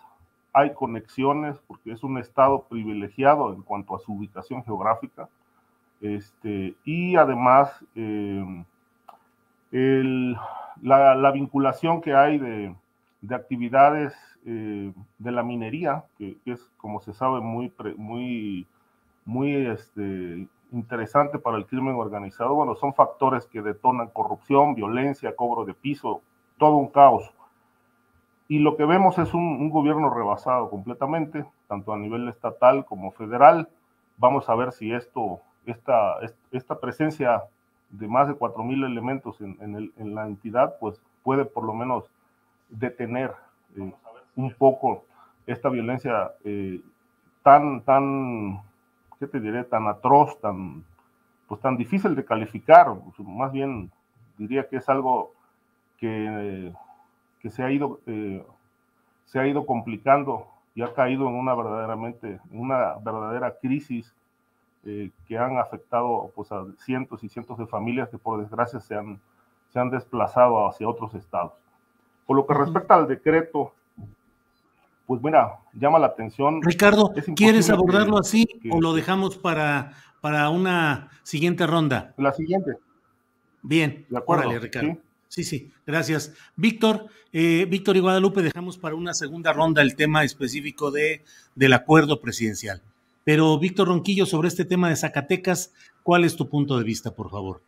hay conexiones porque es un estado privilegiado en cuanto a su ubicación geográfica este, y además, eh, la, vinculación que hay de, actividades eh, de la minería, que, es, como se sabe, muy, muy, muy este, interesante para el crimen organizado, bueno, son factores que detonan corrupción, violencia, cobro de piso, todo un caos. Y lo que vemos es un, un gobierno rebasado completamente, tanto a nivel estatal como federal. Vamos a ver si esto esta, esta presencia de más de 4.000 elementos en, en, la entidad, pues puede por lo menos detener eh, un poco esta violencia eh, tan, tan, ¿qué te diré? Tan atroz, tan, pues tan difícil de calificar. Más bien diría que es algo que, que se, ha ido, eh, se ha ido complicando y ha caído en una verdaderamente, en una verdadera crisis eh, que han afectado pues, a cientos y cientos de familias que por desgracia se han, se han desplazado hacia otros estados. Por lo que respecta al decreto, pues mira, llama la atención. Ricardo, ¿quieres abordarlo así o lo dejamos para, para una siguiente ronda? La siguiente. Bien, de acuerdo, Ricardo. ¿sí? sí, gracias. Víctor, eh, Víctor y Guadalupe, dejamos para una segunda ronda el tema específico de, del acuerdo presidencial. Pero, Víctor Ronquillo, sobre este tema de Zacatecas, ¿cuál es tu punto de vista, por favor?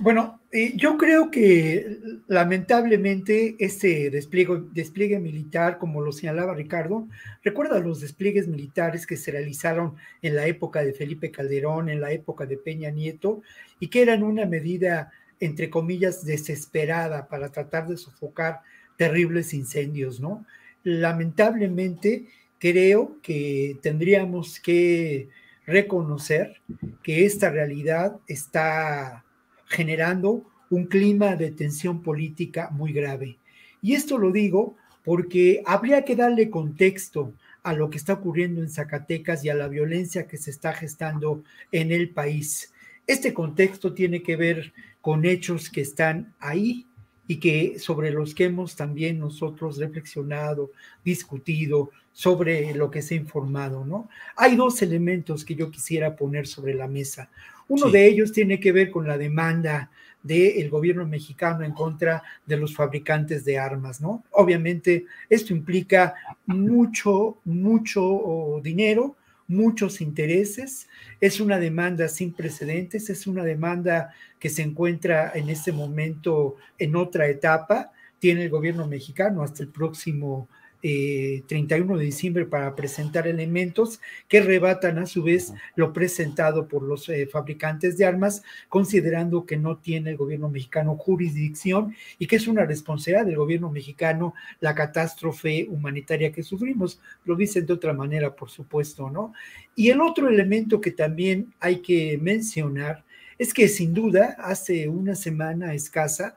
Bueno, eh, yo creo que lamentablemente este despliegue, despliegue, militar, como lo señalaba Ricardo, recuerda los despliegues militares que se realizaron en la época de Felipe Calderón, en la época de Peña Nieto, y que eran una medida, entre comillas, desesperada para tratar de sofocar terribles incendios, ¿no? Lamentablemente, creo que tendríamos que reconocer que esta realidad está generando un clima de tensión política muy grave. Y esto lo digo porque habría que darle contexto a lo que está ocurriendo en Zacatecas y a la violencia que se está gestando en el país. Este contexto tiene que ver con hechos que están ahí y que sobre los que hemos también nosotros reflexionado, discutido, sobre lo que se ha informado, ¿no? Hay dos elementos que yo quisiera poner sobre la mesa. Uno de ellos tiene que ver con la demanda del gobierno mexicano en contra de los fabricantes de armas, ¿no? Obviamente esto implica mucho, mucho dinero, muchos intereses, es una demanda sin precedentes, es una demanda que se encuentra en este momento en otra etapa, tiene el gobierno mexicano hasta el próximo 31 eh, de diciembre para presentar elementos que rebatan a su vez lo presentado por los eh, fabricantes de armas, considerando que no tiene el gobierno mexicano jurisdicción y que es una responsabilidad del gobierno mexicano la catástrofe humanitaria que sufrimos. Lo dicen de otra manera, por supuesto, ¿no? Y el otro elemento que también hay que mencionar es que sin duda hace una semana escasa,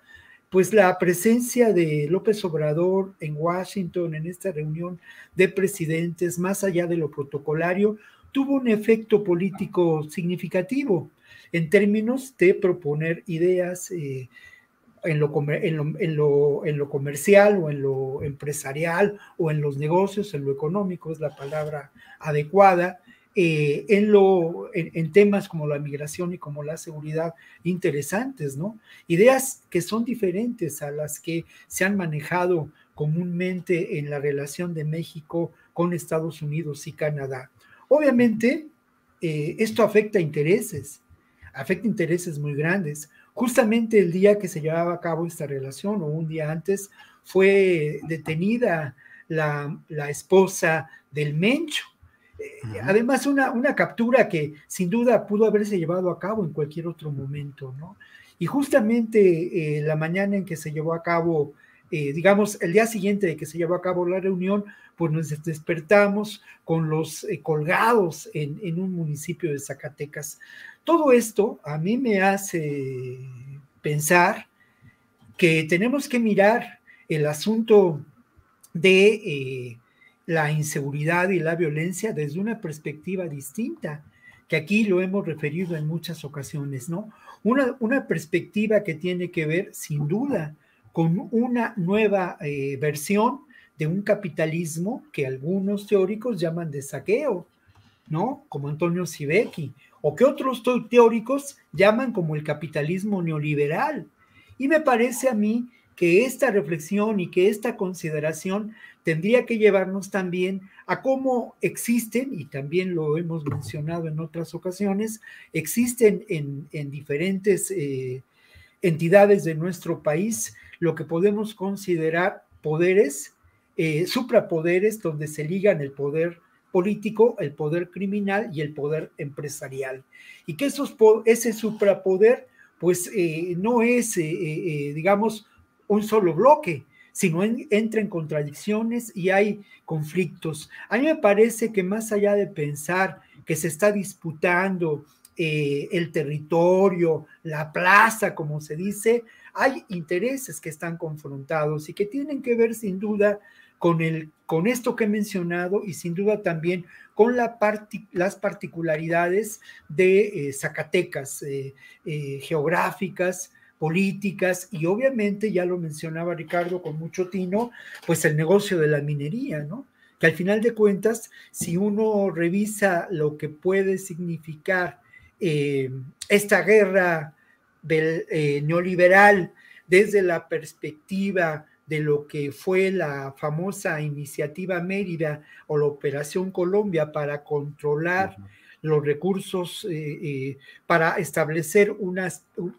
pues la presencia de López Obrador en Washington en esta reunión de presidentes, más allá de lo protocolario, tuvo un efecto político significativo en términos de proponer ideas eh, en, lo, en, lo, en, lo, comercial o en lo empresarial o en los negocios, en lo económico es la palabra adecuada, eh, en, temas como la migración y como la seguridad interesantes, ¿no? Ideas que son diferentes a las que se han manejado comúnmente en la relación de México con Estados Unidos y Canadá. Obviamente, eh, esto afecta intereses, afecta intereses muy grandes. Justamente el día que se llevaba a cabo esta relación o un día antes fue detenida la, la esposa del Mencho, Además, una, una captura que sin duda pudo haberse llevado a cabo en cualquier otro momento, ¿no? Y justamente eh, la mañana en que se llevó a cabo, eh, digamos, el día siguiente de que se llevó a cabo la reunión, pues nos despertamos con los eh, colgados en, en, un municipio de Zacatecas. Todo esto a mí me hace pensar que tenemos que mirar el asunto de la inseguridad y la violencia desde una perspectiva distinta, que aquí lo hemos referido en muchas ocasiones, ¿no? Una, una perspectiva que tiene que ver, sin duda, con una nueva eh, versión de un capitalismo que algunos teóricos llaman de saqueo, ¿no? Como Antonio Sivecki, o que otros teóricos llaman como el capitalismo neoliberal. Y me parece a mí que esta reflexión y que esta consideración tendría que llevarnos también a cómo existen, y también lo hemos mencionado en otras ocasiones, existen en, diferentes eh, entidades de nuestro país lo que podemos considerar poderes, eh, suprapoderes, donde se ligan el poder político, el poder criminal y el poder empresarial. Y que esos, ese suprapoder, pues eh, no es, digamos, un solo bloque, sino entra en contradicciones y hay conflictos. A mí me parece que más allá de pensar que se está disputando eh, el territorio, la plaza, como se dice, hay intereses que están confrontados y que tienen que ver sin duda con, el, con esto que he mencionado y sin duda también con la las particularidades de eh, Zacatecas eh, geográficas, políticas y obviamente, ya lo mencionaba Ricardo con mucho tino, pues el negocio de la minería, ¿no? Que al final de cuentas, si uno revisa lo que puede significar eh, esta guerra del, eh, neoliberal desde la perspectiva de lo que fue la famosa iniciativa Mérida o la Operación Colombia para controlar los recursos eh, eh, para establecer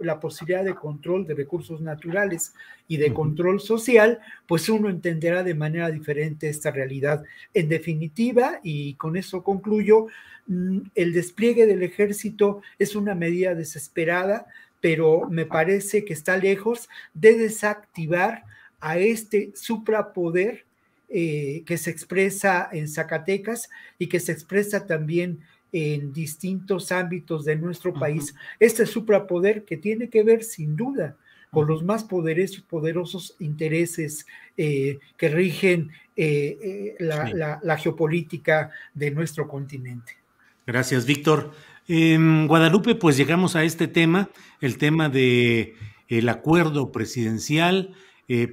la posibilidad de control de recursos naturales y de control social, pues uno entenderá de manera diferente esta realidad. En definitiva, y con eso concluyo, mm, el despliegue del ejército es una medida desesperada, pero me parece que está lejos de desactivar a este suprapoder eh, que se expresa en Zacatecas y que se expresa también en distintos ámbitos de nuestro país, este suprapoder que tiene que ver sin duda con los más poderosos, poderosos intereses eh, que rigen eh, la, geopolítica de nuestro continente. Gracias, Víctor. En Guadalupe, pues llegamos a este tema, el tema de el acuerdo presidencial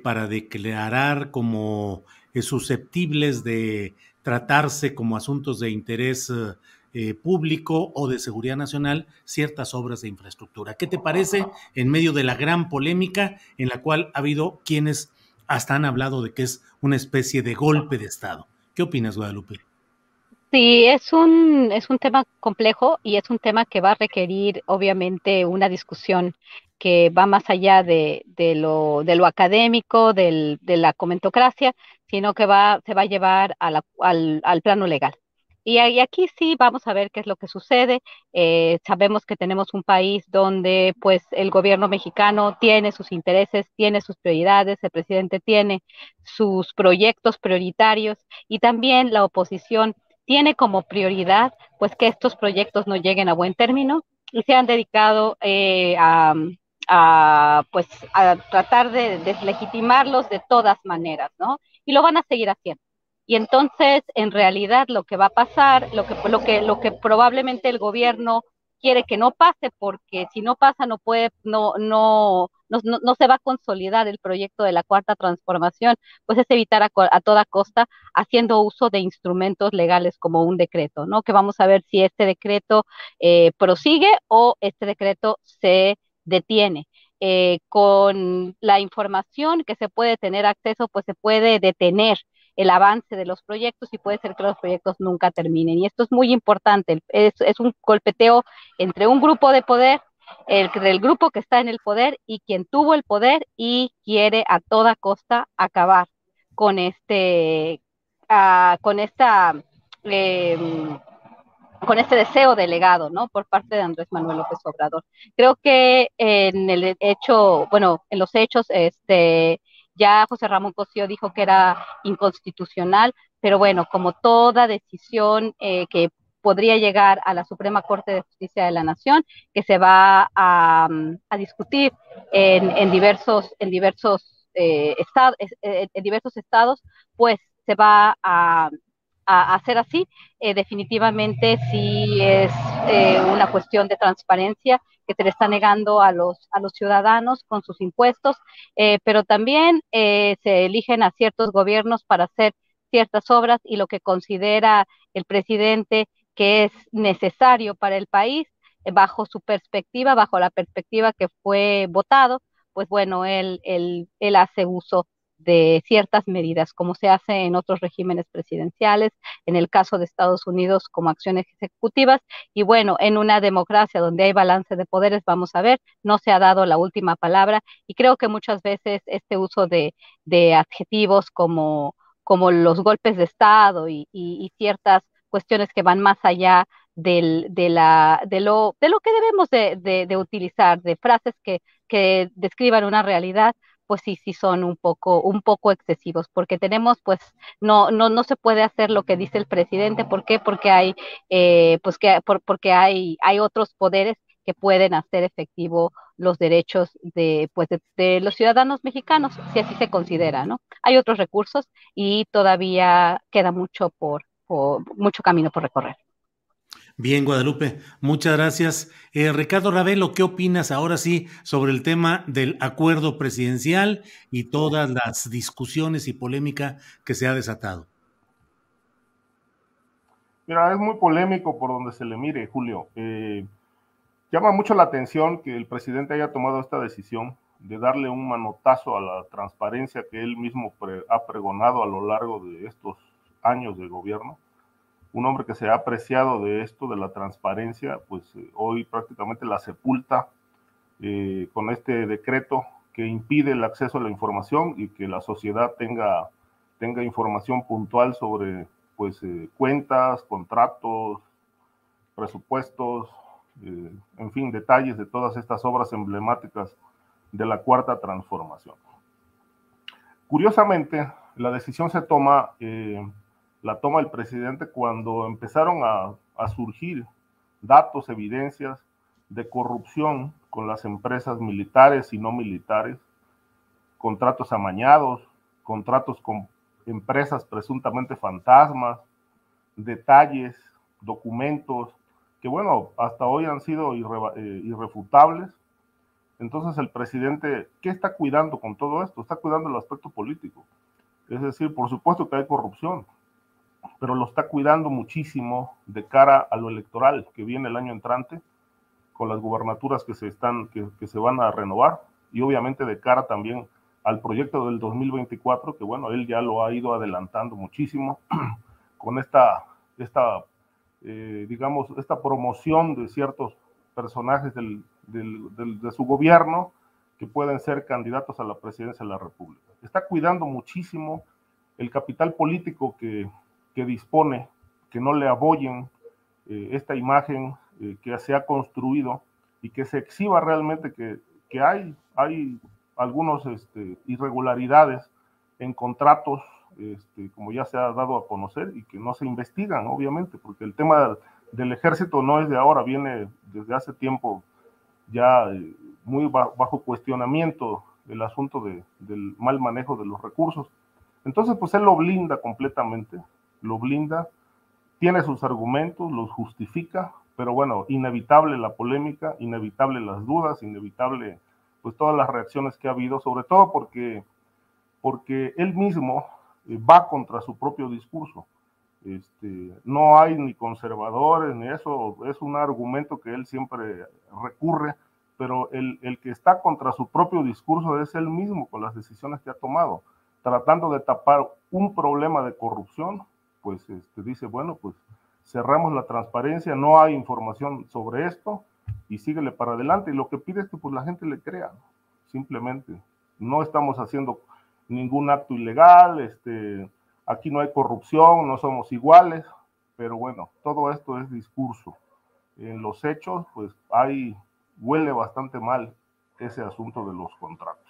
para declarar como susceptibles de tratarse como asuntos de interés eh, público o de seguridad nacional ciertas obras de infraestructura. ¿Qué te parece en medio de la gran polémica en la cual ha habido quienes hasta han hablado de que es una especie de golpe de Estado? ¿Qué opinas, Guadalupe? Sí, es un, es un tema complejo y es un tema que va a requerir obviamente una discusión que va más allá de, de, lo, de lo académico, del, de la comentocracia, sino que va, se va a llevar al, al plano legal. Y, aquí sí vamos a ver qué es lo que sucede. Eh, sabemos que tenemos un país donde pues el gobierno mexicano tiene sus intereses, tiene sus prioridades, el presidente tiene sus proyectos prioritarios y también la oposición tiene como prioridad pues que estos proyectos no lleguen a buen término y se han dedicado eh, a, a, pues a tratar de deslegitimarlos de todas maneras, ¿no? Y lo van a seguir haciendo. Y entonces, en realidad, lo que va a pasar, lo que, lo que, lo que probablemente el gobierno quiere que no pase, porque si no pasa, no puede, no, no, no, no se va a consolidar el proyecto de la cuarta transformación, pues es evitar a, a, toda costa haciendo uso de instrumentos legales como un decreto, ¿no? Que vamos a ver si este decreto eh, prosigue o este decreto se detiene. Eh, con la información que se puede tener acceso, pues se puede detener el avance de los proyectos y puede ser que los proyectos nunca terminen. Y esto es muy importante, es, un golpeteo entre un grupo de poder, el, grupo que está en el poder y quien tuvo el poder y quiere a toda costa acabar con este, uh, con esta... Eh, con este deseo delegado, ¿no? Por parte de Andrés Manuel López Obrador. Creo que en el hecho, bueno, en los hechos, este, ya José Ramón Cosío dijo que era inconstitucional, pero bueno, como toda decisión eh, que podría llegar a la Suprema Corte de Justicia de la Nación, que se va a, discutir en, diversos, en diversos, eh, eh, en diversos estados, pues se va a, hacer así. definitivamente sí es una cuestión de transparencia que se le está negando a los, a los ciudadanos con sus impuestos, eh, pero también eh, se eligen a ciertos gobiernos para hacer ciertas obras y lo que considera el presidente que es necesario para el país, eh, bajo su perspectiva, bajo la perspectiva que fue votado, pues bueno, él, él, él hace uso de ciertas medidas, como se hace en otros regímenes presidenciales, en el caso de Estados Unidos como acciones ejecutivas. Y bueno, en una democracia donde hay balance de poderes, vamos a ver, no se ha dado la última palabra y creo que muchas veces este uso de, adjetivos como, como los golpes de Estado y, ciertas cuestiones que van más allá de, la, de, lo, de lo que debemos de, utilizar, de frases que describan una realidad, pues sí, sí son un poco, un poco excesivos, porque tenemos, pues, no, no, no se puede hacer lo que dice el presidente, ¿por qué? Porque hay, eh, pues que, porque hay, hay otros poderes que pueden hacer efectivo los derechos de, pues, de, los ciudadanos mexicanos, si así se considera, ¿no? Hay otros recursos y todavía queda mucho por, por mucho camino por recorrer. Bien, Guadalupe, muchas gracias. Eh, Ricardo Ravelo, ¿qué opinas ahora sí sobre el tema del acuerdo presidencial y todas las discusiones y polémica que se ha desatado? Mira, es muy polémico por donde se le mire, Julio. Eh, llama mucho la atención que el presidente haya tomado esta decisión de darle un manotazo a la transparencia que él mismo ha pregonado a lo largo de estos años de gobierno un hombre que se ha apreciado de esto, de la transparencia, pues eh, hoy prácticamente la sepulta eh, con este decreto que impide el acceso a la información y que la sociedad tenga, tenga información puntual sobre pues, eh, cuentas, contratos, presupuestos, en fin, detalles de todas estas obras emblemáticas de la cuarta transformación. Curiosamente, la decisión se toma la toma del presidente cuando empezaron a, surgir datos, evidencias de corrupción con las empresas militares y no militares, contratos amañados, contratos con empresas presuntamente fantasmas, detalles, documentos, que bueno, hasta hoy han sido eh, irrefutables. Entonces el presidente, ¿qué está cuidando con todo esto? Está cuidando el aspecto político. Es decir, por supuesto que hay corrupción, pero lo está cuidando muchísimo de cara a lo electoral que viene el año entrante, con las gubernaturas que se, están, que, se van a renovar, y obviamente de cara también al proyecto del 2024, que bueno, él ya lo ha ido adelantando muchísimo con esta, esta eh, digamos, esta promoción de ciertos personajes del, del, de su gobierno que pueden ser candidatos a la presidencia de la República. Está cuidando muchísimo el capital político que, que dispone, que no le aboyen eh, esta imagen eh, que se ha construido y que se exhiba realmente que, que hay, hay algunas este, irregularidades en contratos, este, como ya se ha dado a conocer, y que no se investigan, obviamente, porque el tema del ejército no es de ahora, viene desde hace tiempo ya eh, muy bajo cuestionamiento el asunto de, del mal manejo de los recursos. Entonces, pues él lo blinda completamente, lo blinda, tiene sus argumentos, los justifica, pero bueno, inevitable la polémica, inevitable las dudas, inevitable pues todas las reacciones que ha habido, sobre todo porque, porque él mismo eh, va contra su propio discurso. Este, no hay ni conservadores ni eso, es un argumento que él siempre recurre, pero el, el, que está contra su propio discurso es él mismo con las decisiones que ha tomado, tratando de tapar un problema de corrupción, pues este, dice, bueno, pues cerramos la transparencia, no hay información sobre esto, y síguele para adelante. Y lo que pide es que pues la gente le crea, simplemente. No estamos haciendo ningún acto ilegal, este, aquí no hay corrupción, no somos iguales, pero bueno, todo esto es discurso. En los hechos, pues hay, huele bastante mal ese asunto de los contratos.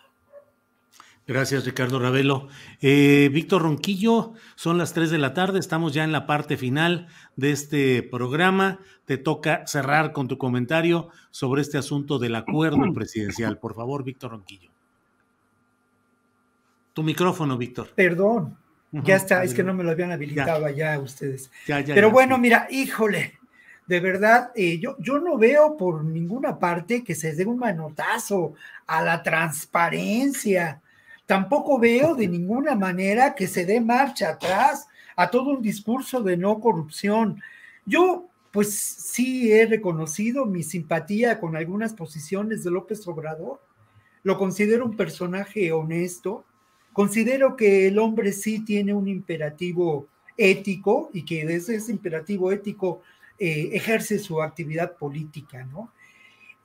Gracias, Ricardo Ravelo. Eh, Víctor Ronquillo, son las 3 de la tarde, estamos ya en la parte final de este programa. Te toca cerrar con tu comentario sobre este asunto del acuerdo presidencial. Por favor, Víctor Ronquillo. Tu micrófono, Víctor. Perdón, ya está, es que no me lo habían habilitado ya. allá ustedes. Pero bueno, mira, híjole, de verdad, eh, yo, yo no veo por ninguna parte que se dé un manotazo a la transparencia Tampoco veo de ninguna manera que se dé marcha atrás a todo un discurso de no corrupción. Yo, pues sí he reconocido mi simpatía con algunas posiciones de López Obrador. Lo considero un personaje honesto. Considero que el hombre sí tiene un imperativo ético y que desde ese imperativo ético eh, ejerce su actividad política, ¿no?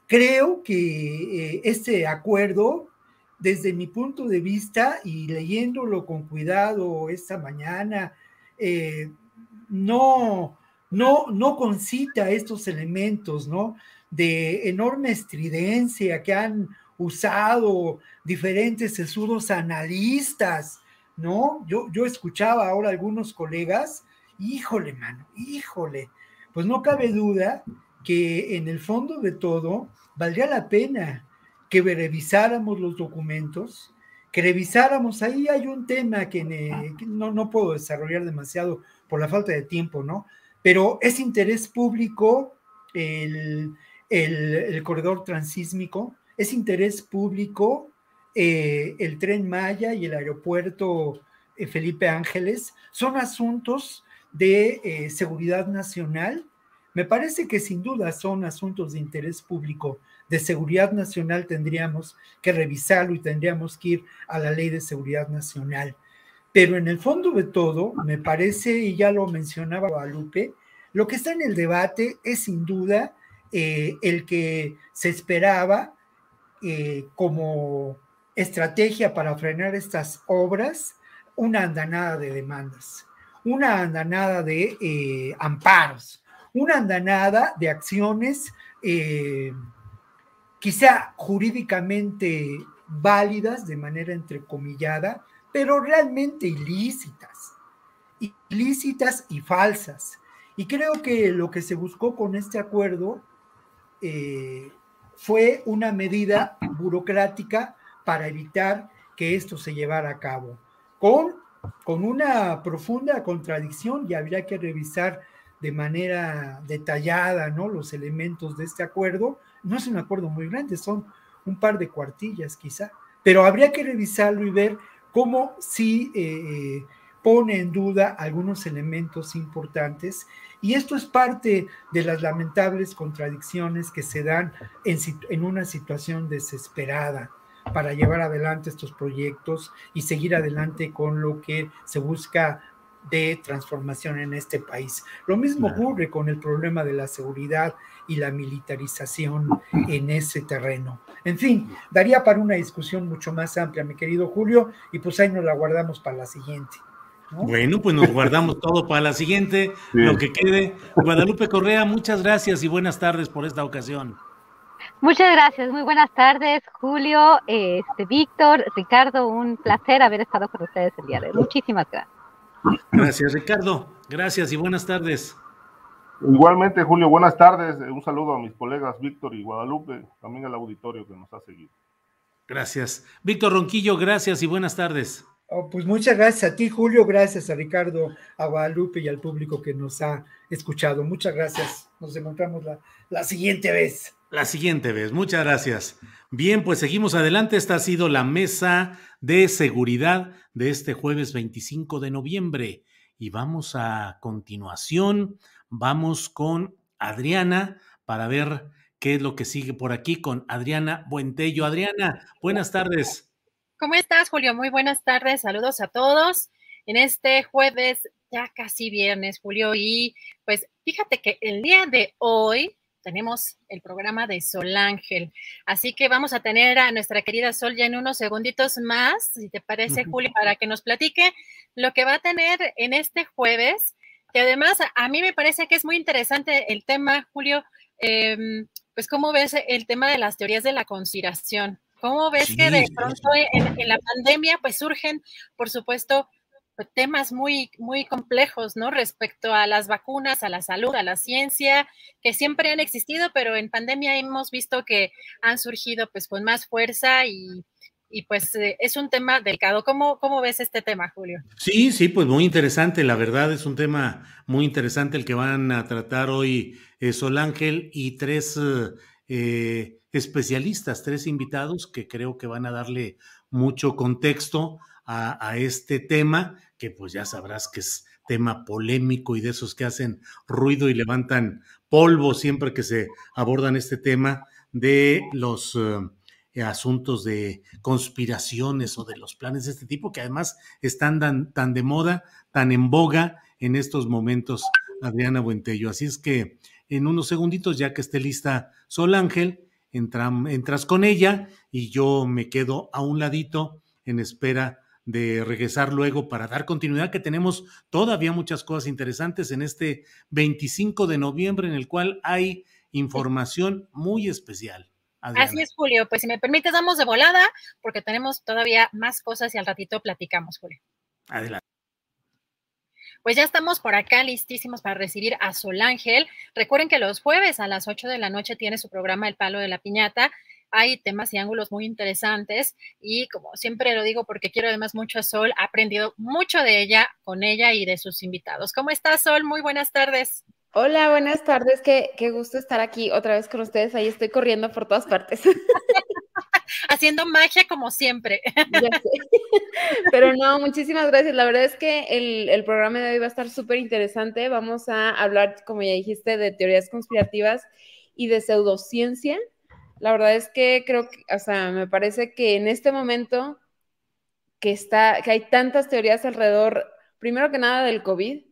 Creo que eh, este acuerdo desde mi punto de vista y leyéndolo con cuidado esta mañana, eh, no, no, no concita estos elementos, ¿no? De enorme estridencia que han usado diferentes sesudos analistas, ¿no? Yo, yo escuchaba ahora algunos colegas, híjole, mano, híjole, pues no cabe duda que en el fondo de todo valdría la pena que revisáramos los documentos, que revisáramos, ahí hay un tema que, no, no, puedo desarrollar demasiado por la falta de tiempo, ¿no? Pero es interés público el, el, corredor transísmico, es interés público eh, el tren Maya y el aeropuerto eh, Felipe Ángeles, son asuntos de eh, seguridad nacional. Me parece que sin duda son asuntos de interés público de seguridad nacional tendríamos que revisarlo y tendríamos que ir a la ley de seguridad nacional. Pero en el fondo de todo, me parece, y ya lo mencionaba Guadalupe, lo que está en el debate es sin duda eh, el que se esperaba eh, como estrategia para frenar estas obras, una andanada de demandas, una andanada de eh, amparos, una andanada de acciones quizá jurídicamente válidas de manera entrecomillada, pero realmente ilícitas, ilícitas y falsas. Y creo que lo que se buscó con este acuerdo eh, fue una medida burocrática para evitar que esto se llevara a cabo, con, con una profunda contradicción y habría que revisar de manera detallada ¿no? los elementos de este acuerdo. No es un acuerdo muy grande, son un par de cuartillas quizá, pero habría que revisarlo y ver cómo si eh, pone en duda algunos elementos importantes. Y esto es parte de las lamentables contradicciones que se dan en una situación desesperada para llevar adelante estos proyectos y seguir adelante con lo que se busca de transformación en este país. Lo mismo ocurre con el problema de la seguridad y la militarización en ese terreno. En fin, daría para una discusión mucho más amplia, mi querido Julio, y pues ahí nos la guardamos para la siguiente. Bueno, pues nos guardamos todo para la siguiente, lo que quede. Guadalupe Correa, muchas gracias y buenas tardes por esta ocasión. Muchas gracias, muy buenas tardes, Julio, este, Víctor, Ricardo, un placer haber estado con ustedes el día de hoy. Muchísimas gracias. Gracias, Ricardo. Gracias y buenas tardes. Igualmente, Julio, buenas tardes. Un saludo a mis colegas Víctor y Guadalupe, también al auditorio que nos ha seguido. Gracias. Víctor Ronquillo, gracias y buenas tardes. Oh, pues muchas gracias a ti, Julio. Gracias a Ricardo, a Guadalupe y al público que nos ha escuchado. Muchas gracias. Nos encontramos la, la siguiente vez. La siguiente vez. Muchas gracias. Bien, pues seguimos adelante. Esta ha sido la mesa de seguridad de este jueves 25 de noviembre. Y vamos a continuación, vamos con Adriana para ver qué es lo que sigue por aquí con Adriana Buentello. Adriana, buenas tardes. ¿Cómo estás, Julio? Muy buenas tardes. Saludos a todos. En este jueves, ya casi viernes, Julio, y pues fíjate que el día de hoy tenemos el programa de Sol Ángel. Así que vamos a tener a nuestra querida Sol ya en unos segunditos más, si te parece, Julio, para que nos platique lo que va a tener en este jueves, que además a mí me parece que es muy interesante el tema, Julio, em, pues cómo ves el tema de las teorías de la conspiración. ¿Cómo ves que de pronto en, en la pandemia pues surgen, por supuesto, pues, temas muy, muy complejos, ¿no? Respecto a las vacunas, a la salud, a la ciencia, que siempre han existido, pero en pandemia hemos visto que han surgido pues con más fuerza y, pues eh, es un tema delicado. ¿Cómo, ¿Cómo ves este tema, Julio? Sí, sí, pues muy interesante. La verdad es un tema muy interesante el que van a tratar hoy eh, Sol Ángel y tres eh, especialistas, tres invitados que creo que van a darle mucho contexto a, este tema, que pues ya sabrás que es tema polémico y de esos que hacen ruido y levantan polvo siempre que se abordan este tema de los eh, asuntos de conspiraciones o de los planes de este tipo, que además están tan, tan de moda, tan en boga en estos momentos, Adriana Buentello. Así es que en unos segunditos, ya que esté lista Sol Ángel, entras con ella y yo me quedo a un ladito en espera de regresar luego para dar continuidad, que tenemos todavía muchas cosas interesantes en este 25 de noviembre, en el cual hay información muy especial. Así es, Julio. Pues si me permites, damos de volada, porque tenemos todavía más cosas y al ratito platicamos, Julio. Adelante. Pues ya estamos por acá listísimos para recibir a Sol Ángel. Recuerden que los jueves a las 8 de la noche tiene su programa El Palo de la Piñata hay temas y ángulos muy interesantes y como siempre lo digo porque quiero además mucho a Sol, he aprendido mucho de ella, con ella y de sus invitados. ¿Cómo estás, Sol? Muy buenas tardes. Hola, buenas tardes. Qué, qué gusto estar aquí otra vez con ustedes. Ahí estoy corriendo por todas partes. Haciendo magia como siempre. Pero no, muchísimas gracias. La verdad es que el, el programa de hoy va a estar súper interesante. Vamos a hablar, como ya dijiste, de teorías conspirativas y de pseudociencia. La verdad es que creo que, o sea, me parece que en este momento que está, que hay tantas teorías alrededor, primero que nada del COVID,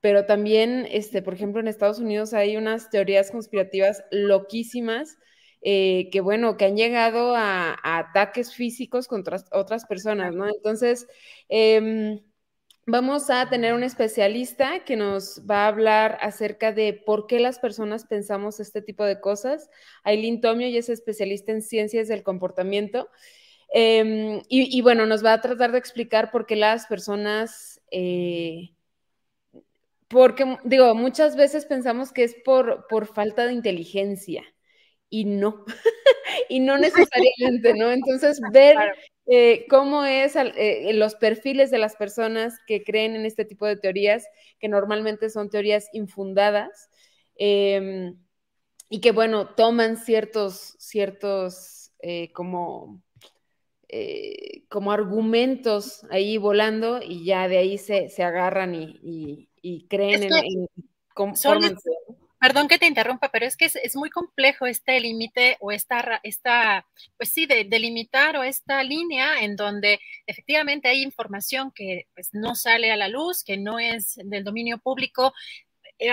pero también, este, por ejemplo, en Estados Unidos hay unas teorías conspirativas loquísimas eh, que, bueno, que han llegado a, ataques físicos contra otras personas, ¿no? Entonces, eh, Vamos a tener un especialista que nos va a hablar acerca de por qué las personas pensamos este tipo de cosas. Aileen Tomio y es especialista en ciencias del comportamiento. Em, y, bueno, nos va a tratar de explicar por qué las personas, eh, porque digo, muchas veces pensamos que es por, por falta de inteligencia y no, y no necesariamente, ¿no? Entonces, ver eh, cómo es eh, los perfiles de las personas que creen en este tipo de teorías, que normalmente son teorías infundadas, em, y que, bueno, toman ciertos, ciertos, eh, como, como argumentos ahí volando y ya de ahí se, se agarran y, creen en, en, Perdón que te interrumpa, pero es que es, muy complejo este límite o esta, esta, pues sí, de delimitar o esta línea en donde efectivamente hay información que pues, no sale a la luz, que no es del dominio público,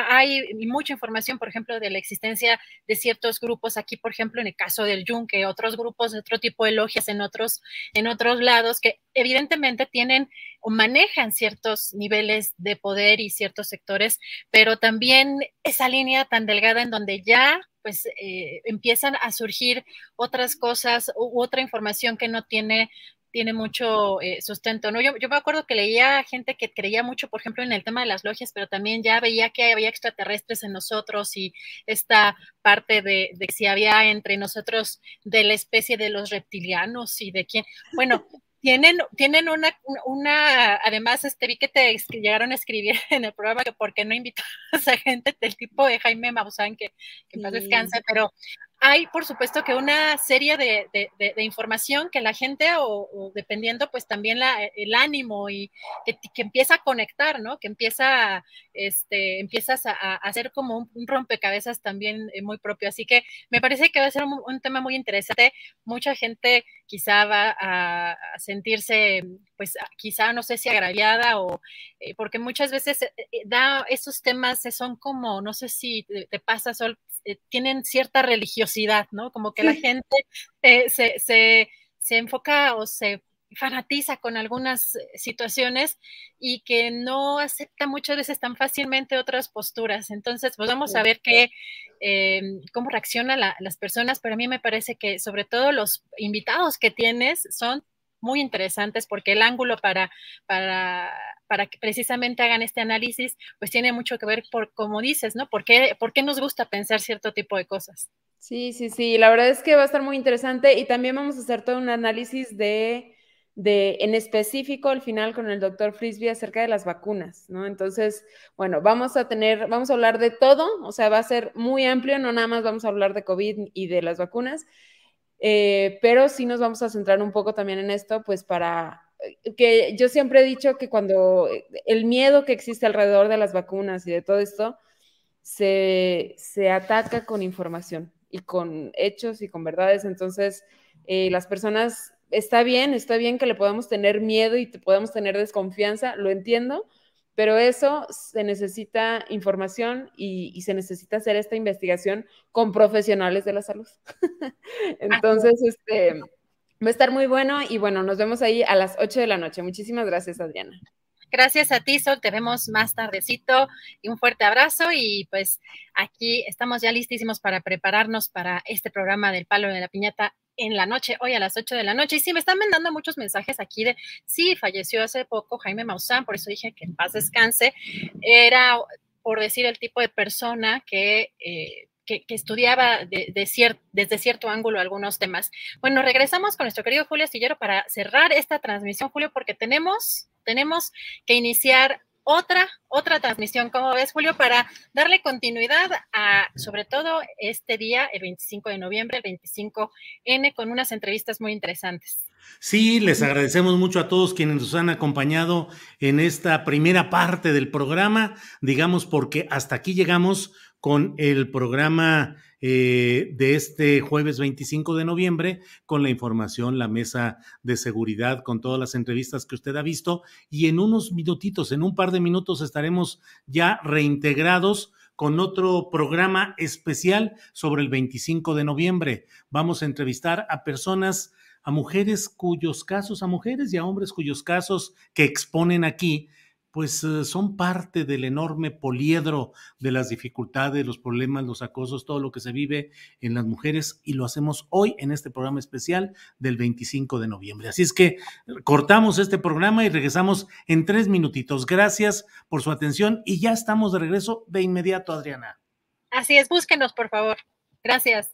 hay mucha información, por ejemplo, de la existencia de ciertos grupos aquí, por ejemplo, en el caso del Yunque, otros grupos de otro tipo de logias en otros, en otros lados que evidentemente tienen o manejan ciertos niveles de poder y ciertos sectores, pero también esa línea tan delgada en donde ya pues eh, empiezan a surgir otras cosas u otra información que no tiene tiene mucho eh, sustento, ¿no? Yo, yo, me acuerdo que leía gente que creía mucho, por ejemplo, en el tema de las logias, pero también ya veía que había extraterrestres en nosotros y esta parte de, de si había entre nosotros de la especie de los reptilianos y de quién. Bueno, tienen, tienen una, una, además, este, vi que te llegaron a escribir en el programa que por qué no invitas a gente del tipo de Jaime Maussan, que, que más descansa, pero hay, por supuesto, que una serie de, información que la gente, o, dependiendo, pues también la, el ánimo y que, empieza a conectar, ¿no? Que empieza, este, empiezas a, hacer como un, rompecabezas también eh, muy propio. Así que me parece que va a ser un, tema muy interesante. Mucha gente quizá va a, sentirse, pues quizá, no sé si agraviada o, eh, porque muchas veces eh, da, esos temas son como, no sé si te, te pasa, Sol, eh, tienen cierta religiosidad, ¿no? Como que la gente eh, se, se, se enfoca o se fanatiza con algunas eh, situaciones y que no acepta muchas veces tan fácilmente otras posturas. Entonces, pues vamos a ver qué, cómo reaccionan las personas, pero a mí me parece que sobre todo los invitados que tienes son muy interesantes porque el ángulo para, para, para que precisamente hagan este análisis, pues tiene mucho que ver por, como dices, ¿no? ¿Por qué, ¿Por qué nos gusta pensar cierto tipo de cosas? Sí, sí, sí, la verdad es que va a estar muy interesante y también vamos a hacer todo un análisis de, de, en específico al final con el doctor Frisby acerca de las vacunas, ¿no? Entonces, bueno, vamos a tener, vamos a hablar de todo, o sea, va a ser muy amplio, no nada más vamos a hablar de COVID y de las vacunas, eh, pero sí nos vamos a centrar un poco también en esto, pues para que yo siempre he dicho que cuando eh, el miedo que existe alrededor de las vacunas y de todo esto se, se ataca con información y con hechos y con verdades, entonces las personas, está bien, está bien que le podamos tener miedo y podamos tener desconfianza, lo entiendo, pero eso se necesita información y, se necesita hacer esta investigación con profesionales de la salud. Entonces, este, va a estar muy bueno y bueno, nos vemos ahí a las 8 de la noche. Muchísimas gracias, Adriana. Gracias a ti, Sol. Te vemos más tardecito y un fuerte abrazo. Y pues aquí estamos ya listísimos para prepararnos para este programa del Palo de la Piñata en la noche, hoy a las 8 de la noche. Y sí, me están mandando muchos mensajes aquí de, sí, falleció hace poco Jaime Maussan, por eso dije que en paz descanse. Era, por decir, el tipo de persona que... Eh, que, estudiaba de, desde cierto ángulo algunos temas. Bueno, regresamos con nuestro querido Julio Astillero para cerrar esta transmisión, Julio, porque tenemos, tenemos que iniciar otra, otra transmisión, como ves, Julio, para darle continuidad a, sobre todo, este día, el 25 de noviembre, el 25N, con unas entrevistas muy interesantes. Sí, les agradecemos mucho a todos quienes nos han acompañado en esta primera parte del programa, digamos, porque hasta aquí llegamos con el programa eh, de este jueves 25 de noviembre, con la información, la mesa de seguridad, con todas las entrevistas que usted ha visto. Y en unos minutitos, en un par de minutos, estaremos ya reintegrados con otro programa especial sobre el 25 de noviembre. Vamos a entrevistar a personas, a mujeres cuyos casos, a mujeres y a hombres cuyos casos que exponen aquí pues eh, son parte del enorme poliedro de las dificultades, los problemas, los acosos, todo lo que se vive en las mujeres y lo hacemos hoy en este programa especial del 25 de noviembre. Así es que cortamos este programa y regresamos en tres minutitos. Gracias por su atención y ya estamos de regreso de inmediato, Adriana. Así es, búsquenos, por favor. Gracias.